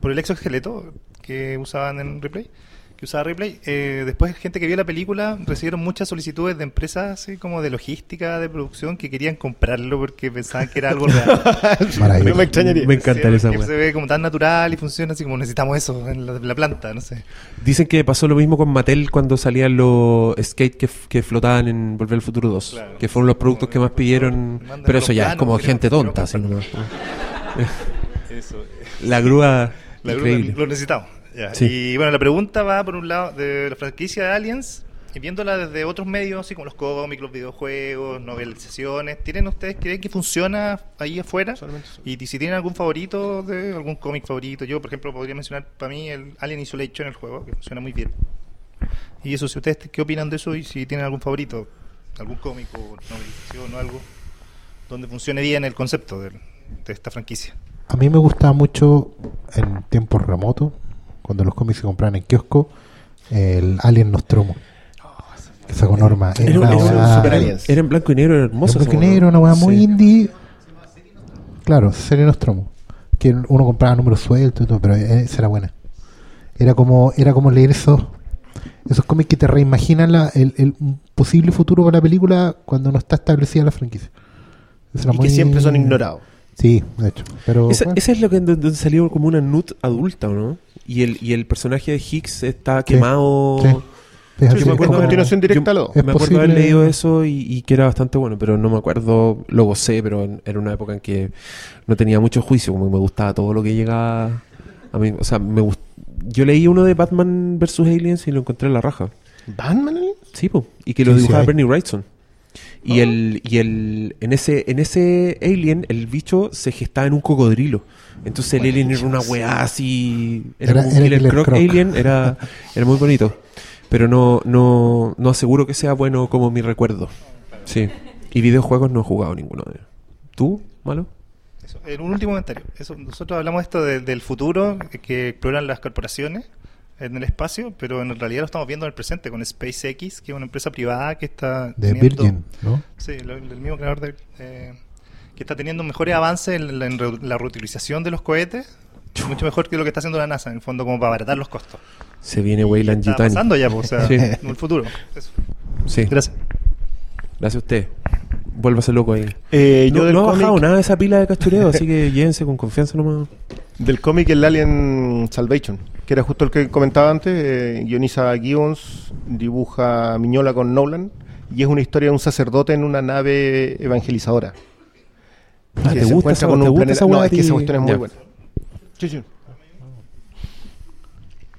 por el exoesqueleto que usaban en Replay, que usaba Replay, eh, después gente que vio la película recibieron muchas solicitudes de empresas así como de logística, de producción, que querían comprarlo porque pensaban que era algo real. Maravilloso. No me extrañaría. Me encanta Sí, esa. Se ve como tan natural y funciona así como necesitamos eso en la, la planta, no sé. Dicen que pasó lo mismo con Mattel cuando salían los skate que, que flotaban en Volver al Futuro 2. Claro. Que fueron los productos que más pidieron. Pero eso ya es como gente tonta. así. Eso. La grúa. La grúa lo necesitamos. Ya. Sí. Y bueno, la pregunta va por un lado de la franquicia de Aliens y viéndola desde otros medios, así como los cómics, los videojuegos, novelizaciones. ¿Tienen ustedes, creen que funciona ahí afuera? Y si tienen algún favorito, de algún cómic favorito. Yo, por ejemplo, podría mencionar para mí el Alien Isolation, el juego, que funciona muy bien. Y eso, si ustedes, ¿qué opinan de eso? Y si tienen algún favorito, algún cómic o novelización o algo, donde funcione bien el concepto de esta franquicia. A mí me gustaba mucho en tiempos remotos, cuando los cómics se compraban en kiosco, el Alien Nostromo. Que sacó Norma. Era Era, una era- Aliens. era en blanco y negro, era hermoso. en blanco y negro, una weá muy Sí. indie. Claro, serie Nostromo. Que uno compraba números sueltos y todo, pero esa era buena. Era como, era como leer esos, esos cómics que te reimaginan la- el, posible futuro para la película cuando no está establecida la franquicia. Era Y muy- que siempre son ignorados. Sí, de hecho. Pero, Esa, bueno. esa es lo que donde salió como una nut adulta, ¿o ¿no? Y el, y el personaje de Higgs está Sí, quemado. sí. Es Sí, así, me acuerdo como- continuación directa Yo me acuerdo haber leído eso y, y que era bastante bueno, pero no me acuerdo, lo gocé, pero en- era una época en que no tenía mucho juicio, como que me gustaba todo lo que llegaba a mí. O sea, me gust- yo leí uno de Batman vs. Aliens y lo encontré en la raja. ¿Batman? Alien? Sí, po, y que lo dibujaba. Bernie Wrightson. Y el, y el, en ese, en ese alien, el bicho se gestaba en un cocodrilo. Entonces el alien era una weá así. Era, Era- como un era Killer Killer Croc Croc. alien, era, era muy bonito. Pero no, no, no aseguro que sea bueno como mi recuerdo. Sí. Y videojuegos no he jugado ninguno de ellos. ¿Tú, malo? Eso, en un último comentario. Eso, nosotros hablamos esto de- del futuro que- que exploran las corporaciones en el espacio, pero en realidad lo estamos viendo en el presente con SpaceX, que es una empresa privada que está De teniendo- Virgin, ¿no? Sí, lo- el mismo creador de, eh, que está teniendo mejores avances en la, en re- la reutilización de los cohetes, mucho mejor que lo que está haciendo la NASA, en el fondo como para abaratar los costos. Se viene Weyland Está Yutani. pasando ya, pues, o sea, Sí. en el futuro. Eso. Sí. Gracias. Gracias a usted. Vuélvase loco ahí. Eh, yo no del no ha bajado nada de esa pila de cachureo, así que llévense con confianza nomás. Del cómic El Alien Salvation, que era justo el que comentaba antes, eh, guioniza Gibbons, dibuja Miñola con Nolan, y es una historia de un sacerdote en una nave evangelizadora. Ah, Que ¿te se gusta encuentra esa- con un planeta- No, es que esa ti? cuestión es muy Ya. buena. Sí, sí.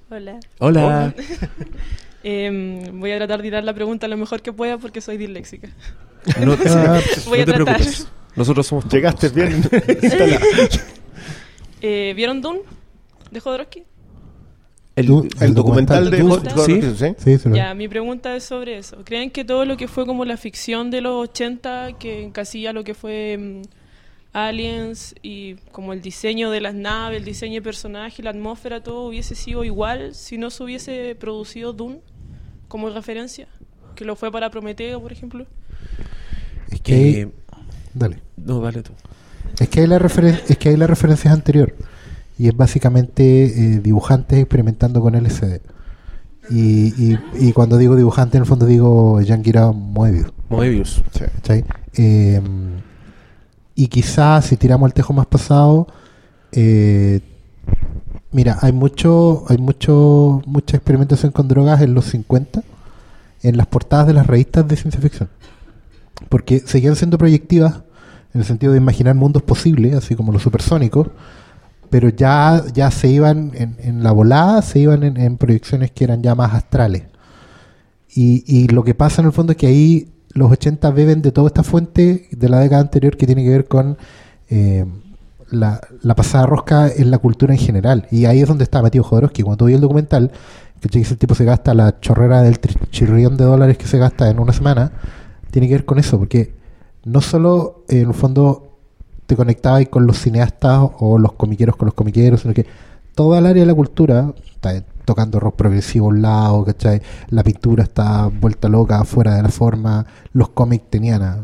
Hola. Hola. Em, voy a tratar de tirar la pregunta lo mejor que pueda porque soy disléxica. No, Ah, voy no a te tratar. preocupes. Nosotros somos Llegaste bien. Eh, ¿Vieron Dune de Jodorowsky? El, el documental de ¿sí? ¿sí? Sí, Ya, mi pregunta es sobre eso. ¿Creen que todo lo que fue como la ficción de los 80, que encasilla lo que fue mm, Aliens y como el diseño de las naves, el diseño de personajes, la atmósfera, todo hubiese sido igual si no se hubiese producido Dune como referencia? Que lo fue para Prometeo, por ejemplo. Es que hay- Eh, Dale. no, dale tú. Es que hay la, referen- es que hay la referencia anterior. Y es básicamente eh, dibujantes experimentando con LCD. Y, y, y cuando digo dibujante, en el fondo digo Yangira Moebius. Moebius. ¿cachai? Eh, y quizás si tiramos el tejo más pasado, eh, mira, hay mucho, hay mucho, mucha experimentación con drogas en los 50 en las portadas de las revistas de ciencia ficción. Porque seguían siendo proyectivas en el sentido de imaginar mundos posibles, así como los supersónicos, pero ya, ya se iban en, en la volada, se iban en, en proyecciones que eran ya más astrales. Y, y lo que pasa en el fondo es que ahí los 80 beben de toda esta fuente de la década anterior que tiene que ver con eh, la, la pasada rosca en la cultura en general. Y ahí es donde está metido Jodorowsky. Cuando ves el documental, que ese tipo se gasta la chorrera del chirrión de dólares que se gasta en una semana, tiene que ver con eso, porque no solo en el fondo te conectabas con los cineastas o los comiqueros con los comiqueros, sino que toda el área de la cultura está tocando rock progresivo a un lado, ¿cachai? La pintura está vuelta loca, fuera de la forma, los cómics tenían a,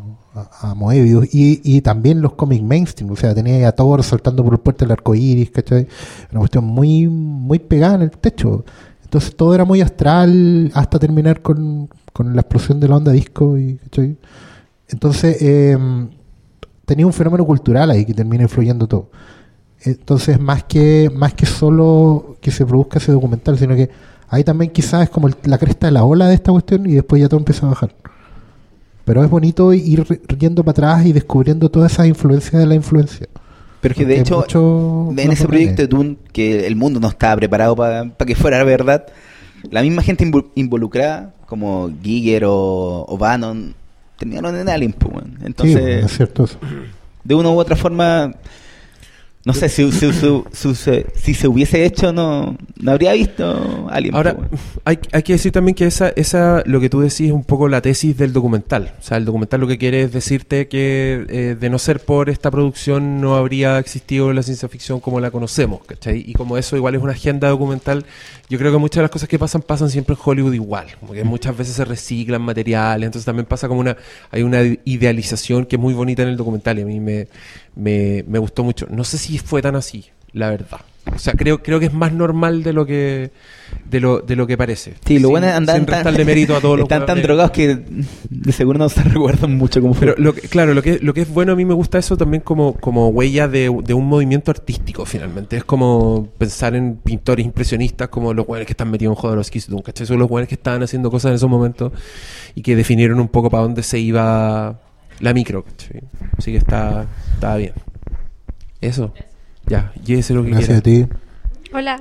Moebius y, también los cómics mainstream, o sea, tenía a Thor saltando por el puerto del arco iris, ¿cachai? Una cuestión muy, muy pegada en el techo. Entonces todo era muy astral hasta terminar con, con la explosión de la onda disco, y, ¿cachai? Entonces, eh, tenía un fenómeno cultural ahí que termina influyendo todo. Entonces, más que, más que solo que se produzca ese documental, sino que ahí también quizás es como el- la cresta de la ola de esta cuestión y después ya todo empieza a bajar. Pero es bonito ir yendo para atrás y descubriendo todas esas influencias de la influencia. Pero que de hecho, mucho en ese proyecto de. Dune, que el mundo no estaba preparado para que fuera verdad, la misma gente invo- involucrada, como Giger o, o Bannon, terminaron en Alien. pues. Entonces, es cierto eso. de una u otra forma, no sé, si, si- si- si- se hubiese hecho, no, no habría visto Alien. Ahora, pues, weón. hay, hay que decir también que esa, esa, lo que tú decís es un poco la tesis del documental. O sea, el documental lo que quiere es decirte que eh, de no ser por esta producción no habría existido la ciencia ficción como la conocemos, ¿cachai? Y como eso igual es una agenda documental, yo creo que muchas de las cosas que pasan pasan siempre en Hollywood igual. Como que muchas veces se reciclan materiales, entonces también pasa como una, hay una idealización que es muy bonita en el documental y a mí me, me, me gustó mucho. No sé si fue tan así, la verdad. O sea, creo, creo que es más normal de lo que de lo, de lo que parece. Sí, lo Sin- bueno es andar sin restarle mérito a todos los Están tan hueones. drogados que de seguro no se recuerdan mucho cómo fue. Pero lo que, claro, lo que, lo que es bueno a mí me gusta eso también como, como huella de, de un movimiento artístico finalmente. Es como pensar en pintores impresionistas como los hueones que están metidos en Jodorowsky, ¿cachai? Son los hueones que estaban haciendo cosas en esos momentos y que definieron un poco para dónde se iba la micro, ¿cachai? Así que está, está bien. Eso. Ya, llévese lo que Gracias quiera. a ti. Hola.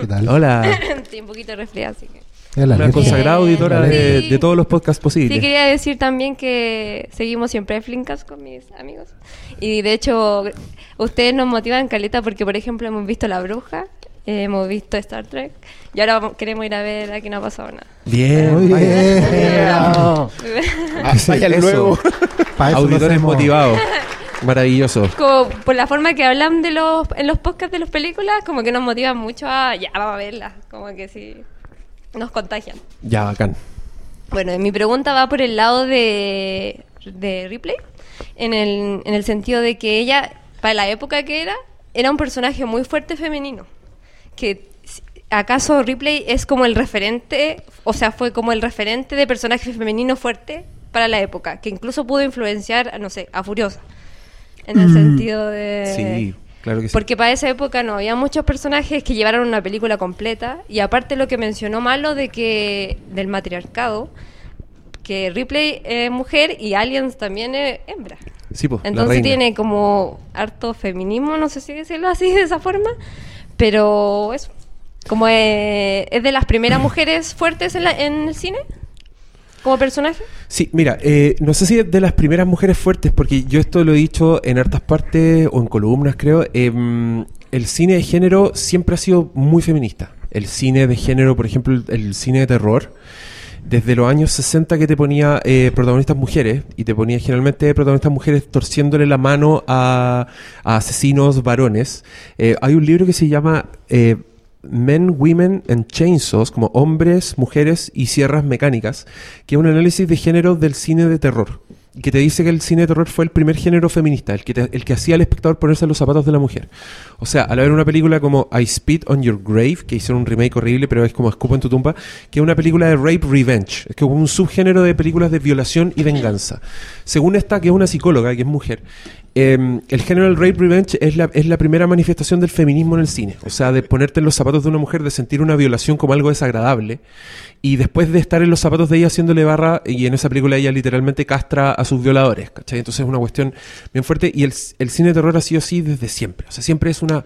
¿Qué tal? Hola. Estoy un poquito resfriada, así que. Es la Una consagrada auditora de, de todos los podcasts posibles. Sí, quería decir también que seguimos siempre Flinkas con mis amigos. Y de hecho, ustedes nos motivan, Caleta, porque por ejemplo hemos visto La Bruja, eh, hemos visto Star Trek, y ahora vamos- queremos ir a ver Aquí no ha pasado nada. Bien, Muy vaya. bien. Ah. Pa' eso Auditores motivados. Maravilloso. Como por la forma que hablan de los, en los podcasts de las películas, como que nos motivan mucho a, ya, vamos a verlas, como que sí, nos contagian. Ya, bacán. Bueno, mi pregunta va por el lado de, de Ripley, en el, en el sentido de que ella, para la época que era, era un personaje muy fuerte femenino. Que acaso Ripley es como el referente, o sea, fue como el referente de personaje femenino fuerte para la época, que incluso pudo influenciar, no sé, a Furiosa. En el Mm. sentido de... Sí, claro que sí. Porque para esa época no había muchos personajes que llevaron una película completa y aparte lo que mencionó Malo de que del matriarcado que Ripley es mujer y Aliens también es hembra. Sí, pues, la Entonces reina. tiene como harto feminismo, no sé si decirlo así de esa forma, pero eso. Como es, es de las primeras mujeres fuertes en, la- en el cine como personaje. Sí, mira, eh, no sé si es de las primeras mujeres fuertes, porque yo esto lo he dicho en hartas partes o en columnas, creo. em, el cine de género siempre ha sido muy feminista. El cine de género, por ejemplo, el cine de terror, desde los años 60 que te ponía eh, protagonistas mujeres, y te ponía generalmente protagonistas mujeres torciéndole la mano a, asesinos varones. Eh, hay un libro que se llama eh, Men, Women and Chainsaws, como hombres, mujeres y sierras mecánicas, que es un análisis de género del cine de terror. Que te dice que el cine de terror fue el primer género feminista, el que, te- el que hacía al espectador ponerse los zapatos de la mujer. O sea, al ver una película como I Spit on Your Grave, que hicieron un remake horrible, pero es como Escupo en tu tumba, que es una película de rape revenge, es que un subgénero de películas de violación y venganza. Según esta, que es una psicóloga, que es mujer, eh, el género del rape revenge es la, primera manifestación del feminismo en el cine. O sea, de ponerte en los zapatos de una mujer, de sentir una violación como algo desagradable. Y después de estar en los zapatos de ella haciéndole barra, y en esa película ella literalmente castra a sus violadores, ¿cachai? Entonces es una cuestión bien fuerte. Y el, el cine de terror ha sido así desde siempre. O sea, siempre es una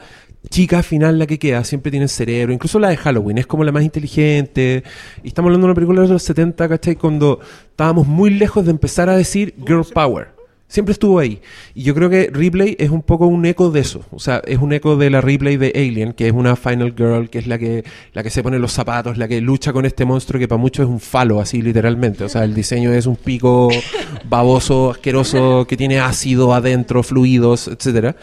chica final la que queda, siempre tiene cerebro. Incluso la de Halloween es como la más inteligente. Y estamos hablando de una película de los 70, ¿cachai? Cuando estábamos muy lejos de empezar a decir girl power. Siempre estuvo ahí. Y yo creo que Ripley es un poco un eco de eso. O sea, es un eco de la Ripley de Alien, que es una Final Girl, que es la que, la que se pone los zapatos, la que lucha con este monstruo que para muchos es un falo, así literalmente. O sea, el diseño es un pico baboso, asqueroso, que tiene ácido adentro, fluidos, etcétera.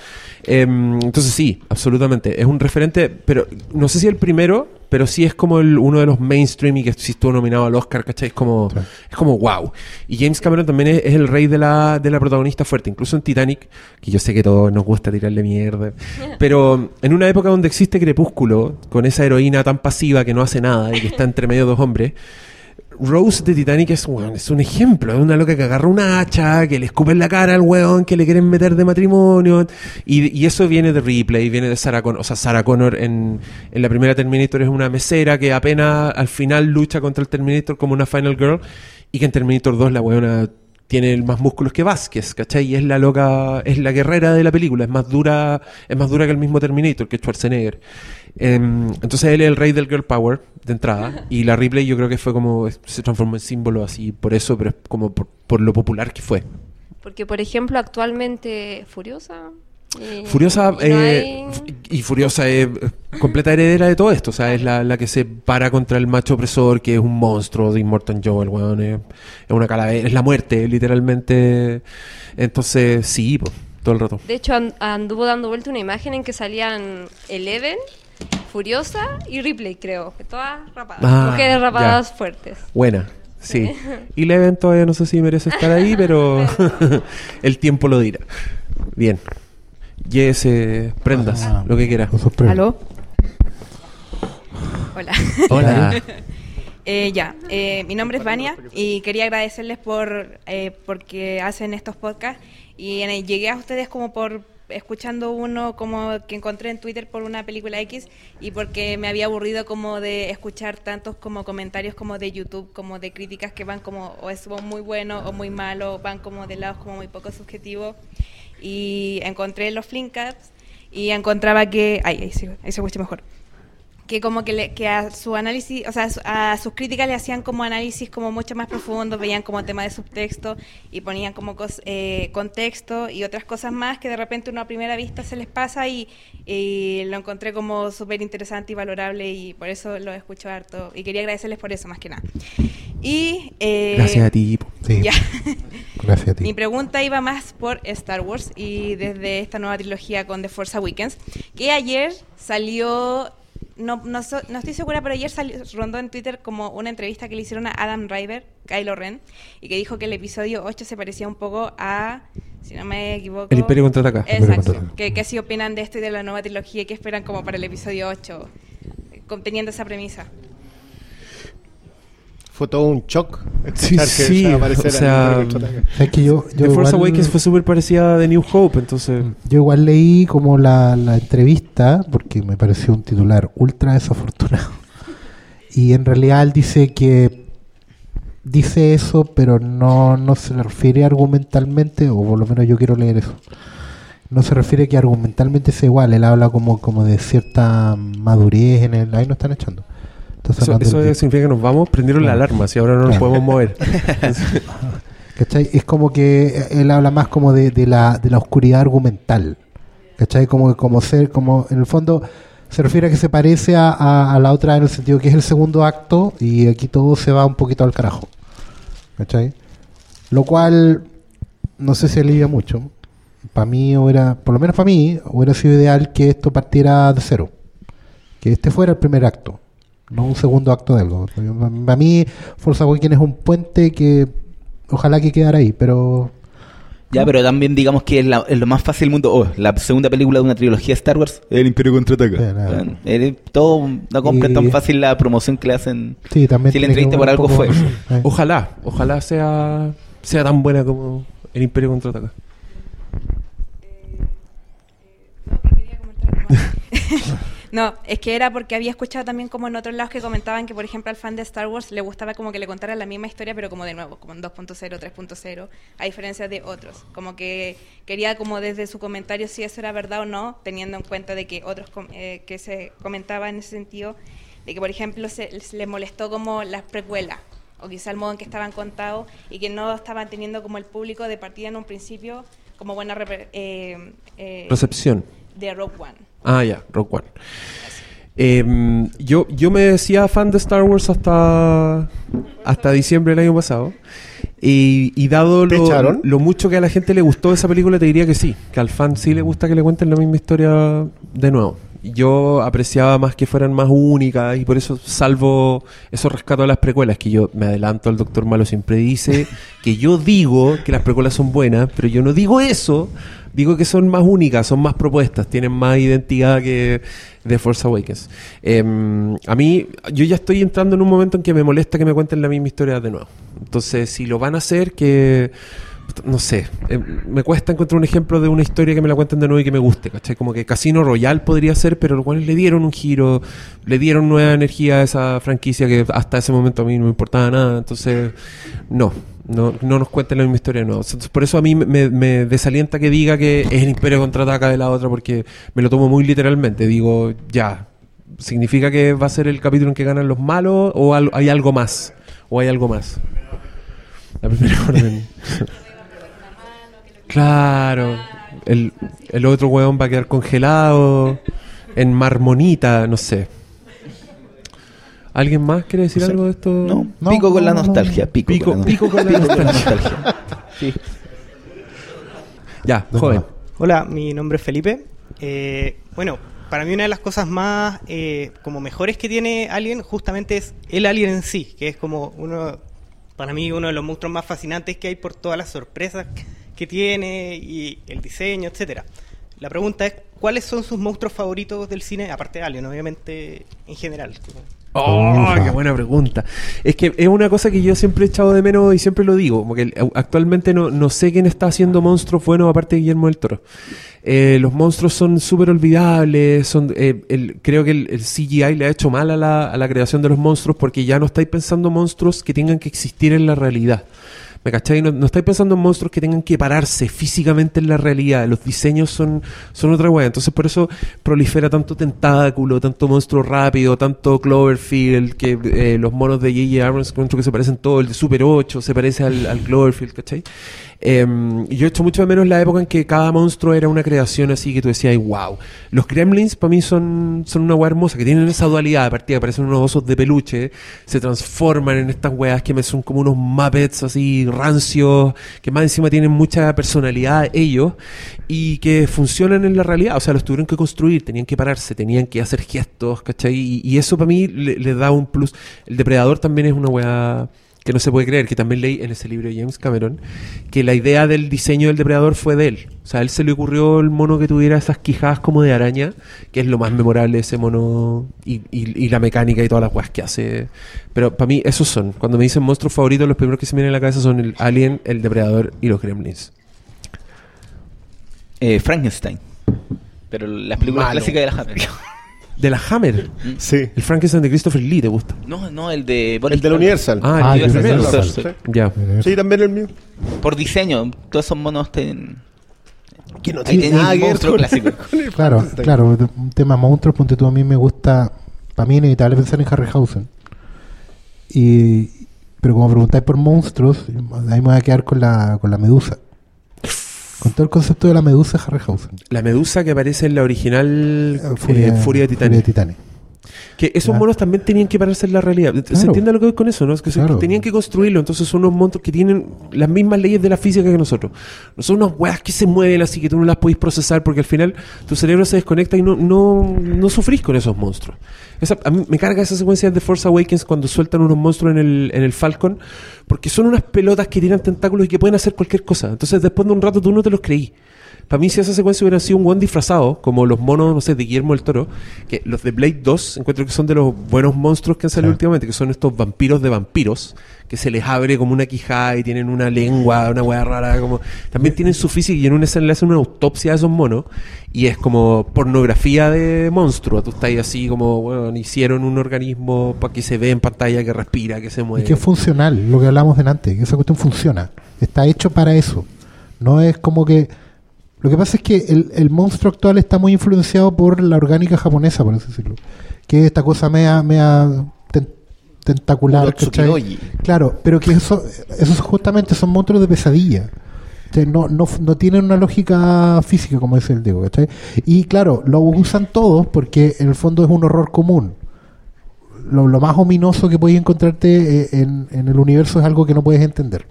Em, entonces sí, absolutamente. Es un referente, pero no sé si el primero, pero sí es como el, uno de los mainstream y que sí estuvo nominado al Oscar, ¿cachai? Es como, es como wow. Y James Cameron también es, es el rey de la, de la protagonista fuerte, incluso en Titanic, que yo sé que a todos nos gusta tirarle mierda, pero en una época donde existe Crepúsculo, con esa heroína tan pasiva que no hace nada y que está entre medio de dos hombres, Rose de Titanic es, weón, es un ejemplo, es una loca que agarra una hacha, que le escupe en la cara al weón, que le quieren meter de matrimonio. Y, y eso viene de Ripley, viene de Sarah Connor. O sea, Sarah Connor en, en la primera Terminator es una mesera que apenas al final lucha contra el Terminator como una Final Girl. Y que en Terminator 2 la weona tiene más músculos que Vázquez, ¿cachai? Y es la loca, es la guerrera de la película, es más dura, es más dura que el mismo Terminator, que Schwarzenegger. Em, entonces él es el rey del girl power de entrada y la Ripley yo creo que fue como se transformó en símbolo así por eso, pero es como por, por lo popular que fue. Porque, por ejemplo, actualmente Furiosa. Y- Furiosa y no eh, hay- f- y Furiosa es eh, completa heredera de todo esto, o sea, es la, la que se para contra el macho opresor que es un monstruo de Immortal Joe, el weón es, es una calavera, es la muerte literalmente. Entonces, sí, pues, todo el rato. De hecho, an- anduvo dando vuelta una imagen en que salían Eleven, Furiosa y Ripley, creo. que Todas rapadas. Ah, Mujeres rapadas ya. fuertes. Buena, sí. Sí. Y Leven todavía no sé si merece estar ahí, pero el tiempo lo dirá. Bien. Yes, eh, prendas, lo que quiera. ¿Aló? Hola. Hola. Eh, ya, eh, mi nombre es Vania y quería agradecerles por eh, porque hacen estos podcasts y en el- llegué a ustedes como por escuchando uno como que encontré en Twitter por una película X y porque me había aburrido como de escuchar tantos como comentarios como de YouTube como de críticas que van como o es muy bueno o muy malo van como de lados como muy poco subjetivos y encontré los Flinkcaps y encontraba que ay ahí se, ahí se escucha mejor que como que, le- que a su análisis, o sea, a su- a sus críticas le hacían como análisis como mucho más profundos, veían como tema de subtexto y ponían como cos- eh, contexto y otras cosas más que de repente uno a primera vista se les pasa y, y lo encontré como súper interesante y valorable y por eso lo escucho harto y quería agradecerles por eso más que nada. Y eh, Gracias a ti. ya. Gracias a ti. Mi pregunta iba más por Star Wars y desde esta nueva trilogía con The Force Awakens, que ayer salió, no, no, so- no estoy segura, pero ayer salió, rondó en Twitter como una entrevista que le hicieron a Adam Driver, Kylo Ren, y que dijo que el episodio 8 se parecía un poco a, si no me equivoco... El Imperio Contraataca. Exacto. Contraataca. ¿Qué, qué sí opinan de esto y de la nueva trilogía y qué esperan como para el episodio 8, eh, conteniendo esa premisa? Fue todo un shock Sí, escuchar que sí, aparecer o sea. Es que yo, yo The Force igual- Awakens fue súper parecida a The New Hope, entonces... Yo igual leí como la, la entrevista, porque me pareció un titular ultra desafortunado. Y en realidad él dice que dice eso, pero no, no se le refiere argumentalmente, o por lo menos yo quiero leer eso. No se refiere que argumentalmente sea igual, él habla como, como de cierta madurez en el... Ahí no están echando. Eso, sacando eso significa que nos vamos, prendieron la alarma, si ahora no nos podemos mover. ¿Cachai? Es como que él habla más como de, de la, de la oscuridad argumental. ¿Cachai? Como, como ser, como en el fondo se refiere a que se parece a, a- a la otra en el sentido que es el segundo acto y aquí todo se va un poquito al carajo. ¿Cachai? Lo cual no sé si alivia mucho. Para mí hubiera, por lo menos para mí, hubiera sido ideal que esto partiera de cero. Que este fuera el primer acto, no un segundo acto de algo. Para mí, Forza Awakens es un puente que ojalá que quedara ahí, pero Ya, pero también digamos que es, la- es lo más fácil del mundo. Oh, la segunda película de una trilogía de Star Wars, El Imperio Contraataca. Bueno, eh, todo no compren Y- tan fácil la promoción que le hacen. Sí, también Si la entrevista por algo poco- fue. Eh. Ojalá, ojalá sea, sea tan buena como el Imperio Contraataca. No, es que era porque había escuchado también como en otros lados que comentaban que, por ejemplo, al fan de Star Wars le gustaba como que le contaran la misma historia, pero como de nuevo, como en 2.0, 3.0, a diferencia de otros. Como que quería como desde su comentario si eso era verdad o no, teniendo en cuenta de que otros com- eh, que se comentaba en ese sentido, de que, por ejemplo, se, se les molestó como las precuelas, o quizá el modo en que estaban contados, y que no estaban teniendo como el público de partida en un principio como buena eh, eh, Recepción. de Rogue One. Ah, ya, Rock One. Em, yo, yo me decía fan de Star Wars hasta, hasta diciembre del año pasado. Y, y dado ¿Te lo, lo mucho que a la gente le gustó esa película, te diría que sí. Que al fan sí le gusta que le cuenten la misma historia de nuevo. Yo apreciaba más que fueran más únicas y por eso salvo eso rescato a las precuelas, que yo me adelanto, el doctor Malo siempre dice que yo digo que las precuelas son buenas, pero yo no digo eso, digo que son más únicas, son más propuestas, tienen más identidad que The Force Awakens. Em, a mí, yo ya estoy entrando en un momento en que me molesta que me cuenten la misma historia de nuevo. Entonces, si lo van a hacer, que no sé, eh, me cuesta encontrar un ejemplo de una historia que me la cuenten de nuevo y que me guste, ¿cachai? Como que Casino Royale podría ser, pero los cuales le dieron un giro, le dieron nueva energía a esa franquicia que hasta ese momento a mí no me importaba nada, entonces no, no, no nos cuenten la misma historia de nuevo. Por eso a mí me, me desalienta que diga que es el Imperio contraataca de la otra, porque me lo tomo muy literalmente, digo, ya, ¿significa que va a ser el capítulo en que ganan los malos o hay algo más? ¿O hay algo más? La primera orden. Claro. El, el otro hueón va a quedar congelado en marmonita, no sé. ¿Alguien más quiere decir algo de esto? No, pico con la nostalgia, pico, Pico, con la pico con la pico con la nostalgia. nostalgia. Sí. Ya, joven. Hola, mi nombre es Felipe. Eh, bueno, para mí una de las cosas más eh, como mejores que tiene Alien justamente es el Alien en sí, que es como uno, para mí uno de los monstruos más fascinantes que hay por todas las sorpresas que tiene y el diseño, etcétera. La pregunta es, ¿cuáles son sus monstruos favoritos del cine, aparte de Alien, obviamente, en general? Oh, qué buena pregunta. Es que es una cosa que yo siempre he echado de menos y siempre lo digo, como que el- actualmente no, no sé quién está haciendo monstruos buenos aparte de Guillermo del Toro. Eh, los monstruos son súper olvidables, son, eh, el- creo que el, el CGI le ha hecho mal a la, a la creación de los monstruos porque ya no estáis pensando monstruos que tengan que existir en la realidad. ¿Me cachai? No, no estáis pensando en monstruos que tengan que pararse físicamente en la realidad. Los diseños son, son otra weá. Entonces por eso prolifera tanto tentáculo, tanto monstruo rápido, tanto Cloverfield, que eh, los monos de J.J. Abrams que se parecen todo. El de Super 8 se parece al, Cloverfield, ¿cachai? Y yo echo mucho de menos la época en que cada monstruo era una creación así que tú decías, "Ay, wow. Los gremlins para mí son, son una weá hermosa, que tienen esa dualidad de partida, parecen unos osos de peluche, se transforman en estas weas que me son como unos Muppets así rancios, que más encima tienen mucha personalidad ellos y que funcionan en la realidad. O sea, los tuvieron que construir, tenían que pararse, tenían que hacer gestos, ¿cachai? Y, y eso para mí le, da un plus. El depredador también es una weá que no se puede creer, que también leí en ese libro de James Cameron, que la idea del diseño del depredador fue de él. O sea, a él se le ocurrió el mono que tuviera esas quijadas como de araña, que es lo más memorable de ese mono, y, y- y la mecánica y todas las weas que hace. Pero para mí esos son. Cuando me dicen monstruos favoritos, los primeros que se me vienen a la cabeza son el alien, el depredador y los gremlins. Eh, Frankenstein. Pero las películas Malo. clásicas de la Hammer. ¿De la Hammer? Sí. El Frankenstein de Christopher Lee, ¿te gusta? No, no, el de Boris El de la Karloff. Universal. Ah, el Iba a ser Universal. Universal. Ya. Sí, también el mío. Por diseño, todos esos monos tienen... Que no tiene nada que ver monstruo con- clásico. con el Claro, Frankenstein. claro, un tema monstruos, ponte tú a mí me gusta, para mí es inevitable pensar en Harryhausen. Y, pero como preguntáis por monstruos, ahí me voy a quedar con la, con la medusa. Con todo el concepto de la medusa Harryhausen. La medusa que aparece en la original eh, Furia, Furia, de Titanes. Furia de Titanes. Que esos Claro. monos también tenían que pararse en la realidad. ¿Se Claro. entiende lo que voy con eso? ¿no? Es que se- Claro. tenían que construirlo. Entonces son unos monstruos que tienen las mismas leyes de la física que nosotros. No son unas weas que se mueven así que tú no las podés procesar porque al final tu cerebro se desconecta y no, no, no sufrís con esos monstruos. Esa, a mí me carga esa secuencia de Force Awakens cuando sueltan unos monstruos en el, en el Falcon porque son unas pelotas que tiran tentáculos y que pueden hacer cualquier cosa. Entonces después de un rato tú no te los creí. Para mí, si esa secuencia hubiera sido un buen disfrazado, como los monos, no sé, de Guillermo del Toro, que los de Blade 2 encuentro que son de los buenos monstruos que han salido últimamente, que son estos vampiros de vampiros, que se les abre como una quijada y tienen una lengua, una hueá rara, como también tienen su física y en una escena le hacen una autopsia a esos monos y es como pornografía de monstruo. Tú estás ahí así como, bueno, hicieron un organismo para que se ve en pantalla que respira, que se Y mueve. que es funcional, lo que hablamos delante, que esa cuestión funciona. Está hecho para eso. No es como que. Lo que pasa es que el, el monstruo actual está muy influenciado por la orgánica japonesa, por así decirlo. Que es esta cosa mea, mea ten- tentacular. Claro, pero que eso, esos justamente son monstruos de pesadilla. No, no, no tienen una lógica física, como dice el Diego. ¿cachai? Y claro, lo usan todos porque en el fondo es un horror común lo, lo más ominoso que puedes encontrarte eh, en, en el universo es algo que no puedes entender.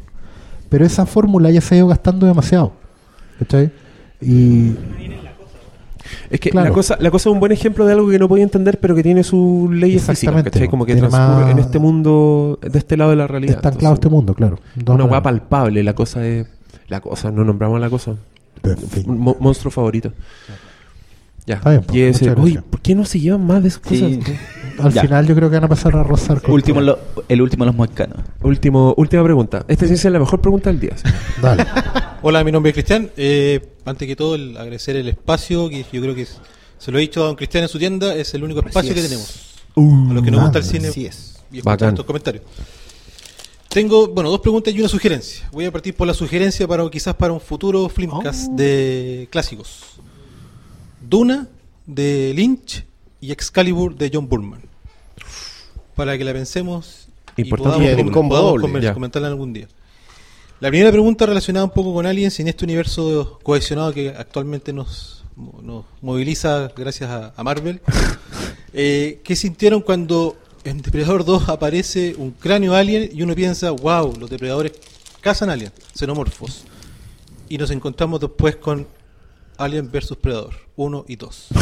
Pero esa fórmula ya se ha ido gastando demasiado. ¿Cachai? Y. Es que Claro. la, cosa, la cosa es un buen ejemplo de algo que no podía entender, pero que tiene sus leyes físicas, Exactamente, ¿cachai? Como que transcurre en este mundo, de este lado de la realidad. Está anclado este mundo, claro. Dos una hueá palpable, la cosa es... La cosa, no nombramos la cosa. Monstruo favorito. Ya. Está bien, pues, y ese, muchas uy, gracias. ¿por qué no se llevan más de esas Sí. cosas? Al Ya. final yo creo que van a pasar a rozar con Último, todo. lo- el último de los moicanos. Último, última pregunta. Esta sí es la mejor pregunta del día. sí. Dale. Hola, mi nombre es Cristian. Eh, antes que todo, el agradecer el espacio, que yo creo que es- se lo he dicho a don Cristian en su tienda, es el único espacio que tenemos. Uh, a los que nos gusta el cine Así es. y escuchar Bacán. estos comentarios. Tengo, bueno, dos preguntas y una sugerencia. Voy a partir por la sugerencia para quizás para un futuro Flimcast Oh. de clásicos. Duna de Lynch y Excalibur de John Burman. Para que la pensemos y Importante. podamos, Y com- combo podamos doble. comentarla algún día. La primera pregunta relacionada un poco con Aliens y en este universo cohesionado que actualmente nos, nos moviliza gracias a, a Marvel. Eh, ¿Qué sintieron cuando en Depredador 2 aparece un cráneo alien y uno piensa, wow, los depredadores cazan aliens, xenomorfos? Y nos encontramos después con Alien versus Predador 1 y 2.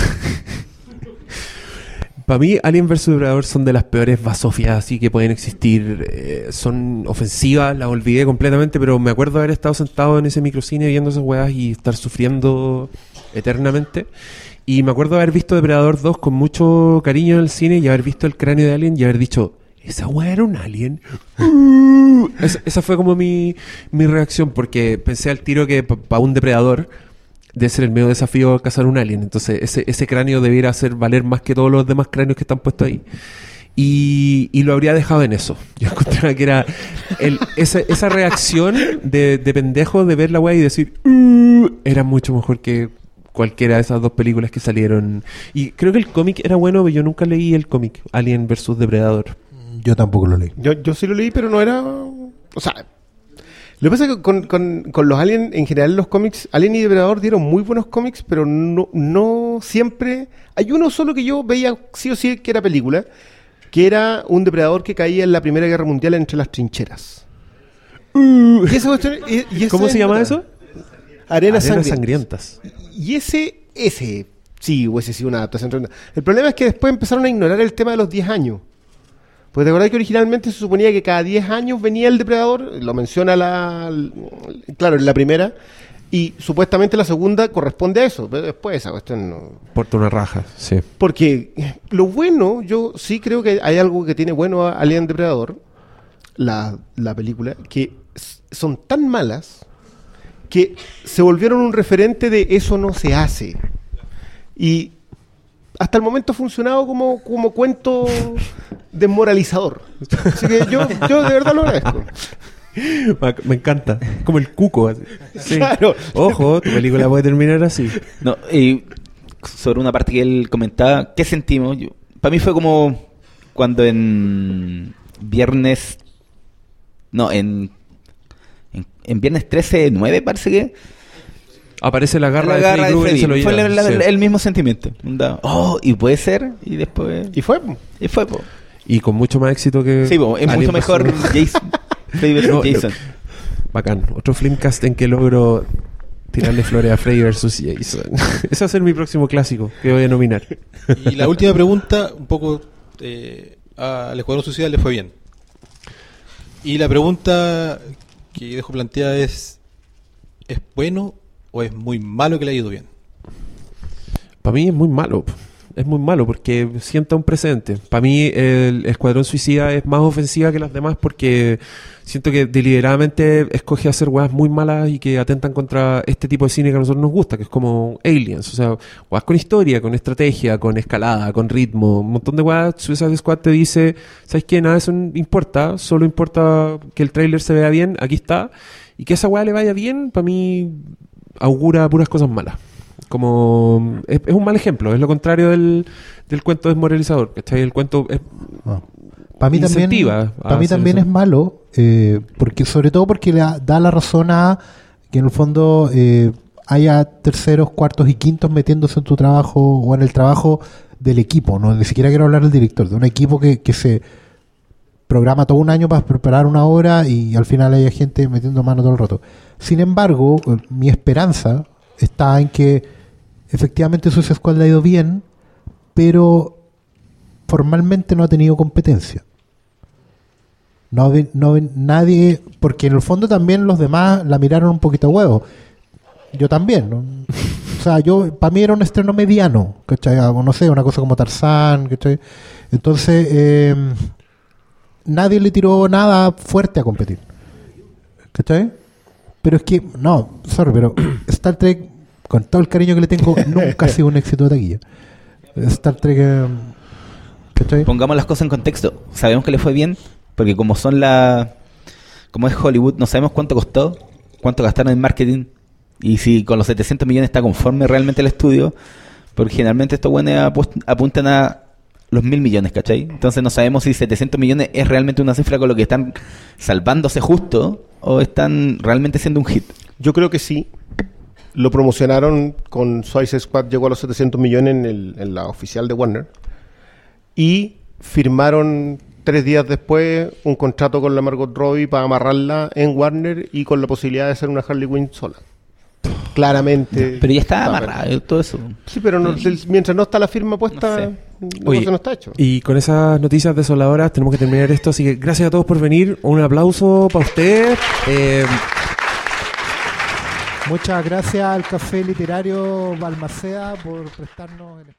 Para mí, Alien vs. Depredador son de las peores basofias así que pueden existir. Eh, son ofensivas, las olvidé completamente, pero me acuerdo haber estado sentado en ese microcine viendo esas weas y estar sufriendo eternamente. Y me acuerdo haber visto Depredador 2 con mucho cariño en el cine y haber visto el cráneo de Alien y haber dicho, ¿esa wea era un alien? Uh, esa, esa fue como mi, mi reacción, porque pensé al tiro que para un depredador debe ser el medio desafío cazar un alien. Entonces, ese, ese cráneo debiera hacer valer más que todos los demás cráneos que están puestos ahí. y, y lo habría dejado en eso. Yo encontraba que era el- esa, esa reacción de, de pendejo de ver la weá y decir, "Uh", era mucho mejor que cualquiera de esas dos películas que salieron. Y creo que el cómic era bueno, pero yo nunca leí el cómic, Alien vs Depredador. Yo tampoco lo leí. Yo, yo sí lo leí, pero no era. O sea. Lo que pasa es que con, con- con los Alien, en general, los cómics, Alien y Depredador dieron muy buenos cómics, pero no, no siempre. Hay uno solo que yo veía sí o sí que era película, que era un depredador que caía en la Primera Guerra Mundial entre las trincheras. Y esa y- ¿Cómo se llama eso? Arenas, Arenas sangrientas. Y ese, ese, sí, hubiese sido una adaptación tremenda. El problema es que después empezaron a ignorar el tema de los 10 años. Porque te acordás que originalmente se suponía que cada 10 años venía el depredador, lo menciona la, claro, en la primera, y supuestamente la segunda corresponde a eso, pero después esa cuestión no. Porta una raja, sí. Porque lo bueno, yo sí creo que hay algo que tiene bueno a Alien Depredador, la, la película, que son tan malas que se volvieron un referente de eso no se hace. Y hasta el momento ha funcionado como, como cuento desmoralizador. Así que yo, yo de verdad lo agradezco. Me- encanta. Como el cuco. así. Sí. Claro. Ojo, tu película puede terminar así. No, y sobre una parte que él comentaba, ¿qué sentimos? Yo- para mí fue como cuando en viernes, no, en, en, en viernes 13-9 parece que... Aparece la garra La de garra Freddy Krueger y se lo Freddy. Fue lleva, la- la- sí. el mismo sentimiento. Oh, y puede ser, y después... Y fue. Y fue, po. Y con mucho más éxito que. Sí, po, es Alien mucho mejor. Jason. Freddy vs. No, Jason. Bacán. Otro Flimcast en que logro tirarle flores a Freddy vs. Jason. Ese va a ser mi próximo clásico que voy a nominar. Y la última pregunta, un poco eh, al Escuadrón Suicida le fue bien. Y la pregunta que dejo planteada es: ¿es bueno o es muy malo que le haya ido bien? Para mí es muy malo. Es muy malo porque sienta un precedente. Para mí el Escuadrón Suicida es más ofensiva que las demás porque siento que deliberadamente escoge hacer weas muy malas y que atentan contra este tipo de cine que a nosotros nos gusta, que es como Aliens. O sea, weas con historia, con estrategia, con escalada, con ritmo, un montón de weas. Suicide Squad te dice, ¿sabes qué? Nada eso importa, solo importa que el tráiler se vea bien, aquí está. Y que esa wea le vaya bien, para mí augura puras cosas malas. Como es, es un mal ejemplo, es lo contrario del, del cuento desmoralizador, ¿cachai? El cuento es, Para mí también, para mí también eso. es malo, eh, porque sobre todo porque le da- da la razón a que en el fondo eh, haya terceros, cuartos y quintos metiéndose en tu trabajo o en el trabajo del equipo, no ni siquiera quiero hablar del director, de un equipo que, que se programa todo un año para preparar una obra y al final haya gente metiendo mano todo el rato. Sin embargo, eh, mi esperanza está en que efectivamente Suicide Squad ha ido bien, pero formalmente no ha tenido competencia. No, no nadie, porque en el fondo también los demás la miraron un poquito a huevo. Yo también. O sea, yo para mí era un estreno mediano, ¿cachai? No sé, una cosa como Tarzán, ¿cachai? Entonces, eh, nadie le tiró nada fuerte a competir. ¿Cachai? Pero es que, no, sorry, pero Star Trek, con todo el cariño que le tengo, nunca ha sido un éxito de taquilla. Star Trek, eh, ¿cachai? Pongamos las cosas en contexto. Sabemos que le fue bien, porque como son la. Como es Hollywood, no sabemos cuánto costó, cuánto gastaron en marketing, y si con los 700 millones está conforme realmente el estudio, porque generalmente estos buenos apu- apuntan a los mil millones, ¿cachai? Entonces no sabemos si 700 millones es realmente una cifra con lo que están salvándose justo o están realmente siendo un hit. Yo creo que sí. Lo promocionaron con Suicide Squad, llegó a los 700 millones en, el- en la oficial de Warner. Y firmaron tres días después un contrato con la Margot Robbie para amarrarla en Warner y con la posibilidad de hacer una Harley Quinn sola. Claramente. Pero ya está pero- todo eso. Sí, pero no- mientras no está la firma puesta, Oye, no está hecho. y con esas noticias desoladoras tenemos que terminar esto, así que gracias a todos por venir. Un aplauso para ustedes. Eh, Muchas gracias al Café Literario Balmaceda por prestarnos el